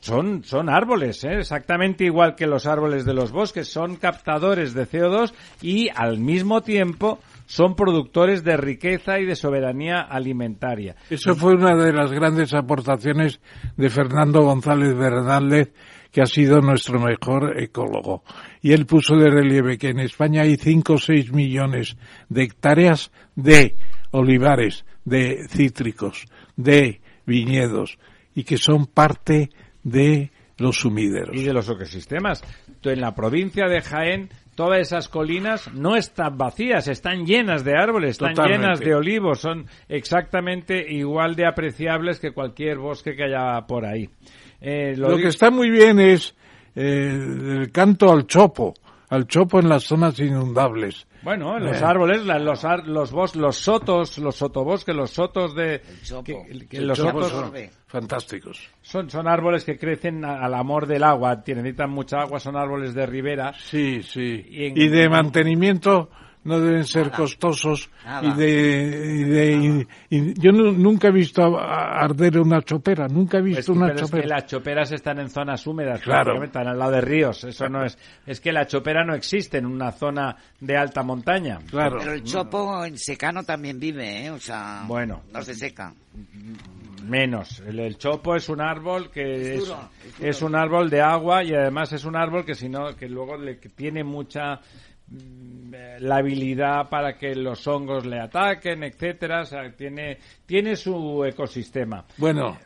son, son árboles, ¿eh? exactamente igual que los árboles de los bosques, son captadores de CO2 y al mismo tiempo son productores de riqueza y de soberanía alimentaria. Eso fue una de las grandes aportaciones de Fernando González Bernaldez, que ha sido nuestro mejor ecólogo. Y él puso de relieve que en España hay 5 o 6 millones de hectáreas de olivares, de cítricos, de viñedos, y que son parte de los sumideros. y de los ecosistemas. En la provincia de Jaén, todas esas colinas no están vacías, están llenas de árboles, están Totalmente. llenas de olivos, son exactamente igual de apreciables que cualquier bosque que haya por ahí. Eh, lo que está muy bien es eh, el canto al chopo, al chopo en las zonas inundables. Bueno, los Eh. árboles, la- los ar- los bos, los sotos, los sotobosques, los sotos de que- que El los chopo sotos son fantásticos. son son árboles que crecen a- al amor del agua, tienen- necesitan mucha agua, son árboles de ribera. Sí, sí. Y en- Y de mantenimiento no deben ser costosos Nada. y de, y de- y- y yo nu- nunca he visto arder una chopera, nunca he Pues, visto una pero es que chopera. las choperas están en zonas húmedas, Claro. están al lado de ríos. Eso no es. Es que la chopera no existe en una zona de alta montaña. Claro. Pero el chopo en secano también vive, ¿eh? O sea, Bueno. no se seca. Menos. El, el chopo es un árbol que Es es, duro, es duro. es un árbol de agua y además es un árbol que si no que luego le que tiene mucha mm, la habilidad para que los hongos le ataquen, etcétera, o sea, tiene tiene su ecosistema. Bueno,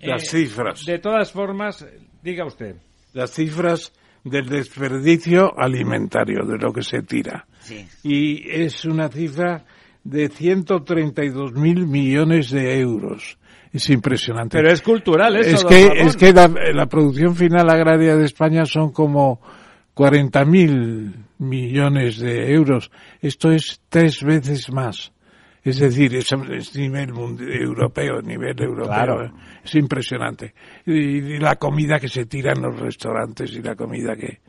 las Eh, cifras. De todas formas, diga usted. las cifras del desperdicio alimentario, de lo que se tira. Sí. Y es una cifra de 132 mil millones de euros. Es impresionante. Pero es cultural eso, Es que, es que la, la producción final agraria de España son como 40 mil millones de euros. Esto es tres veces más. Es decir, es, es nivel europeo, nivel europeo. Claro. Es impresionante. Y, y la comida que se tira en los restaurantes y la comida que...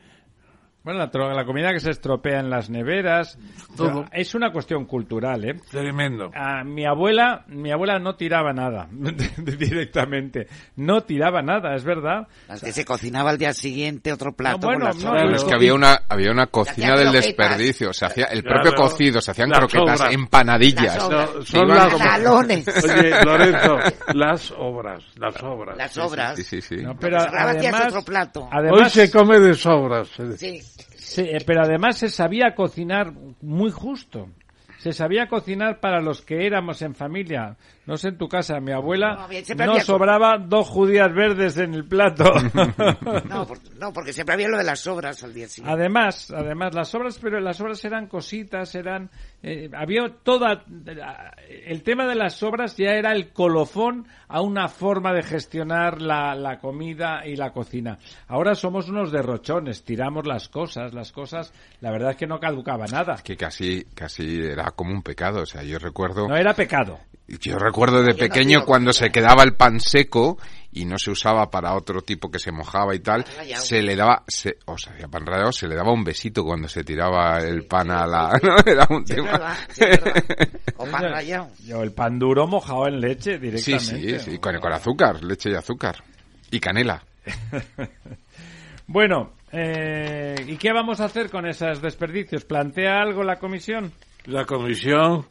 Bueno, la, la comida que se estropea en las neveras, Todo. o sea, es una cuestión cultural, ¿eh? Tremendo. A mi abuela, mi abuela no tiraba nada directamente, no tiraba nada, es verdad. Las que se cocinaba al día siguiente otro plato No, bueno, con las no, sobras. Pero es que había una, había una cocina del croquetas. desperdicio. Se hacía el Claro. propio cocido, se hacían Las croquetas, sobras. empanadillas. Las. No, son las Galones. Oye, Lorenzo, las obras, las obras. Las sobras. Sí, sí, sí. No, pero ahora hacías además, otro plato. Hoy se come de sobras. Sí. Eh, pero además se sabía cocinar muy justo. Se sabía cocinar para los que éramos en familia. No sé en tu casa, mi abuela no había- sobraba dos judías verdes en el plato. No, por- no, porque siempre había lo de las sobras al día siguiente. Además, además las obras, pero las obras eran cositas, eran eh, había toda el tema de las obras ya era el colofón a una forma de gestionar la, la comida y la cocina. Ahora somos unos derrochones, tiramos las cosas, las cosas, la verdad es que no caducaba nada. Que casi, casi era como un pecado. O sea, yo recuerdo, No era pecado. Yo recuerdo de Yo pequeño cuando se quedaba el pan seco y no se usaba para otro tipo que se mojaba y tal, rallado. se le daba, se, o sea, hacía pan rallado, se le daba un besito cuando se tiraba el pan a la, ¿no? Era un Sí, es tema. verdad, sí, es verdad. O pan rallado. Yo el pan duro mojado en leche Sí, directamente. sí, sí, con, con azúcar, leche y azúcar. Y canela. Bueno, eh, ¿y qué vamos a hacer con esos desperdicios? ¿Plantea algo la comisión? La comisión,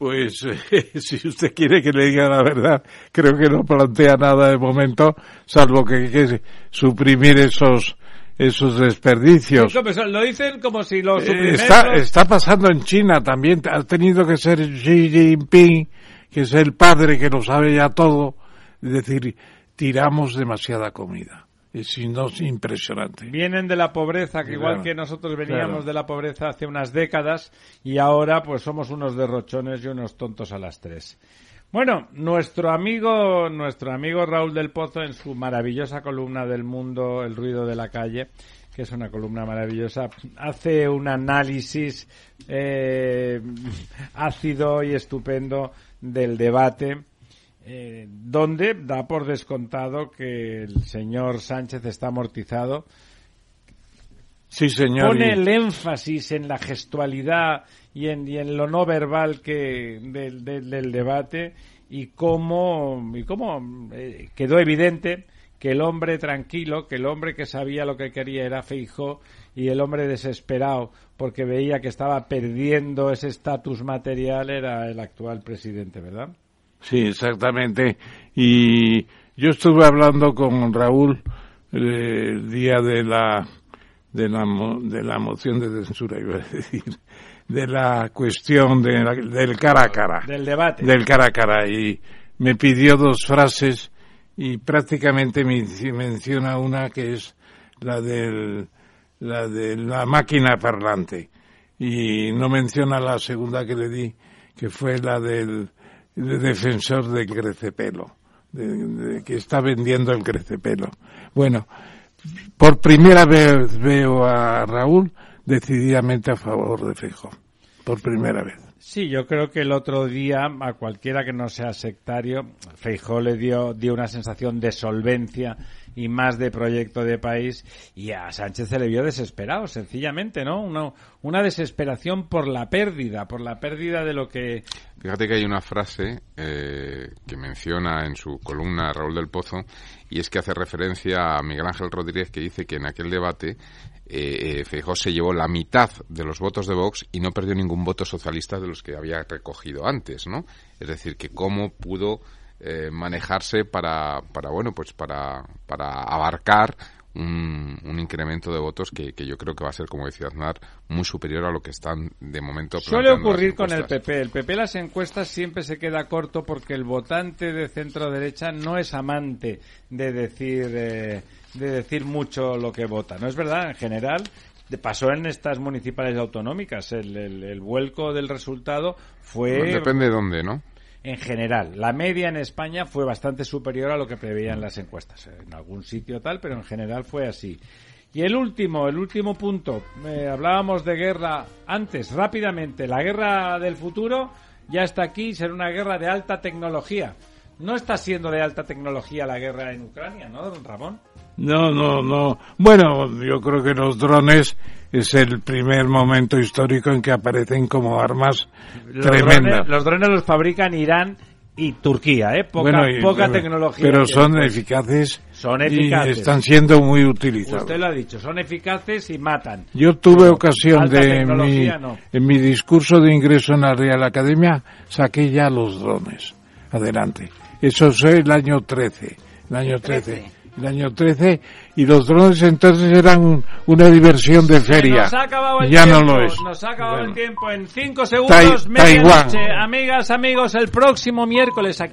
pues, si usted quiere que le diga la verdad, creo que no plantea nada de momento, salvo que que suprimir esos esos desperdicios. Lo dicen como si lo Eh. Está, está pasando en China también. Ha tenido que ser Xi Jinping, que es el padre que lo sabe ya todo. Es decir, tiramos demasiada comida. Y si no, es impresionante. Vienen de la pobreza, que igual Claro, que nosotros veníamos claro. de la pobreza hace unas décadas y ahora pues somos unos derrochones y unos tontos a las tres. Bueno, nuestro amigo, nuestro amigo Raúl del Pozo en su maravillosa columna del mundo, El ruido de la calle, que es una columna maravillosa, hace un análisis eh, ácido y estupendo del debate eh, donde da por descontado que el señor Sánchez está amortizado. Sí, señor. Pone el énfasis en la gestualidad y en, y en lo no verbal que del, del- del debate y cómo, y cómo eh, quedó evidente que el hombre tranquilo, que el hombre que sabía lo que quería era Feijó y el hombre desesperado porque veía que estaba perdiendo ese estatus material era el actual presidente, ¿verdad? Sí, exactamente. Y yo estuve hablando con Raúl eh, el día de la de la, de la moción de censura, iba a decir, de la cuestión de la- del cara a cara. Del debate. Del cara a cara. Y me pidió dos frases y prácticamente me menciona una que es la del la de la máquina parlante y no menciona la segunda que le di que fue la del de defensor del crecepelo de, que está vendiendo el crecepelo bueno por primera vez veo a Raúl decididamente a favor de Feijóo por primera vez. Sí, yo creo que el otro día a cualquiera que no sea sectario, Feijó le dio, dio una sensación de solvencia y más de proyecto de país. Y a Sánchez se le vio desesperado, sencillamente, ¿no? Una, una desesperación por la pérdida, por la pérdida de lo que... Fíjate que hay una frase eh, que menciona en su columna Raúl del Pozo y es que hace referencia a Miguel Ángel Rodríguez que dice que en aquel debate eh, Feijóo se llevó la mitad de los votos de Vox y no perdió ningún voto socialista de los que había recogido antes, ¿no? Es decir, que cómo pudo eh, manejarse para, para, bueno, pues para, para abarcar un, un incremento de votos que, que yo creo que va a ser, como decía Aznar, muy superior a lo que están de momento Suele ocurrir con el. PP. El PP las encuestas siempre se queda corto porque el votante de centro derecha no es amante de decir eh, de decir mucho lo que vota. No es verdad, en general de- pasó en estas municipales autonómicas. El, el- el vuelco del resultado fue Depende de dónde, ¿no? En general. La media en España fue bastante superior a lo que preveían las encuestas. En algún sitio tal, pero en general fue así. Y el último, el último punto. eh, hablábamos de guerra antes, rápidamente. La guerra del futuro ya está aquí, será una guerra de alta tecnología. No está siendo de alta tecnología la guerra en Ucrania, ¿no, don Ramón? No, no, no. Bueno, yo creo que los drones es el primer momento histórico en que aparecen como armas Los tremendas. drones, los drones los fabrican Irán y Turquía, ¿eh? Poca, Bueno, y- poca pero- tecnología. Pero son después- eficaces. Son y eficaces. están siendo muy utilizados. Usted lo ha dicho, son eficaces y matan. Yo tuve ocasión de, en mi, no. en mi discurso de ingreso en la Real Academia, saqué ya los drones. Adelante. Eso fue el año 13. El año 13. El año 13. Y los drones entonces eran un- una diversión de feria. Nos ha acabado el ya tiempo, no lo es. Nos ha acabado Bueno. el tiempo en cinco segundos. Tai- medianoche. Amigas, amigos, el próximo miércoles aquí